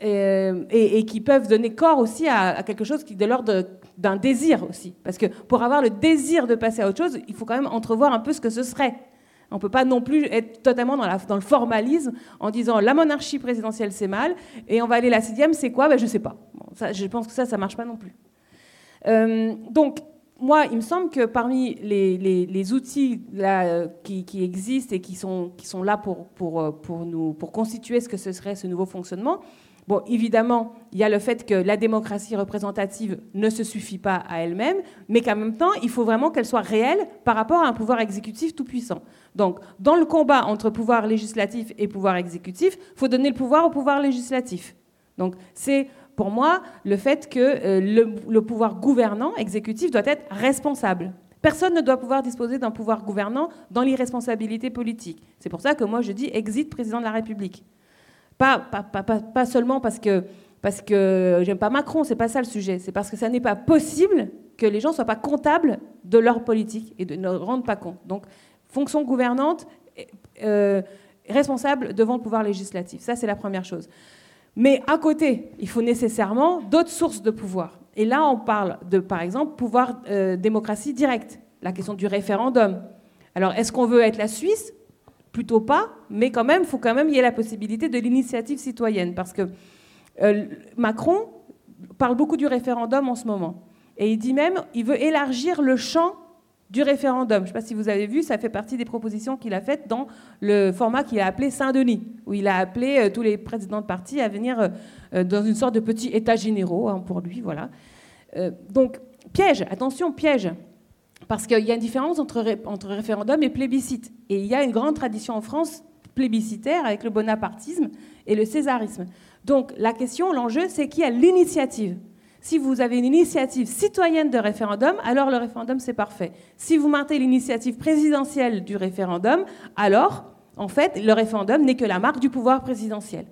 Speaker 2: euh, et, qui peuvent donner corps aussi à, quelque chose qui de l'ordre d'un désir aussi. Parce que pour avoir le désir de passer à autre chose, il faut quand même entrevoir un peu ce que ce serait. On ne peut pas non plus être totalement dans, le formalisme en disant la monarchie présidentielle c'est mal et on va aller la sixième c'est quoi? Ben, Je ne sais pas. je pense que ça, ça ne marche pas non plus. Euh, donc, moi, il me semble que parmi les, les, outils qui, qui, existent et qui sont, qui sont là pour, pour, pour, nous, pour constituer ce que ce serait ce nouveau fonctionnement, Bon, évidemment, il y a le fait que la démocratie représentative ne se suffit pas à elle-même, mais qu'en même temps, il faut vraiment qu'elle soit réelle par rapport à un pouvoir exécutif tout-puissant. Donc, dans le combat entre pouvoir législatif et pouvoir exécutif, il faut donner le pouvoir au pouvoir législatif. Donc, c'est pour moi le fait que euh, le, le pouvoir gouvernant, exécutif, doit être responsable. Personne ne doit pouvoir disposer d'un pouvoir gouvernant dans l'irresponsabilité politique. C'est pour ça que moi je dis exit président de la République. Pas, seulement parce que, j'aime pas Macron, c'est pas ça le sujet. C'est parce que ça n'est pas possible que les gens soient pas comptables de leur politique et ne rendent pas compte. Donc, fonction gouvernante, euh, responsable devant le pouvoir législatif. Ça, c'est la première chose. Mais à côté, il faut nécessairement d'autres sources de pouvoir. Et là, on parle de, par exemple, pouvoir euh, démocratie directe, la question du référendum. Alors, est-ce qu'on veut être la Suisse plutôt pas, mais quand même, il faut quand même y ait la possibilité de l'initiative citoyenne, parce que euh, Macron parle beaucoup du référendum en ce moment, et il dit même, il veut élargir le champ du référendum. Je ne sais pas si vous avez vu, ça fait partie des propositions qu'il a faites dans le format qu'il a appelé Saint-Denis, où il a appelé euh, tous les présidents de parti à venir euh, dans une sorte de petit état généraux hein, pour lui, voilà. donc piège, attention piège. Parce qu'il y a une différence entre, référendum et plébiscite. Et il y a une grande tradition en France plébiscitaire avec le bonapartisme et le césarisme. Donc la question, l'enjeu, c'est qui a l'initiative. Si vous avez une initiative citoyenne de référendum, alors le référendum, c'est parfait. Si vous maintenez l'initiative présidentielle du référendum, alors, en fait, le référendum n'est que la marque du pouvoir présidentiel.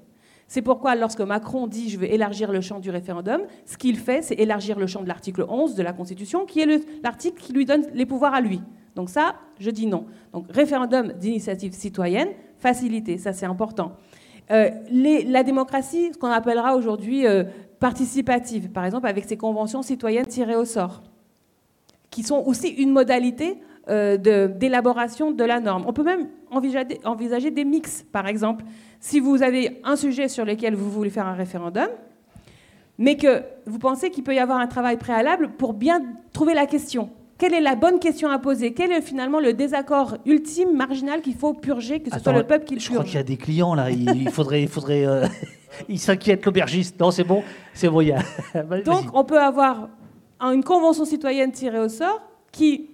Speaker 2: C'est pourquoi lorsque Macron dit je vais élargir le champ du référendum, ce qu'il fait, c'est élargir le champ de l'article 11 de la Constitution, qui est l'article qui lui donne les pouvoirs à lui. Donc ça, je dis non. Donc référendum d'initiative citoyenne, facilité, ça c'est important. Euh, la démocratie, ce qu'on appellera aujourd'hui euh, participative, par exemple avec ces conventions citoyennes tirées au sort, qui sont aussi une modalité d'élaboration de, la norme. On peut même envisager, envisager des mix, par exemple si vous avez un sujet sur lequel vous voulez faire un référendum, mais que vous pensez qu'il peut y avoir un travail préalable pour bien trouver la question. Quelle est la bonne question à poser? Quel est finalement le désaccord ultime, marginal qu'il faut purger, que ce soit le peuple qui le purge
Speaker 3: Je crois qu'il y a des clients là, il faudrait... Il faudrait euh, Ils s'inquiètent, l'aubergiste. Non, c'est bon, c'est bon. Y a...
Speaker 2: Donc on peut avoir une convention citoyenne tirée au sort qui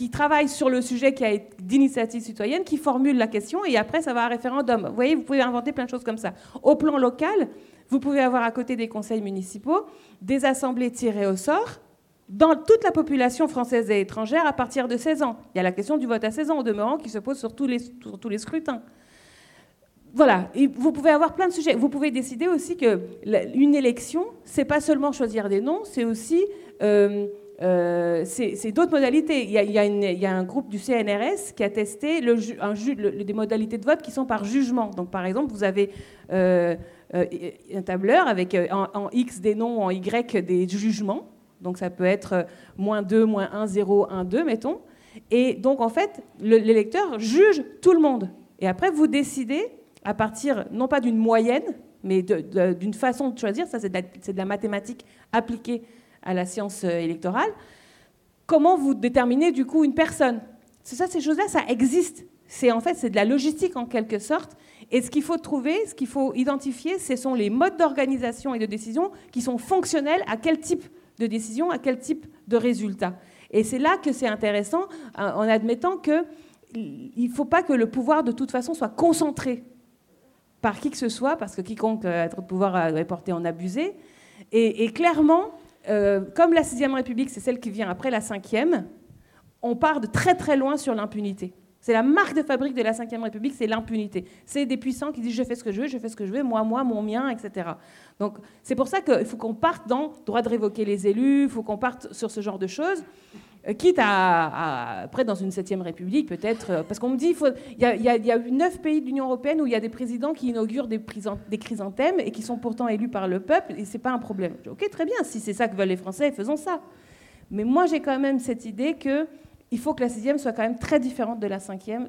Speaker 2: qui travaille sur le sujet qui a d'initiative citoyenne, qui formule la question, et après, ça va à référendum. Vous voyez, vous pouvez inventer plein de choses comme ça. Au plan local, vous pouvez avoir à côté des conseils municipaux des assemblées tirées au sort dans toute la population française et étrangère à partir de 16 ans. Il y a la question du vote à 16 ans, au demeurant, qui se pose sur tous les, tous les scrutins. Voilà, vous pouvez avoir plein de sujets. Vous pouvez décider aussi que une élection, c'est pas seulement choisir des noms, c'est aussi euh, euh, c'est d'autres modalités. Il y, a, un groupe du CNRS qui a testé des modalités de vote qui sont par jugement. Donc, par exemple, vous avez euh, euh, un tableur avec en, X des noms, en Y des jugements. Donc, ça peut être moins 2, moins 1, 0, 1, 2, mettons. Et donc, en fait, l'électeur juge tout le monde. Et après, vous décidez, à partir non pas d'une moyenne, mais d'une façon de choisir, ça c'est de, la mathématique appliquée à la science euh, électorale, comment vous déterminez du coup une personne? Ces choses-là, ça existe. C'est en fait c'est de la logistique en quelque sorte. Et ce qu'il faut trouver, ce qu'il faut identifier, ce sont les modes d'organisation et de décision qui sont fonctionnels à quel type de décision, à quel type de résultat. Et c'est là que c'est intéressant, euh, en admettant que il ne faut pas que le pouvoir de toute façon soit concentré par qui que ce soit, parce que quiconque a trop de pouvoir est porté en abusé. Et clairement, euh, comme la sixième République, c'est celle qui vient après la cinquième, on part de très très loin sur l'impunité. C'est la marque de fabrique de la Ve République, c'est l'impunité. C'est des puissants qui disent je fais ce que je veux, je fais ce que je veux, moi, moi, mon mien, etc. Donc c'est pour ça qu'il faut qu'on parte dans droit de révoquer les élus, il faut qu'on parte sur ce genre de choses. Euh, quitte à, après, dans une septième république, peut-être, euh, parce qu'on me dit, il y, a, neuf pays de l'Union européenne où il y a des présidents qui inaugurent des, chrysanthèmes et qui sont pourtant élus par le peuple, et c'est pas un problème. Ok, très bien, si c'est ça que veulent les Français, faisons ça. Mais moi, j'ai quand même cette idée que il faut que la sixième soit quand même très différente de la cinquième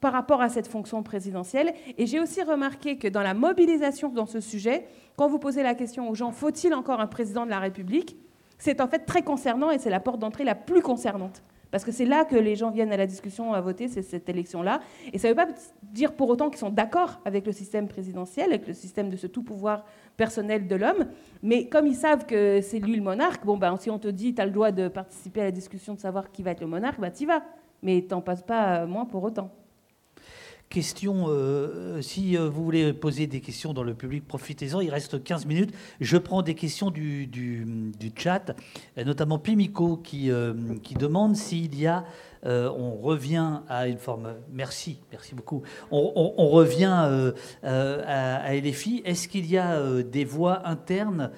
Speaker 2: par rapport à cette fonction présidentielle. Et j'ai aussi remarqué que dans la mobilisation dans ce sujet, quand vous posez la question aux gens, faut-il encore un président de la République? C'est en fait très concernant et c'est la porte d'entrée la plus concernante. Parce que c'est là que les gens viennent à la discussion, à voter, c'est cette élection-là. Et ça ne veut pas dire pour autant qu'ils sont d'accord avec le système présidentiel, avec le système de ce tout pouvoir personnel de l'homme. Mais comme ils savent que c'est lui le monarque, bon, ben, si on te dit tu as le droit de participer à la discussion de savoir qui va être le monarque, ben, tu vas. Mais t'en passes pas moins pour autant.
Speaker 3: Question, euh, si euh, vous voulez poser des questions dans le public, profitez-en. Il reste 15 minutes. Je prends des questions du, chat, notamment Pimico qui, euh, qui demande s'il y a, on revient à une forme, merci, merci beaucoup, on, revient à, LFI. Est-ce qu'il y a des voix internes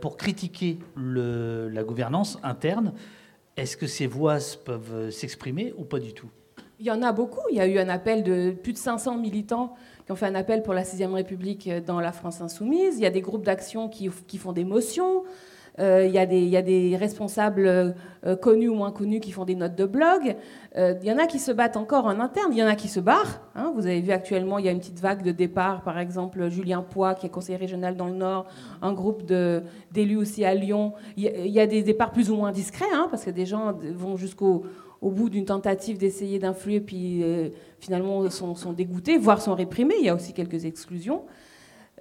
Speaker 3: pour critiquer le, la gouvernance interne? Est-ce que ces voix peuvent s'exprimer ou pas du tout?
Speaker 2: Il y en a beaucoup. Il y a eu un appel de plus de 500 militants qui ont fait un appel pour la 6ème République dans la France insoumise. Il y a des groupes d'action qui, font des motions. Euh, il, y a des, responsables euh, connus ou moins connus qui font des notes de blog. Euh, il y en a qui se battent encore en interne. Il y en a qui se barrent. Hein. Vous avez vu actuellement, il y a une petite vague de départ. Par exemple, Julien Poix, qui est conseiller régional dans le Nord, un groupe d'élus aussi à Lyon. Il y, a, des départs plus ou moins discrets, hein, parce que des gens vont jusqu'au au bout d'une tentative d'essayer d'influer, puis euh, finalement sont, dégoûtés, voire sont réprimés. Il y a aussi quelques exclusions.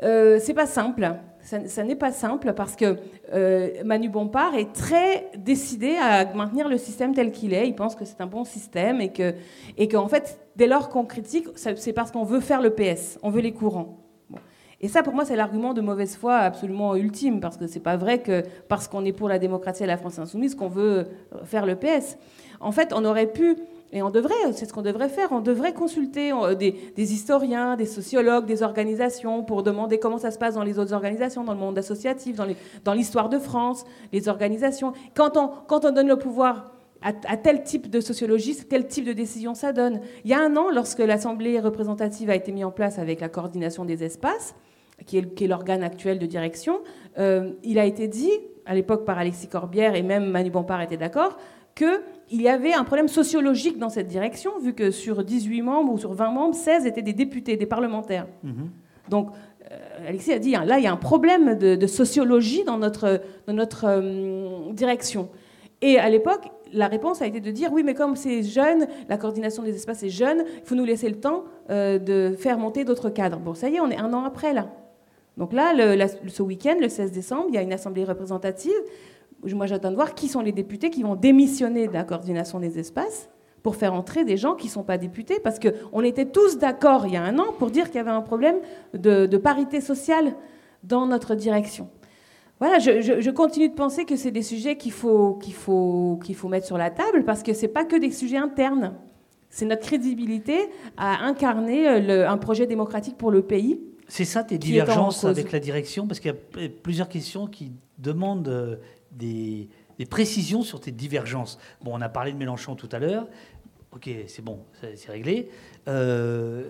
Speaker 2: Euh, c'est pas simple. Ça, n'est pas simple parce que euh, Manu Bompard est très décidé à maintenir le système tel qu'il est. Il pense que c'est un bon système et que, et qu'en fait, dès lors qu'on critique, c'est parce qu'on veut faire le PS, on veut les courants. Et ça, pour moi, c'est l'argument de mauvaise foi absolument ultime, parce que c'est pas vrai que parce qu'on est pour la démocratie et la France insoumise qu'on veut faire le PS. En fait, on aurait pu, et on devrait, c'est ce qu'on devrait faire, on devrait consulter euh, des, historiens, des sociologues, des organisations pour demander comment ça se passe dans les autres organisations, dans le monde associatif, dans l'histoire de France, les organisations. Quand on, donne le pouvoir à, tel type de sociologie, tel type de décision ça donne. Il y a un an, lorsque l'Assemblée représentative a été mise en place avec la coordination des espaces, qui est, l'organe actuel de direction, euh, il a été dit, à l'époque par Alexis Corbière, et même Manu Bompard était d'accord, qu'il y avait un problème sociologique dans cette direction, vu que sur 18 membres ou sur 20 membres, 16 étaient des députés, des parlementaires. Mhm. Donc, euh, Alexis a dit, hein, là, il y a un problème de, sociologie dans notre, dans notre euh, direction. Et à l'époque, la réponse a été de dire, oui, mais comme c'est jeune, la coordination des espaces est jeune, il faut nous laisser le temps euh, de faire monter d'autres cadres. Bon, ça y est, on est un an après, là. Donc là, ce week-end, le 16 décembre, il y a une assemblée représentative moi j'attends de voir qui sont les députés qui vont démissionner de la coordination des espaces pour faire entrer des gens qui ne sont pas députés, parce qu'on était tous d'accord il y a un an pour dire qu'il y avait un problème de, parité sociale dans notre direction. Voilà, je, continue de penser que c'est des sujets qu'il faut, mettre sur la table, parce que ce n'est pas que des sujets internes. C'est notre crédibilité à incarner un projet démocratique pour le pays.
Speaker 3: C'est ça tes divergences avec la direction? Parce qu'il y a plusieurs questions qui demandent euh, des, des précisions sur tes divergences. Bon, on a parlé de Mélenchon tout à l'heure. Ok, c'est bon, c'est réglé. Euh,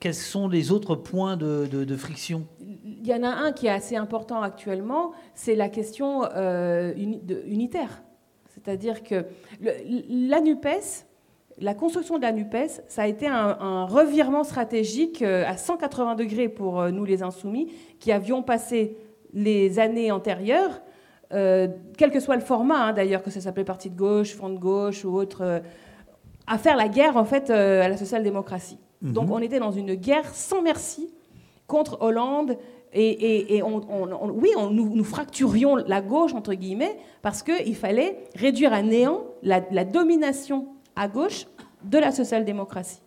Speaker 3: quels sont les autres points de, friction?
Speaker 2: Il y en a un qui est assez important actuellement, c'est la question euh, unitaire. C'est-à-dire que la NUPES, la construction de la NUPES, ça a été un, revirement stratégique euh, à 180 degrés pour nous les insoumis, qui avions passé les années antérieures, quel que soit le format hein, d'ailleurs, que ça s'appelait parti de gauche, front de gauche ou autre à faire la guerre en fait euh, à la social-démocratie. Mhm. Donc on était dans une guerre sans merci contre Hollande et, on, oui, on, nous, fracturions la gauche entre guillemets parce qu'il fallait réduire à néant la, domination à gauche de la social-démocratie.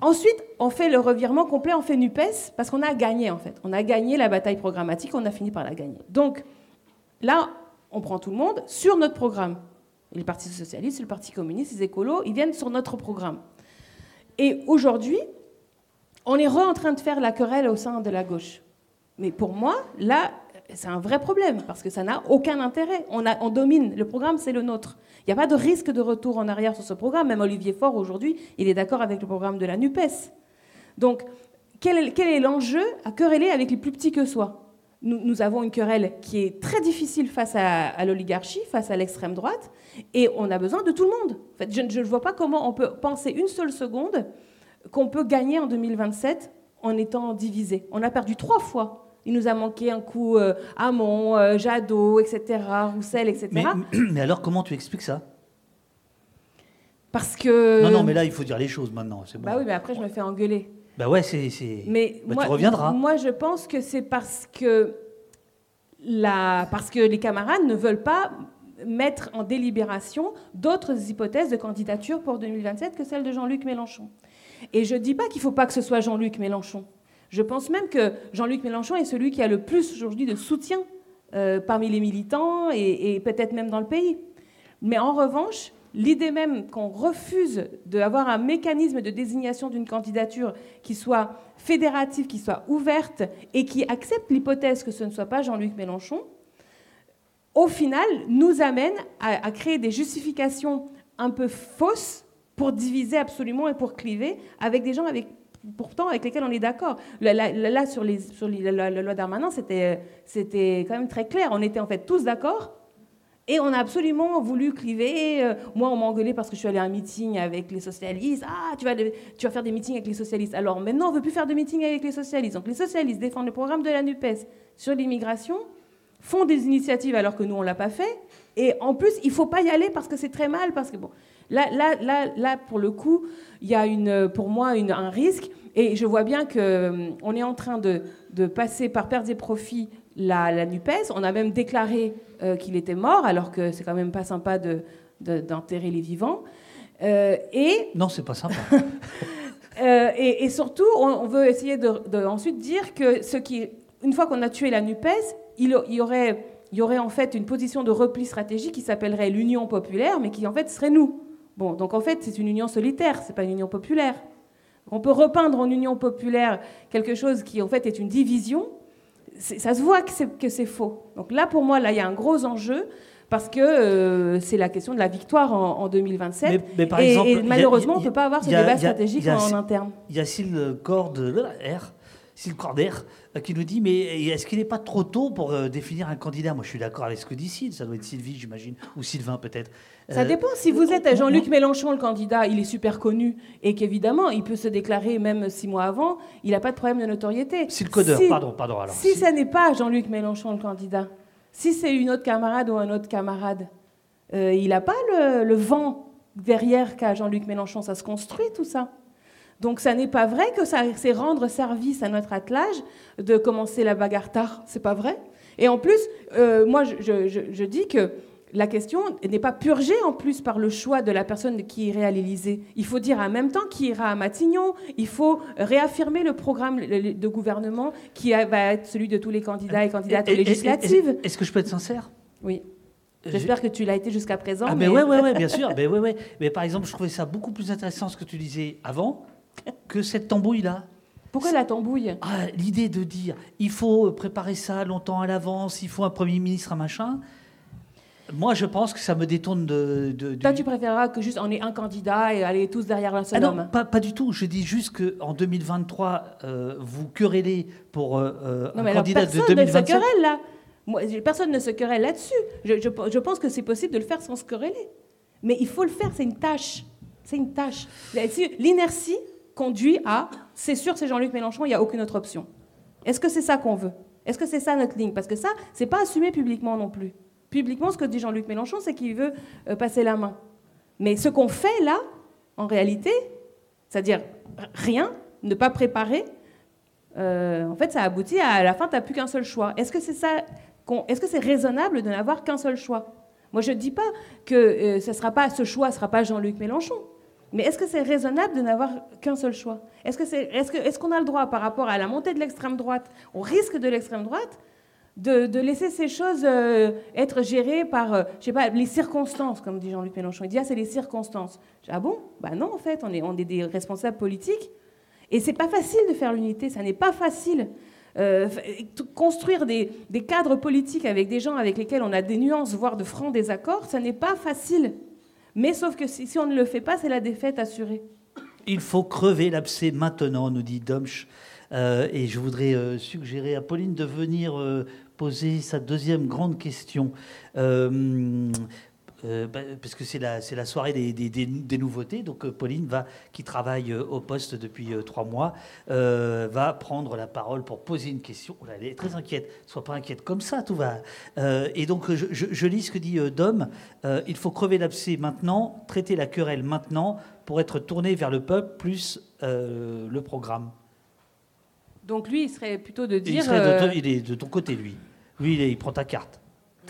Speaker 2: Ensuite, on fait le revirement complet, on fait NUPES, parce qu'on a gagné en fait. On a gagné la bataille programmatique, on a fini par la gagner. Donc là, on prend tout le monde sur notre programme le Parti socialiste, le Parti communiste, les écolos, ils viennent sur notre programme. Et aujourd'hui, on est re en train de faire la querelle au sein de la gauche. Mais pour moi, là, c'est un vrai problème, parce que ça n'a aucun intérêt. On, domine, le programme, c'est le nôtre. Il n'y a pas de risque de retour en arrière sur ce programme. Même Olivier Faure, aujourd'hui, il est d'accord avec le programme de la NUPES. Donc, quel est, l'enjeu à quereller avec les plus petits que soi? Nous, avons une querelle qui est très difficile face à, l'oligarchie, face à l'extrême droite, et on a besoin de tout le monde. En fait, je ne vois pas comment on peut penser une seule seconde qu'on peut gagner en 2027 en étant divisé. On a perdu trois fois. Il nous a manqué un coup euh, Hamon, euh, Jadot, etc., Roussel, etc.
Speaker 3: Mais, alors, comment tu expliques ça?
Speaker 2: Parce que...
Speaker 3: Non, non, mais là, il faut dire les choses maintenant. Bon.
Speaker 2: Bah oui, mais après, je me fais engueuler.
Speaker 3: Bah ouais, c'est.
Speaker 2: Mais
Speaker 3: bah, tu reviendras.
Speaker 2: Moi, je pense que c'est parce que la, parce que les camarades ne veulent pas mettre en délibération d'autres hypothèses de candidature pour 2027 que celle de Jean-Luc Mélenchon. Et je ne dis pas qu'il ne faut pas que ce soit Jean-Luc Mélenchon. Je pense même que Jean-Luc Mélenchon est celui qui a le plus aujourd'hui de soutien euh, parmi les militants et peut-être même dans le pays. Mais en revanche, L'idée même qu'on refuse d'avoir un mécanisme de désignation d'une candidature qui soit fédérative, qui soit ouverte et qui accepte l'hypothèse que ce ne soit pas Jean-Luc Mélenchon, au final, nous amène à, créer des justifications un peu fausses pour diviser absolument et pour cliver avec des gens avec pourtant avec lesquels on est d'accord. Là, sur, la, loi Darmanin, c'était quand même très clair. On était en fait tous d'accord et on a absolument voulu cliver. Euh, moi, on m'a engueulé parce que je suis allée à un meeting avec les socialistes. Ah, tu vas, faire des meetings avec les socialistes. Alors maintenant, on ne veut plus faire de meetings avec les socialistes. Donc les socialistes défendent le programme de la NUPES sur l'immigration, font des initiatives alors que nous, on ne l'a pas fait. Et en plus, il ne faut pas y aller parce que c'est très mal. Parce que bon, là, là, là, là pour le coup, il y a une, pour moi une, un risque. Et je vois bien qu'on euh, est en train de, de passer par perte des profits la, NUPES. On a même déclaré euh, qu'il était mort, alors que c'est quand même pas sympa d'enterrer les vivants.
Speaker 3: Euh, et non, c'est pas sympa.
Speaker 2: Euh, et, surtout, on, veut essayer de, ensuite dire que ce qui, une fois qu'on a tué la Nupes, il, y aurait, il y aurait en fait une position de repli stratégique qui s'appellerait l'Union populaire, mais qui en fait serait nous. Bon, donc en fait, c'est une union solitaire, c'est pas une union populaire. On peut repeindre en union populaire quelque chose qui en fait est une division, ça se voit que c'est faux. Donc là, pour moi, là, il y a un gros enjeu parce que euh, c'est la question de la victoire en, 2027. Mais, par et, exemple, et malheureusement, on ne peut pas avoir ce débat stratégique en, interne.
Speaker 3: Il y a Syl Corde, R, Corder, euh, qui nous dit Mais est-ce qu'il n'est pas trop tôt pour euh, définir un candidat? Moi, je suis d'accord avec ce que dit Syl, ça doit être Sylvie, j'imagine, ou Sylvain peut-être.
Speaker 2: Ça dépend. Si vous êtes Jean-Luc Mélenchon, le candidat, il est super connu et qu'évidemment, il peut se déclarer même six mois avant, il n'a pas de problème de notoriété.
Speaker 3: Si le codeur, pardon, pardon. Alors,
Speaker 2: si, ce n'est pas Jean-Luc Mélenchon, le candidat, si c'est une autre camarade ou un autre camarade, euh, il n'a pas le, vent derrière qu'a Jean-Luc Mélenchon. Ça se construit, tout ça. Donc, ça n'est pas vrai que c'est rendre service à notre attelage de commencer la bagarre tard. C'est pas vrai. Et en plus, euh, moi, je dis que la question n'est pas purgée en plus par le choix de la personne qui irait à l'Élysée. Il faut dire en même temps qui ira à Matignon. Il faut réaffirmer le programme de gouvernement qui va être celui de tous les candidats et candidates législatives.
Speaker 3: Est-ce que je peux être sincère?
Speaker 2: Oui. J'espère que tu l'as été jusqu'à présent.
Speaker 3: Ah, mais oui, ouais, ouais, bien sûr. mais, ouais, ouais. mais par exemple, je trouvais ça beaucoup plus intéressant ce que tu disais avant que cette tambouille-là.
Speaker 2: Pourquoi la tambouille?
Speaker 3: Ah, L'idée de dire il faut préparer ça longtemps à l'avance, il faut un Premier ministre, un machin. Moi, je pense que ça me détourne de. de
Speaker 2: Toi, tu préféreras que juste on ait un candidat et aller tous derrière un seul
Speaker 3: ah
Speaker 2: homme
Speaker 3: Non, pas, pas, du tout. Je dis juste qu'en 2023, euh, vous querellez pour euh, euh
Speaker 2: non,
Speaker 3: un
Speaker 2: mais
Speaker 3: candidat
Speaker 2: alors,
Speaker 3: de 2027.
Speaker 2: Ne se querelle là. Moi, personne ne se querelle là-dessus. Je, je, je, pense que c'est possible de le faire sans se quereller. Mais il faut le faire, c'est une tâche. C'est une tâche. L'inertie conduit à c'est sûr, c'est Jean-Luc Mélenchon, il n'y a aucune autre option. Est-ce que c'est ça qu'on veut? Est-ce que c'est ça notre ligne? Parce que ça, c'est pas assumé publiquement non plus. Publiquement, ce que dit Jean-Luc Mélenchon, c'est qu'il veut euh, passer la main. Mais ce qu'on fait là, en réalité, c'est-à-dire rien, ne pas préparer, euh, en fait, ça aboutit à, la fin, tu n'as plus qu'un seul choix. Est-ce que c'est ça Est-ce que c'est raisonnable de n'avoir qu'un seul choix? Moi, je ne dis pas que euh, ce sera pas ce choix ne sera pas Jean-Luc Mélenchon. Mais est-ce que c'est raisonnable de n'avoir qu'un seul choix? Est-ce qu'on est, est, a le droit, par rapport à la montée de l'extrême droite, au risque de l'extrême droite, de, de, laisser ces choses euh, être gérées par, euh, je sais pas, les circonstances, comme dit Jean-Luc Mélenchon? Il dit, ah, c'est les circonstances. ah bon? Bah non, en fait, on est, on est des responsables politiques. Et c'est pas facile de faire l'unité, ça n'est pas facile. Euh, construire des, des, cadres politiques avec des gens avec lesquels on a des nuances, voire de francs désaccords, ça n'est pas facile. Mais sauf que si, on ne le fait pas, c'est la défaite assurée.
Speaker 3: Il faut crever l'abcès maintenant, nous dit Domsch. Euh, et je voudrais euh, suggérer à Pauline de venir euh, poser sa deuxième grande question. Euh, bah, parce que c'est la, la, soirée des, des, des, nouveautés. Donc euh, Pauline, va, qui travaille euh, au poste depuis trois mois, va prendre la parole pour poser une question. Oh là, elle est très inquiète. Sois pas inquiète comme ça, tout va. et donc je, je, je, lis ce que dit Dom. il faut crever l'abcès maintenant, traiter la querelle maintenant pour être tourné vers le peuple plus le programme.
Speaker 2: Donc lui, il serait plutôt de dire...
Speaker 3: Il, de, il est de ton côté, lui. Lui, il, est, il prend ta carte.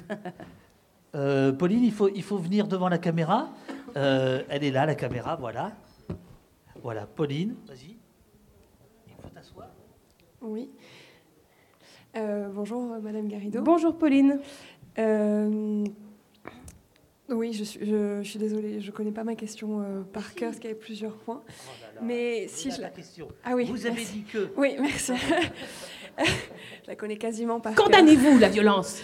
Speaker 3: Euh, Pauline, il faut, il faut venir devant la caméra. Euh, elle est là, la caméra, voilà. Voilà, Pauline, vas-y. Il faut t'asseoir.
Speaker 8: Oui. Euh, bonjour, Madame Garrido.
Speaker 2: Bonjour, Pauline.
Speaker 8: oui, je suis, je, je, suis désolée, je ne connais pas ma question par cœur, parce qu'il y avait plusieurs points. Oh là là,
Speaker 3: Mais si je la question.
Speaker 8: Ah oui.
Speaker 3: Vous avez dit que.
Speaker 8: Oui, merci. je la connais quasiment par
Speaker 2: Condamnez-vous la violence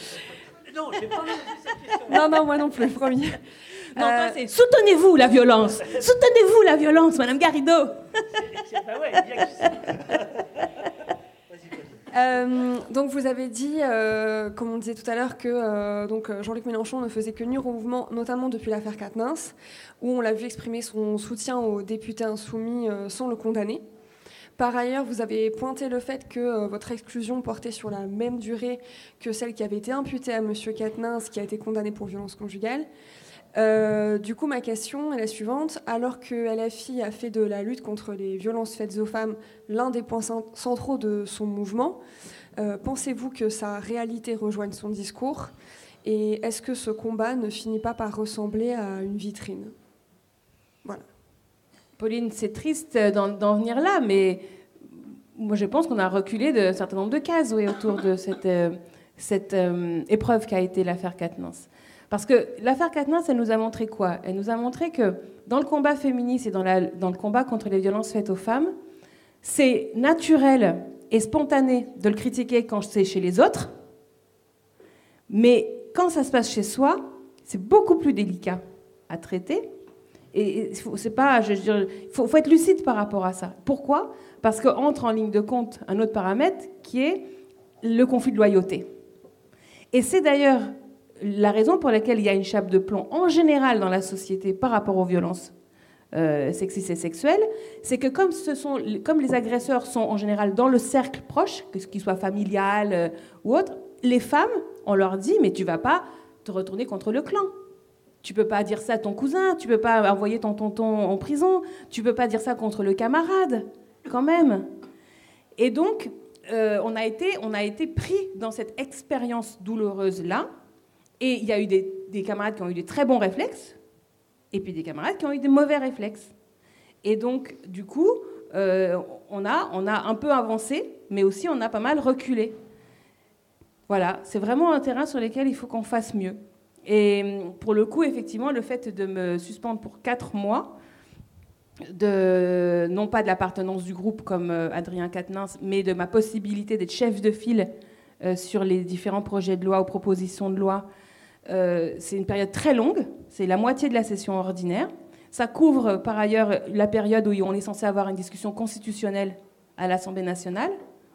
Speaker 3: non, j'ai pas cette question.
Speaker 8: Non, non, moi non plus, promis.
Speaker 2: Non, euh... c'est soutenez-vous la violence. Soutenez-vous la violence, Madame Garrido.
Speaker 3: bah ouais, bien
Speaker 8: euh, donc vous avez dit, euh, comme on disait tout à l'heure, que euh, donc Jean-Luc Mélenchon ne faisait que nuire au mouvement, notamment depuis l'affaire Quatennens, où on l'a vu exprimer son soutien aux députés insoumis sans le condamner. Par ailleurs, vous avez pointé le fait que euh, votre exclusion portait sur la même durée que celle qui avait été imputée à M. Quatennens, qui a été condamné pour violence conjugale. Euh, du coup, ma question est la suivante. Alors que LFI a fait de la lutte contre les violences faites aux femmes l'un des points centraux de son mouvement, euh, pensez-vous que sa réalité rejoigne son discours? Et est-ce que ce combat ne finit pas par ressembler à une vitrine?
Speaker 2: Pauline, c'est triste d'en venir là, mais moi je pense qu'on a reculé d'un certain nombre de cases autour de cette, euh, cette euh, épreuve qu'a été l'affaire Katnins. Parce que l'affaire Katnins, elle nous a montré quoi? Elle nous a montré que dans le combat féministe et dans le combat contre les violences faites aux femmes, c'est naturel et spontané de le critiquer quand c'est chez les autres, mais quand ça se passe chez soi, c'est beaucoup plus délicat à traiter et c'est pas, je, faut, être lucide par rapport à ça. Pourquoi? Parce qu'entre en ligne de compte un autre paramètre qui est le conflit de loyauté. Et c'est d'ailleurs la raison pour laquelle il y a une chape de plomb en général dans la société par rapport aux violences euh, sexistes et sexuelles, c'est que comme les agresseurs sont en général dans le cercle proche, que ce qu'il soit familial euh, ou autre, les femmes, on leur dit mais tu vas pas te retourner contre le clan. Tu peux pas dire ça à ton cousin, tu peux pas envoyer ton tonton en prison, tu peux pas dire ça contre le camarade, quand même. Et donc, euh, on, a été, on a été pris dans cette expérience douloureuse-là, et il y a eu des, camarades qui ont eu des très bons réflexes, et puis des camarades qui ont eu des mauvais réflexes. Et donc, du coup, euh, on, a, on a un peu avancé, mais aussi on a pas mal reculé. Voilà, c'est vraiment un terrain sur lequel il faut qu'on fasse mieux. Et hum, pour le coup, effectivement, le fait de me suspendre pour quatre mois, non pas de l'appartenance du groupe comme euh, Adrien Quatennens, mais de ma possibilité d'être chef de file euh, sur les différents projets de loi ou propositions de loi, c'est une période très longue, c'est la moitié de la session ordinaire. Ça couvre par ailleurs la période où on est censé avoir une discussion constitutionnelle à l'Assemblée nationale.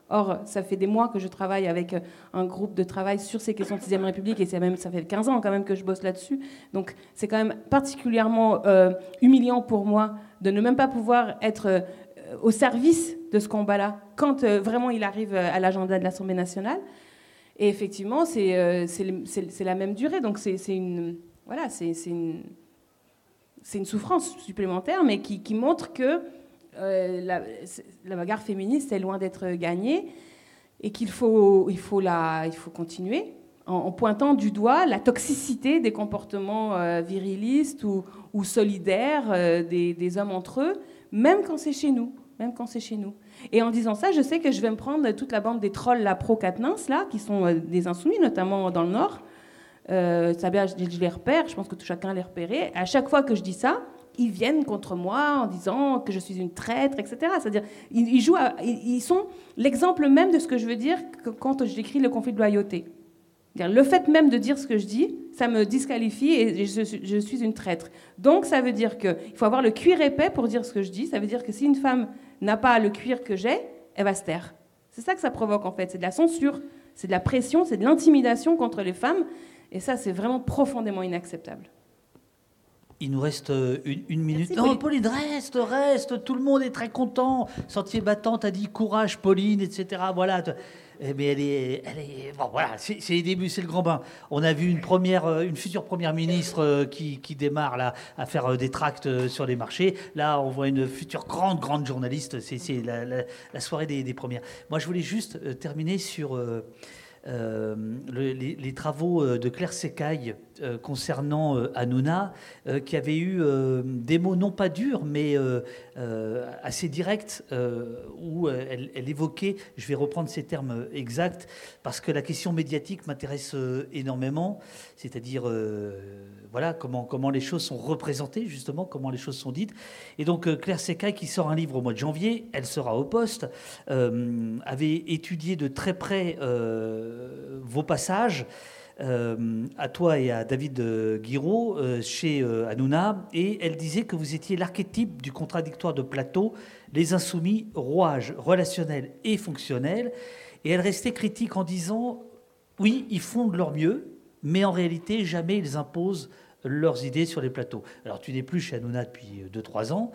Speaker 2: Or, ça fait des mois que je travaille avec un groupe de travail sur ces questions de 6 République, et même, ça fait 15 ans quand même que je bosse là-dessus. Donc, c'est quand même particulièrement euh, humiliant pour moi de ne même pas pouvoir être euh, au service de ce combat-là quand euh, vraiment il arrive à l'agenda de l'Assemblée nationale. Et effectivement, c'est la même durée. Donc, c'est une, voilà, c'est une, une, souffrance supplémentaire, mais qui, qui montre que euh, la, bagarre féministe est loin d'être gagnée et qu'il faut, il faut, la, il faut continuer en, pointant du doigt la toxicité des comportements euh, virilistes ou, ou solidaires euh, des, hommes entre eux, même quand c'est chez nous. Même quand c'est chez nous. Et en disant ça, je sais que je vais me prendre toute la bande des trolls, la pro-Katnins, là, qui sont des insoumis, notamment dans le Nord. ça je, les repère, je pense que tout chacun les repérer. À chaque fois que je dis ça, ils viennent contre moi en disant que je suis une traître, etc. C'est-à-dire, ils, jouent ils, sont l'exemple même de ce que je veux dire quand j'écris le conflit de loyauté. Le fait même de dire ce que je dis, ça me disqualifie et je, je suis une traître. Donc ça veut dire qu'il faut avoir le cuir épais pour dire ce que je dis. Ça veut dire que si une femme n'a pas le cuir que j'ai, elle va se taire. C'est ça que ça provoque en fait. C'est de la censure, c'est de la pression, c'est de l'intimidation contre les femmes. Et ça, c'est vraiment profondément inacceptable.
Speaker 3: Il nous reste euh, une, minute. non, Pauline. reste, reste. Tout le monde est très content. Sentier battant, t'as dit courage, Pauline, etc. Voilà. Mais eh elle est, elle est, bon, voilà, c'est les débuts, c'est le grand bain. On a vu une première, euh, une future première ministre euh, qui, qui démarre là à faire des tracts sur les marchés. Là, on voit une future grande, grande journaliste. C'est la, la, soirée des, des, premières. Moi, je voulais juste terminer sur euh, les, travaux euh, de Claire Secaille euh, concernant Hanouna, qui avait eu des mots non pas durs, mais assez directs, où elle, évoquait, je vais reprendre ces termes exacts, parce que la question médiatique m'intéresse énormément, c'est-à-dire voilà comment, les choses sont représentées, justement, comment les choses sont dites. Et donc Claire Secaille, qui sort un livre au mois de janvier, elle sera au poste, avait étudié de très près euh, vos passages. Euh, à toi et à David Guiraud euh, chez Hanouna, et elle disait que vous étiez l'archétype du contradictoire de plateau, les insoumis, rouages relationnels et fonctionnels, et elle restait critique en disant, oui, ils font de leur mieux, mais en réalité, jamais ils imposent leurs idées sur les plateaux. Alors tu n'es plus chez Hanouna depuis 2-3 ans,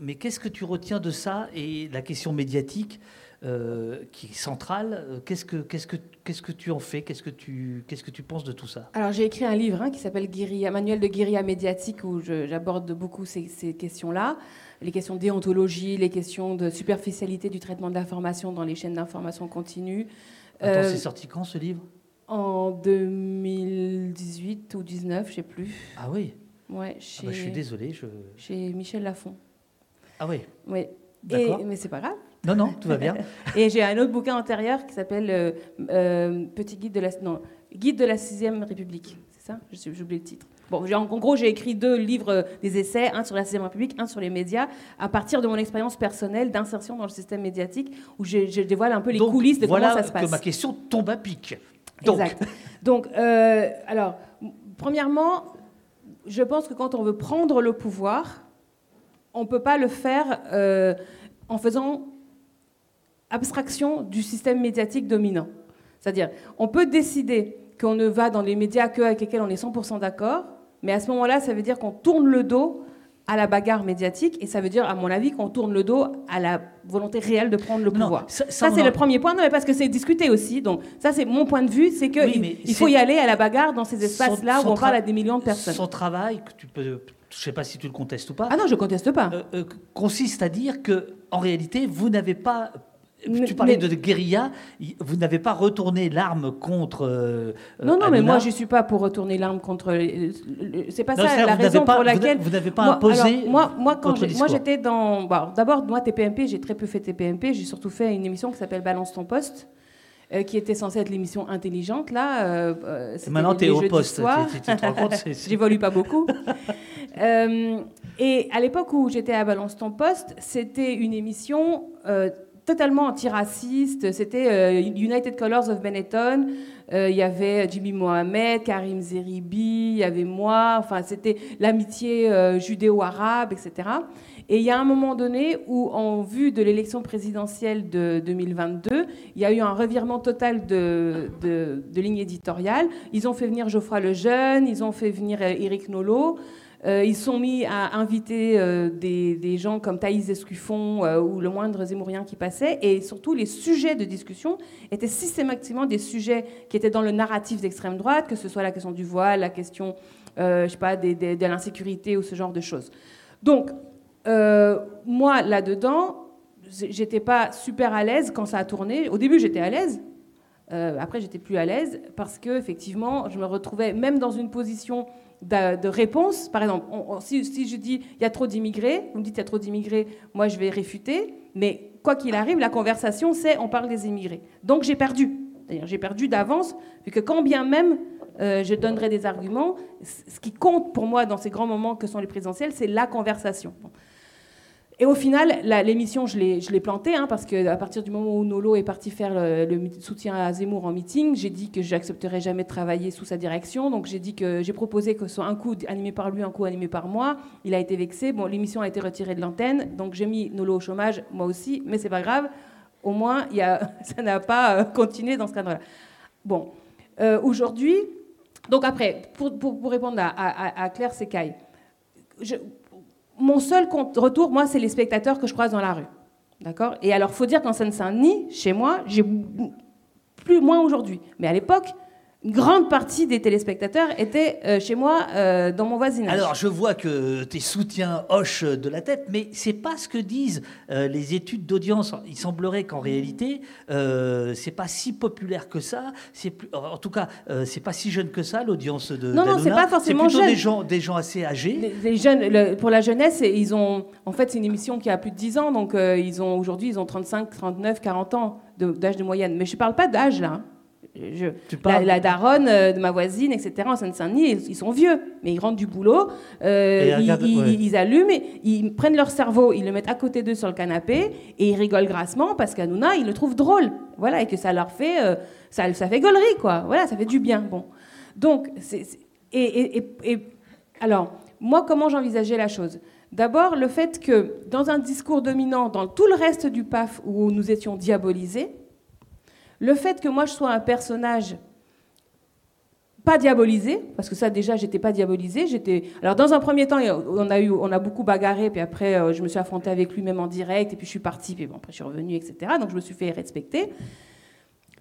Speaker 3: mais qu'est-ce que tu retiens de ça et la question médiatique euh, qui est centrale. Euh, qu'est-ce que, qu'est-ce, que, qu'est-ce que tu en fais? Qu'est-ce que, tu, qu'est-ce que tu penses de tout ça?
Speaker 2: Alors j'ai écrit un livre hein, qui s'appelle Guérilla, Manuel de guérilla médiatique où j'aborde beaucoup ces, ces, questions-là, les questions de déontologie, les questions de superficialité du traitement de l'information dans les chaînes d'information continue.
Speaker 3: Attends, euh, c'est sorti quand ce livre?
Speaker 2: En 2018 ou 19, je sais plus.
Speaker 3: Ah oui
Speaker 2: Ouais, chez,
Speaker 3: ah bah, je suis désolé. Je...
Speaker 2: Chez Michel Lafon.
Speaker 3: Ah oui
Speaker 2: Oui. Et, mais c'est pas grave.
Speaker 3: Non, non, tout va bien.
Speaker 2: et j'ai un autre bouquin antérieur qui s'appelle euh, euh, Petit guide de la, non, guide de la sixième République. C'est ça? J'ai oublié le titre. Bon, en, gros, j'ai écrit deux livres, euh, des essais, un sur la sixième République, un sur les médias, à partir de mon expérience personnelle d'insertion dans le système médiatique, où je, dévoile un peu les coulisses de comment ça se passe.
Speaker 3: que ma question tombe à pic.
Speaker 2: Donc. Exact. Donc, alors, premièrement, je pense que quand on veut prendre le pouvoir, on ne peut pas le faire en faisant abstraction du système médiatique dominant. C'est-à-dire, on peut décider qu'on ne va dans les médias que avec lesquels on est 100% d'accord, mais à ce moment-là, ça veut dire qu'on tourne le dos à la bagarre médiatique, et ça veut dire, à mon avis, qu'on tourne le dos à la volonté réelle de prendre le pouvoir. ça, c'est le premier point, non, mais parce que c'est discuté aussi. Donc, ça, c'est mon point de vue, c'est qu'il il faut y aller à la bagarre dans ces espaces-là où on parle à des millions de personnes.
Speaker 3: Son travail, que tu peux, je ne sais pas si tu le contestes ou pas.
Speaker 2: Ah non, je conteste pas.
Speaker 3: Euh, euh, consiste à dire que, en réalité, vous n'avez pas tu parlais de guérilla. Vous n'avez pas retourné l'arme contre. Euh,
Speaker 2: non, non, mais moi, je ne suis pas pour retourner l'arme contre. C'est pas ça la raison pour laquelle.
Speaker 3: Vous n'avez pas imposé.
Speaker 2: moi, moi, quand moi, j'étais dans. D'abord, moi, TPMP, j'ai très peu fait TPMP. J'ai surtout fait une émission qui s'appelle Balance ton poste. Euh, qui était censée être l'émission intelligente, là.
Speaker 3: Euh, Maintenant, tu es au poste.
Speaker 2: J'évolue pas beaucoup. et à l'époque où j'étais à Balance ton poste, c'était une émission totalement antiraciste. C'était United Colors of Benetton. Il y avait Jimmy Mohamed, Karim Zeribi, il y avait moi. Enfin, c'était l'amitié judéo-arabe, etc. Et il y a un moment donné où, en vue de l'élection présidentielle de 2022, il y a eu un revirement total de, de, ligne éditoriale. Ils ont fait venir Geoffroy Lejeune, ils ont fait venir Eric Nolot. Euh, ils sont mis à inviter euh, des, gens comme Thaïs Escuffon euh, ou le moindre Zémourien qui passait. Et surtout, les sujets de discussion étaient systématiquement des sujets qui étaient dans le narratif d'extrême droite, que ce soit la question du voile, la question je sais pas, de l'insécurité ou ce genre de choses. Donc, euh, moi, là-dedans, j'étais pas super à l'aise quand ça a tourné. Au début, j'étais à l'aise. Euh, après, j'étais plus à l'aise parce que effectivement, je me retrouvais même dans une position de, réponse. Par exemple, si, je dis il y a trop d'immigrés, vous me dites il y a trop d'immigrés, moi je vais réfuter. Mais quoi qu'il arrive, la conversation, c'est on parle des immigrés. Donc j'ai perdu. J'ai perdu d'avance, vu que quand bien même euh, je donnerai des arguments, ce qui compte pour moi dans ces grands moments que sont les présidentielles, c'est la conversation. Et au final, l'émission, je l'ai plantée, hein, parce qu'à partir du moment où Nolo est parti faire le, soutien à Zemmour en meeting, j'ai dit que j'accepterais jamais de travailler sous sa direction. Donc j'ai dit que j'ai proposé que ce soit un coup animé par lui, un coup animé par moi. Il a été vexé. Bon, l'émission a été retirée de l'antenne, donc j'ai mis Nolo au chômage, moi aussi, mais c'est pas grave. Au moins, ça n'a pas euh, continué dans ce cadre-là. Bon, euh, aujourd'hui, donc après, pour, répondre à, Claire Secaille, mon seul retour, moi, c'est les spectateurs que je croise dans la rue. D'accord? Et alors, faut dire qu'en Seine-Saint-Denis, chez moi, j'ai plus moins aujourd'hui. Mais à l'époque, une grande partie des téléspectateurs étaient euh, chez moi euh, dans mon voisinage.
Speaker 3: Alors je vois que tes soutiens hochent de la tête, mais c'est pas ce que disent euh, les études d'audience. Il semblerait qu'en réalité, c'est pas si populaire que ça. C'est en tout cas, c'est pas si jeune que ça l'audience de.
Speaker 2: Non, non, c'est pas forcément
Speaker 3: jeune. des gens, des gens assez âgés.
Speaker 2: Les, jeunes, pour la jeunesse, ils ont. En fait, c'est une émission qui a plus de 10 ans, donc ils ont aujourd'hui, ils ont 35, 39, 40 ans d'âge de, moyenne. Mais je parle pas d'âge là. Hein la, daronne euh, de ma voisine, etc., en Seine-Saint-Denis, ils, sont vieux, mais ils rentrent du boulot, euh, ils, allument, ils prennent leur cerveau, ils le mettent à côté d'eux sur le canapé, et ils rigolent grassement parce qu'Anouna, ils le trouvent drôle. Voilà, et que ça leur fait, euh, ça, ça fait gaulerie, quoi. Voilà, ça fait du bien. Bon. Donc, et, et, alors, moi, comment j'envisageais la chose? D'abord, le fait que dans un discours dominant, dans tout le reste du PAF où nous étions diabolisés, le fait que moi je sois un personnage pas diabolisé, parce que ça déjà j'étais pas diabolisé, j'étais. Alors dans un premier temps on a eu, on a beaucoup bagarré, puis après euh, je me suis affrontée avec lui même en direct, et puis je suis partie, puis bon après je suis revenue, etc. Donc je me suis fait respecter.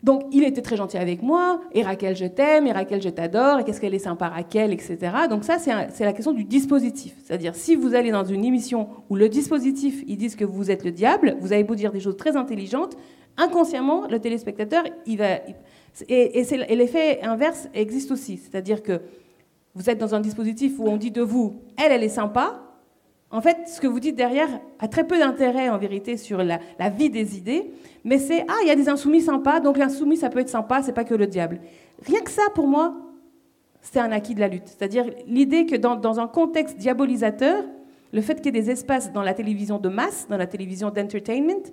Speaker 2: Donc il était très gentil avec moi, et Raquel je t'aime, et Raquel je t'adore, et qu'est-ce qu'elle est sympa Raquel, etc. Donc ça c'est la question du dispositif, c'est-à-dire si vous allez dans une émission où le dispositif ils disent que vous êtes le diable, vous avez beau dire des choses très intelligentes, inconsciemment, le téléspectateur, il va. Et, et l'effet inverse existe aussi. C'est-à-dire que vous êtes dans un dispositif où on dit de vous, elle, elle est sympa. En fait, ce que vous dites derrière a très peu d'intérêt en vérité sur la, vie des idées, mais c'est ah, il y a des insoumis sympas, donc l'insoumis ça peut être sympa, c'est pas que le diable. Rien que ça, pour moi, c'est un acquis de la lutte. C'est-à-dire l'idée que dans, dans, un contexte diabolisateur, le fait qu'il y ait des espaces dans la télévision de masse, dans la télévision d'entertainment,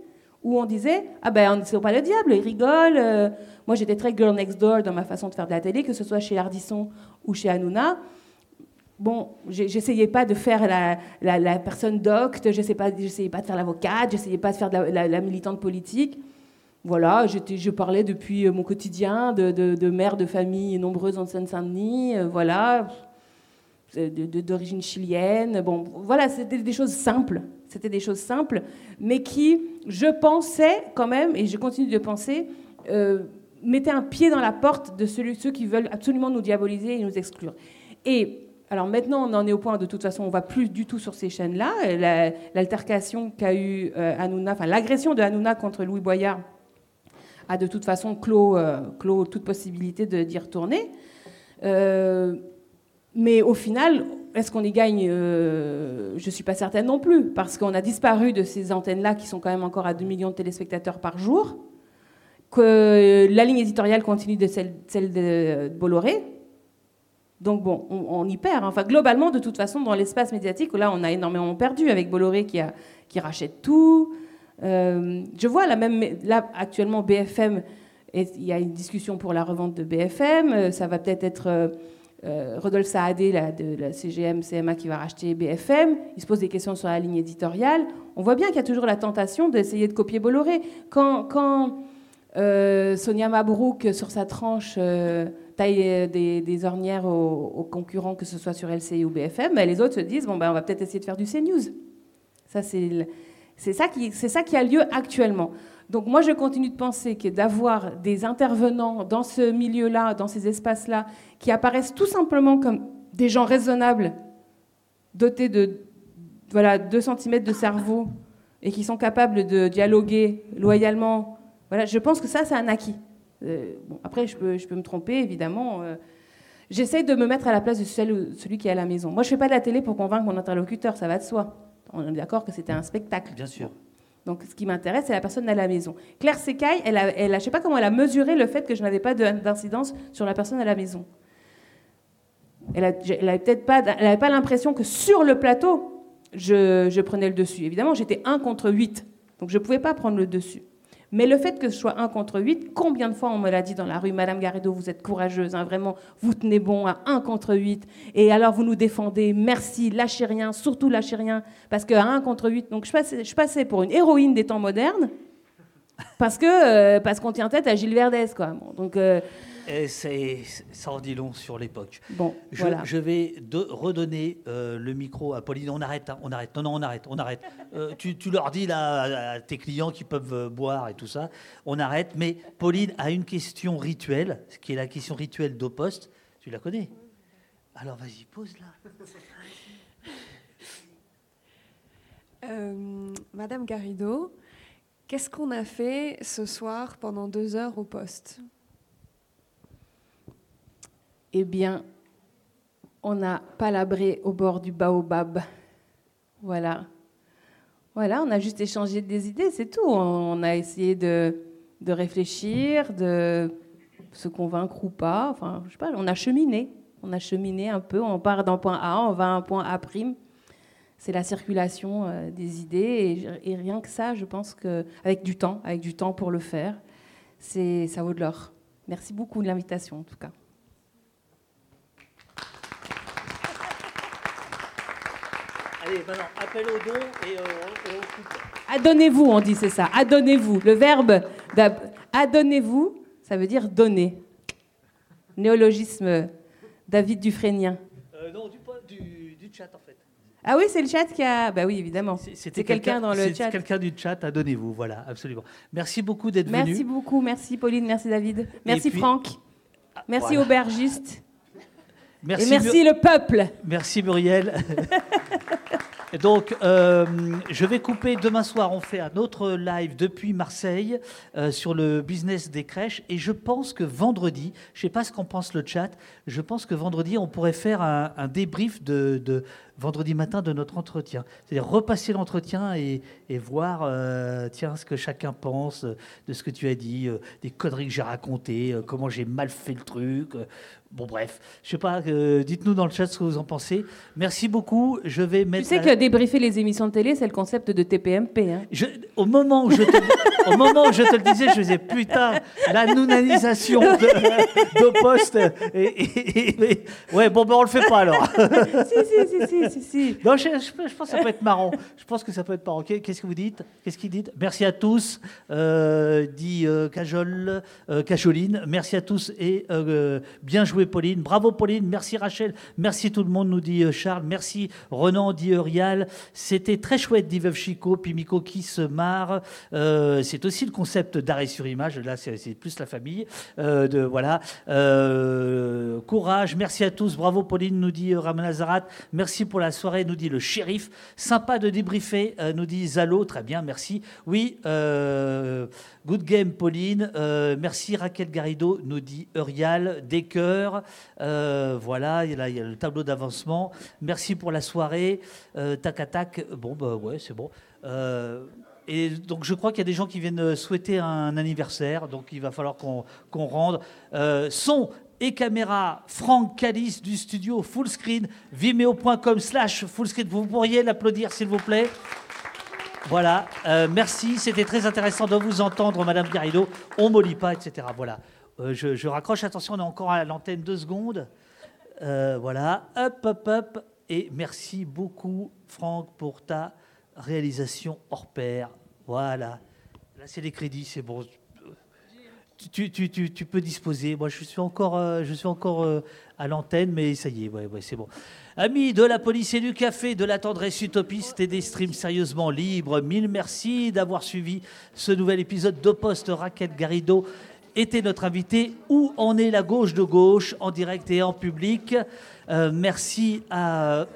Speaker 2: où on disait Ah ben, c'est pas le diable, il rigole. Euh. moi, j'étais très girl next door dans ma façon de faire de la télé, que ce soit chez Ardisson ou chez Hanouna. Bon, j'essayais pas de faire la, la, personne docte, j'essayais pas, pas de faire l'avocate, j'essayais pas de faire de la, militante politique. Voilà, je parlais depuis mon quotidien de, de, mère de famille nombreuse en Seine-Saint-Denis, euh, voilà, d'origine chilienne. Bon, voilà, c'était des choses simples. C'était des choses simples, mais qui, je pensais quand même, et je continue de penser, euh, mettaient un pied dans la porte de ceux qui veulent absolument nous diaboliser et nous exclure. Et alors maintenant, on en est au point, de toute façon, on ne va plus du tout sur ces chaînes-là. L'altercation qu'a eu euh, Hanouna, enfin l'agression de Hanouna contre Louis Boyard a de toute façon clos, euh, toute possibilité d'y retourner. Mais au final, est-ce qu'on y gagne euh, Je ne suis pas certaine non plus, parce qu'on a disparu de ces antennes-là qui sont quand même encore à 2 millions de téléspectateurs par jour, que la ligne éditoriale continue de celle, de Bolloré. Donc bon, on, y perd. Enfin, globalement, de toute façon, dans l'espace médiatique, là, on a énormément perdu avec Bolloré qui, rachète tout, je vois la même, là actuellement BFM, il y a une discussion pour la revente de BFM, ça va peut-être être, Rodolphe Saadé de la CGM, CMA qui va racheter BFM, il se pose des questions sur la ligne éditoriale. On voit bien qu'il y a toujours la tentation d'essayer de copier Bolloré. Quand, quand Sonia Mabrouk, sur sa tranche, taille euh, des, ornières aux, concurrents, que ce soit sur LCI ou BFM, mais les autres se disent bon, ben, on va peut-être essayer de faire du CNews. Ça, c'est, c'est, ça qui, c'est ça qui a lieu actuellement. Donc moi, je continue de penser que d'avoir des intervenants dans ce milieu-là, dans ces espaces-là, qui apparaissent tout simplement comme des gens raisonnables, dotés de voilà, 2 cm de cerveau, et qui sont capables de dialoguer loyalement, voilà, je pense que ça, c'est un acquis. Euh, bon, après, je peux, je peux me tromper, évidemment. Euh. J'essaye de me mettre à la place de celui, qui est à la maison. Moi, je ne fais pas de la télé pour convaincre mon interlocuteur, ça va de soi. On est d'accord que c'était un spectacle.
Speaker 3: Bien sûr.
Speaker 2: Donc, ce qui m'intéresse, c'est la personne à la maison. Claire Secaille, elle elle je ne sais pas comment elle a mesuré le fait que je n'avais pas d'incidence sur la personne à la maison. Elle n'avait pas, pas l'impression que sur le plateau, je, je prenais le dessus. Évidemment, j'étais 1 contre 8, donc je ne pouvais pas prendre le dessus. Mais le fait que ce soit 1 contre 8, combien de fois on me l'a dit dans la rue, Madame Garrido, vous êtes courageuse, hein, vraiment, vous tenez bon à 1 contre 8, et alors vous nous défendez, merci, lâchez rien, surtout lâchez rien, parce qu'à 1 contre 8, donc je passais, je pour une héroïne des temps modernes, parce que euh, parce qu'on tient tête à Gilles Verdès, quoi. donc euh,
Speaker 3: et ça en dit long sur l'époque.
Speaker 2: Bon,
Speaker 3: je,
Speaker 2: voilà.
Speaker 3: je vais redonner euh, le micro à Pauline. On arrête, hein, on arrête. Non, non, on arrête, on arrête. Euh, tu, leur dis là à tes clients qui peuvent euh, boire et tout ça. On arrête. Mais Pauline a une question rituelle, qui est la question rituelle d'Oposte. Tu la connais? Alors vas-y, pose-la.
Speaker 8: Madame Garrido, qu'est-ce qu'on a fait ce soir pendant deux heures au poste?
Speaker 2: Eh bien, on a palabré au bord du baobab. Voilà. Voilà, on a juste échangé des idées, c'est tout. On a essayé de, réfléchir, de se convaincre ou pas. Enfin, je sais pas, on a cheminé. On a cheminé un peu. On part d'un point A, on va à un point A'. C'est la circulation euh, des idées. Et, rien que ça, je pense qu'avec du temps, avec du temps pour le faire, ça vaut de l'or. Merci beaucoup de l'invitation, en tout cas.
Speaker 3: Allez, maintenant, appel au don et, euh,
Speaker 2: Adonnez-vous, on dit, c'est ça. Adonnez-vous. Le verbe adonnez-vous, ça veut dire donner. Néologisme David Dufresnien.
Speaker 3: Euh, non, du, du, chat, en fait.
Speaker 2: Ah oui, c'est le chat qui a. Bah oui, évidemment. C'était quelqu'un dans le chat.
Speaker 3: quelqu'un du chat, adonnez-vous, voilà, absolument. Merci beaucoup d'être
Speaker 2: venu. Merci beaucoup, merci Pauline, merci David. Merci Franck. Merci aubergiste. Merci, Et merci le peuple.
Speaker 3: Merci Muriel. Donc, euh, je vais couper. Demain soir, on fait un autre live depuis Marseille euh, sur le business des crèches. Et je pense que vendredi, je ne sais pas ce qu'en pense le chat, je pense que vendredi, on pourrait faire un, débrief de, vendredi matin de notre entretien. C'est-à-dire repasser l'entretien et, voir euh, tiens, ce que chacun pense de ce que tu as dit, des conneries que j'ai racontées, comment j'ai mal fait le truc. Bon, bref, je sais pas, dites-nous dans le chat ce que vous en pensez. Merci beaucoup. Je vais mettre.
Speaker 2: Tu sais que débriefer les émissions de télé, c'est le concept de TPMP. Hein.
Speaker 3: au, moment où je te, au moment où je te le disais, je faisais putain, la nounanisation de, de poste. Et, ouais, bon, ben on le fait pas alors.
Speaker 2: si, si, si, si, si.
Speaker 3: Non, je, je, pense que ça peut être marrant. Je pense que ça peut être marrant. Qu'est-ce que vous dites? Qu'est-ce qu'il dit Merci à tous, euh, dit euh, Cajol, euh, Cajoline. Merci à tous et euh, bien joué, Pauline. Bravo, Pauline. Merci, Rachel. Merci tout le monde, nous dit Charles. Merci, Renan, dit Rial. C'était très chouette, dit Veuve Chico. Puis Miko qui se marre. c'est aussi le concept d'arrêt sur image. Là, c'est plus la famille. de, voilà. courage. Merci à tous. Bravo, Pauline, nous dit Ramon Azarat. Merci pour la soirée, nous dit le shérif. Sympa de débriefer, nous dit Zalo. Très bien, merci. Oui, good game, Pauline. merci, Raquel Garrido, nous dit Eurial. Des cœurs. Voilà, il y a le tableau d'avancement. Merci pour la soirée. Euh, tac tac. Bon, bah ouais, c'est bon. Euh, et donc je crois qu'il y a des gens qui viennent souhaiter un anniversaire, donc il va falloir qu'on rende. Euh, son et caméra, Franck Calice du studio Fullscreen, vimeo.com slash fullscreen. Vous pourriez l'applaudir s'il vous plaît. Voilà, euh, merci, c'était très intéressant de vous entendre, Madame Garrido. On ne lit pas, etc. Voilà, euh, je, raccroche, attention, on est encore à l'antenne deux secondes. Euh, voilà, hop, hop, hop. Et merci beaucoup, Franck, pour ta réalisation hors pair. Voilà, là c'est les crédits, c'est bon. Tu, peux disposer. Moi, je suis encore, je suis encore à l'antenne, mais ça y est, c'est bon. Amis de la police et du café, de la tendresse utopiste et des streams sérieusement libres, mille merci d'avoir suivi ce nouvel épisode d'Oposte. Raquel Garrido était notre invité. Où en est la gauche de gauche, en direct et en public euh, merci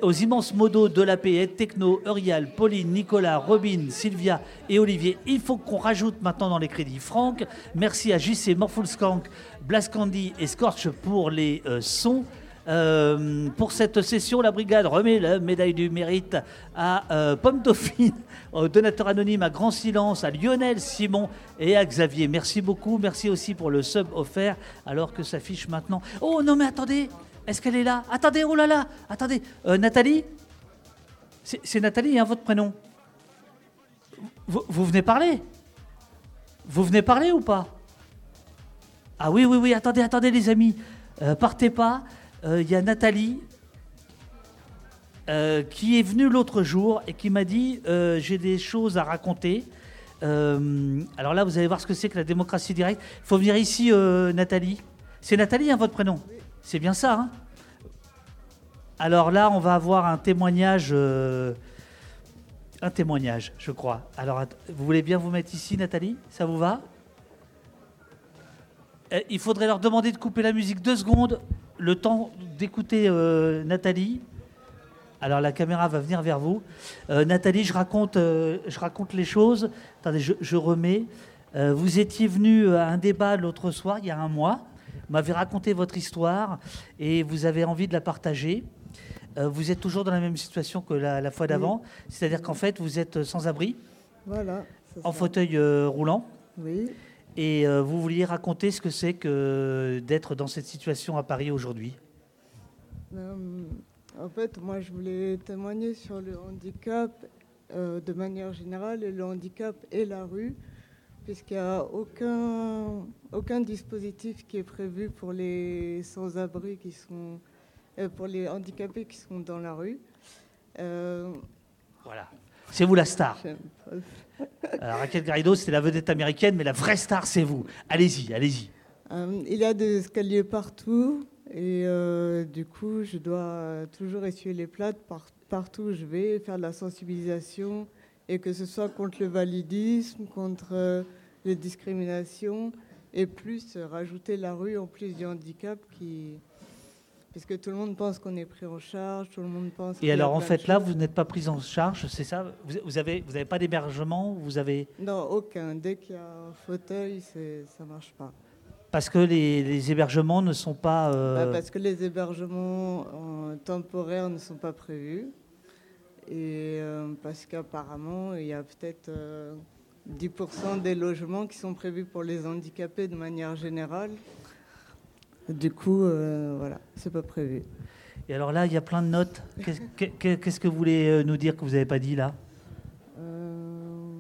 Speaker 3: aux immenses modos de la Techno, Eurial, Pauline, Nicolas, Robin, Sylvia et Olivier. Il faut qu'on rajoute maintenant dans les crédits Franck. Merci à JC, Morphulskank, Blascandy et Scorch pour les euh, sons. Euh, pour cette session, la brigade remet la médaille du mérite à euh, Pomme Dauphine, au donateur anonyme à Grand Silence, à Lionel Simon et à Xavier. Merci beaucoup. Merci aussi pour le sub offert, alors que s'affiche maintenant. Oh non, mais attendez, est-ce qu'elle est là? Attendez, oh là là, attendez. Euh, Nathalie? C'est Nathalie, hein, votre prénom? Vous, vous venez parler? Vous venez parler ou pas? Ah oui, oui, oui, attendez, attendez les amis. partez pas. Il euh, y a Nathalie euh, qui est venue l'autre jour et qui m'a dit euh, j'ai des choses à raconter. alors là, vous allez voir ce que c'est que la démocratie directe. Il faut venir ici, Nathalie. C'est Nathalie, hein, votre prénom? C'est bien ça. Hein? Alors là, on va avoir un témoignage. un témoignage, je crois. Alors, vous voulez bien vous mettre ici, Nathalie? Ça vous va? Il faudrait leur demander de couper la musique deux secondes le temps d'écouter euh, Nathalie. Alors la caméra va venir vers vous. Euh, Nathalie, je raconte, euh, je raconte les choses. Attendez, je, remets. vous étiez venu à un débat l'autre soir, il y a un mois. Vous m'avez raconté votre histoire et vous avez envie de la partager. vous êtes toujours dans la même situation que la, fois d'avant, c'est-à-dire qu'en fait vous êtes sans abri,
Speaker 9: voilà,
Speaker 3: en fauteuil roulant.
Speaker 9: Oui.
Speaker 3: Et euh, vous vouliez raconter ce que c'est que d'être dans cette situation à Paris aujourd'hui?
Speaker 9: Euh, En fait, moi, je voulais témoigner sur le handicap euh, de manière générale, le handicap et la rue, puisqu'il n'y a aucun, aucun dispositif qui est prévu pour les sans-abri qui sont, pour les handicapés qui sont dans la rue.
Speaker 3: voilà. C'est vous la star. Raquel Garrido, c'était la vedette américaine, mais la vraie star, c'est vous. Allez-y, allez-y.
Speaker 9: Euh, il y a des escaliers partout, et euh, du coup, je dois toujours essuyer les plates partout où je vais, faire de la sensibilisation, et que ce soit contre le validisme, contre euh, les discriminations, et plus rajouter la rue en plus du handicap qui, puisque tout le monde pense qu'on est pris en charge, tout le monde pense.
Speaker 3: Et alors en fait là, vous n'êtes pas pris en charge, c'est ça? Vous avez vous avez pas d'hébergement Vous avez
Speaker 9: Non, aucun. Dès qu'il y a un fauteuil, ça marche pas.
Speaker 3: Parce que les, hébergements ne sont pas.
Speaker 9: Euh, bah, parce que les hébergements temporaires ne sont pas prévus. Et euh, parce qu'apparemment, il y a peut-être 10% euh, des logements qui sont prévus pour les handicapés de manière générale. Du coup, euh, voilà, c'est pas prévu.
Speaker 3: Et alors là, il y a plein de notes. Qu'est-ce que vous voulez euh, nous dire que vous n'avez pas dit là? Euh,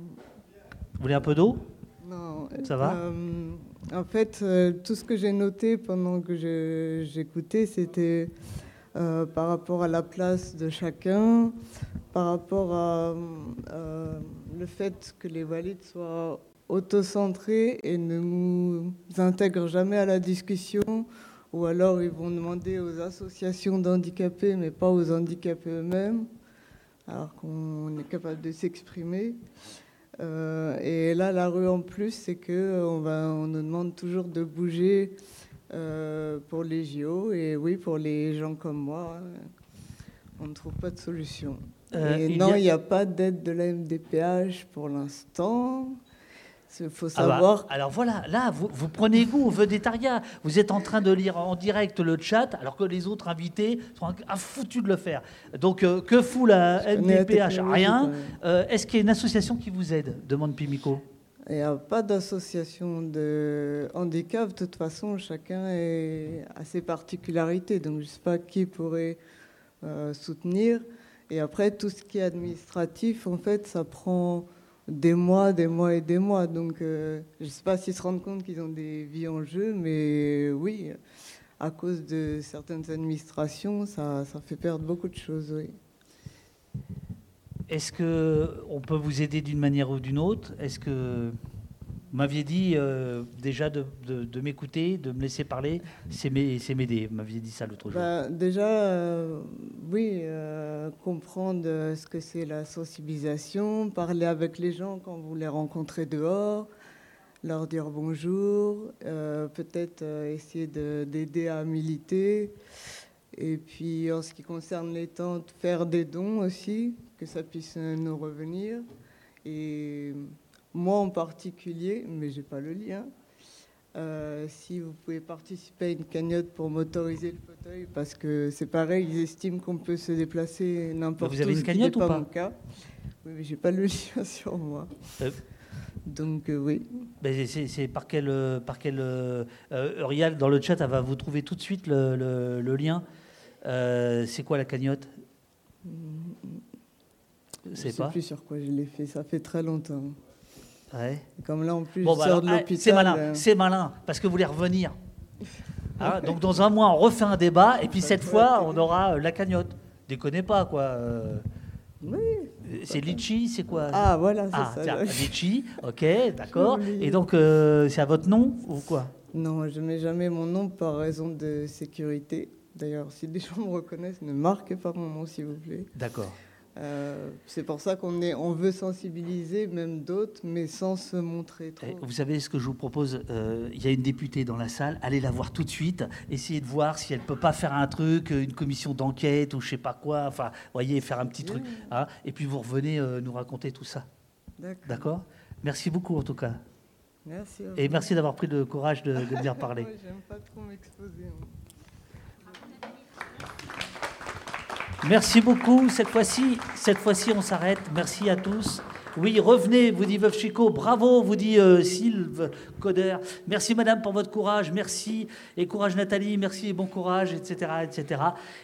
Speaker 3: Vous voulez un peu d'eau?
Speaker 9: Non.
Speaker 3: Ça va?
Speaker 9: En fait, tout ce que j'ai noté pendant que j'écoutais, c'était par rapport à la place de chacun, par rapport à le fait que les valides soient autocentrés et ne nous intègrent jamais à la discussion, ou alors ils vont demander aux associations d'handicapés, mais pas aux handicapés eux-mêmes, alors qu'on est capable de s'exprimer. Euh, et là, la rue en plus, c'est que on, va, on nous demande toujours de bouger euh, pour les JO, et oui, pour les gens comme moi, on ne trouve pas de solution. Euh, non, il n'y a pas d'aide de la MDPH pour l'instant. Il faut ah bah, savoir.
Speaker 3: alors voilà, là, vous, vous prenez goût au vedettariat. Vous êtes en train de lire en direct le chat, alors que les autres invités sont foutus de le faire. Donc, euh, que fout la MDPH Rien. Euh, est-ce qu'il y a une association qui vous aide? Demande Pimico.
Speaker 9: Il n'y a pas d'association de handicap. De toute façon, chacun a ses particularités. Donc, je ne sais pas qui pourrait euh, soutenir. Et après, tout ce qui est administratif, en fait, ça prend des mois, des mois et des mois. Donc, je ne sais pas s'ils se rendent compte qu'ils ont des vies en jeu, mais oui, à cause de certaines administrations, ça, ça fait perdre beaucoup de choses.
Speaker 3: Est-ce qu'on peut vous aider d'une manière ou d'une autre? Est-ce que vous m'aviez dit euh, déjà de, m'écouter, de me laisser parler, c'est m'aider. Vous m'aviez dit ça l'autre jour.
Speaker 9: Bah, déjà, euh, oui, euh, comprendre ce que c'est la sensibilisation, parler avec les gens quand vous les rencontrez dehors, leur dire bonjour, peut-être essayer d'aider à militer. Et puis en ce qui concerne les tentes, faire des dons aussi, que ça puisse nous revenir. Et moi en particulier, mais j'ai pas le lien. Euh, si vous pouvez participer à une cagnotte pour m'autoriser le fauteuil, parce que c'est pareil, ils estiment qu'on peut se déplacer n'importe où.
Speaker 3: Vous avez une cagnotte ou pas,
Speaker 9: cas. Oui, mais j'ai pas le lien sur moi. Euh. Donc euh, oui.
Speaker 3: c'est par quel, par quel Uriel dans le chat, elle va vous trouver tout de suite le, le lien. c'est quoi la cagnotte?
Speaker 9: Je sais pas. plus sur quoi je l'ai fait. Ça fait très longtemps.
Speaker 3: Ouais.
Speaker 9: Comme là, en plus, bah de l'hôpital.
Speaker 3: C'est malin, euh. c'est malin, parce que vous voulez revenir. Ah, donc dans un mois, on refait un débat, et puis cette fois, on aura euh, la cagnotte. Déconnez pas, quoi. Euh.
Speaker 9: Oui.
Speaker 3: C'est litchi, c'est quoi
Speaker 9: Ah, voilà, c'est
Speaker 3: ah,
Speaker 9: ça.
Speaker 3: Tiens, litchi, ok, d'accord. Et donc, c'est à votre nom ou quoi?
Speaker 9: Non, je ne mets jamais mon nom par raison de sécurité. D'ailleurs, si des gens me reconnaissent, ne marquez pas mon nom, s'il vous plaît.
Speaker 3: D'accord.
Speaker 9: Euh, c'est pour ça qu'on est, on veut sensibiliser même d'autres, mais sans se montrer trop.
Speaker 3: Vous savez ce que je vous propose euh, Il y a une députée dans la salle. Allez la voir tout de suite. Essayez de voir si elle peut pas faire un truc, une commission d'enquête ou je sais pas quoi. Enfin, voyez, faire un petit truc. Hein, et puis vous revenez euh, nous raconter tout ça. D'accord. Merci beaucoup en tout cas.
Speaker 9: Merci.
Speaker 3: Et merci d'avoir pris le courage de, de venir parler.
Speaker 9: J'aime pas trop m'exposer. Hein.
Speaker 3: Merci beaucoup. Cette fois-ci, cette fois-ci, on s'arrête. Merci à tous. Oui, revenez, vous dit Veuve Chico. Bravo, vous dit euh, Sylve Coder. Merci, madame, pour votre courage. Merci. Et courage, Nathalie. Merci et bon courage, etc. etc.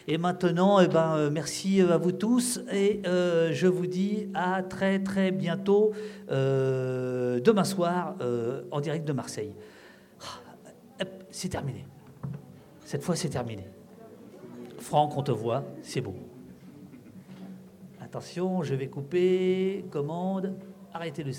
Speaker 3: Et maintenant, eh ben, euh, merci à vous tous. Et euh, je vous dis à très, très bientôt, demain soir, en direct de Marseille. Ah, c'est terminé. Cette fois, c'est terminé. Franck, on te voit, c'est beau. Attention, je vais couper, commande, arrêtez le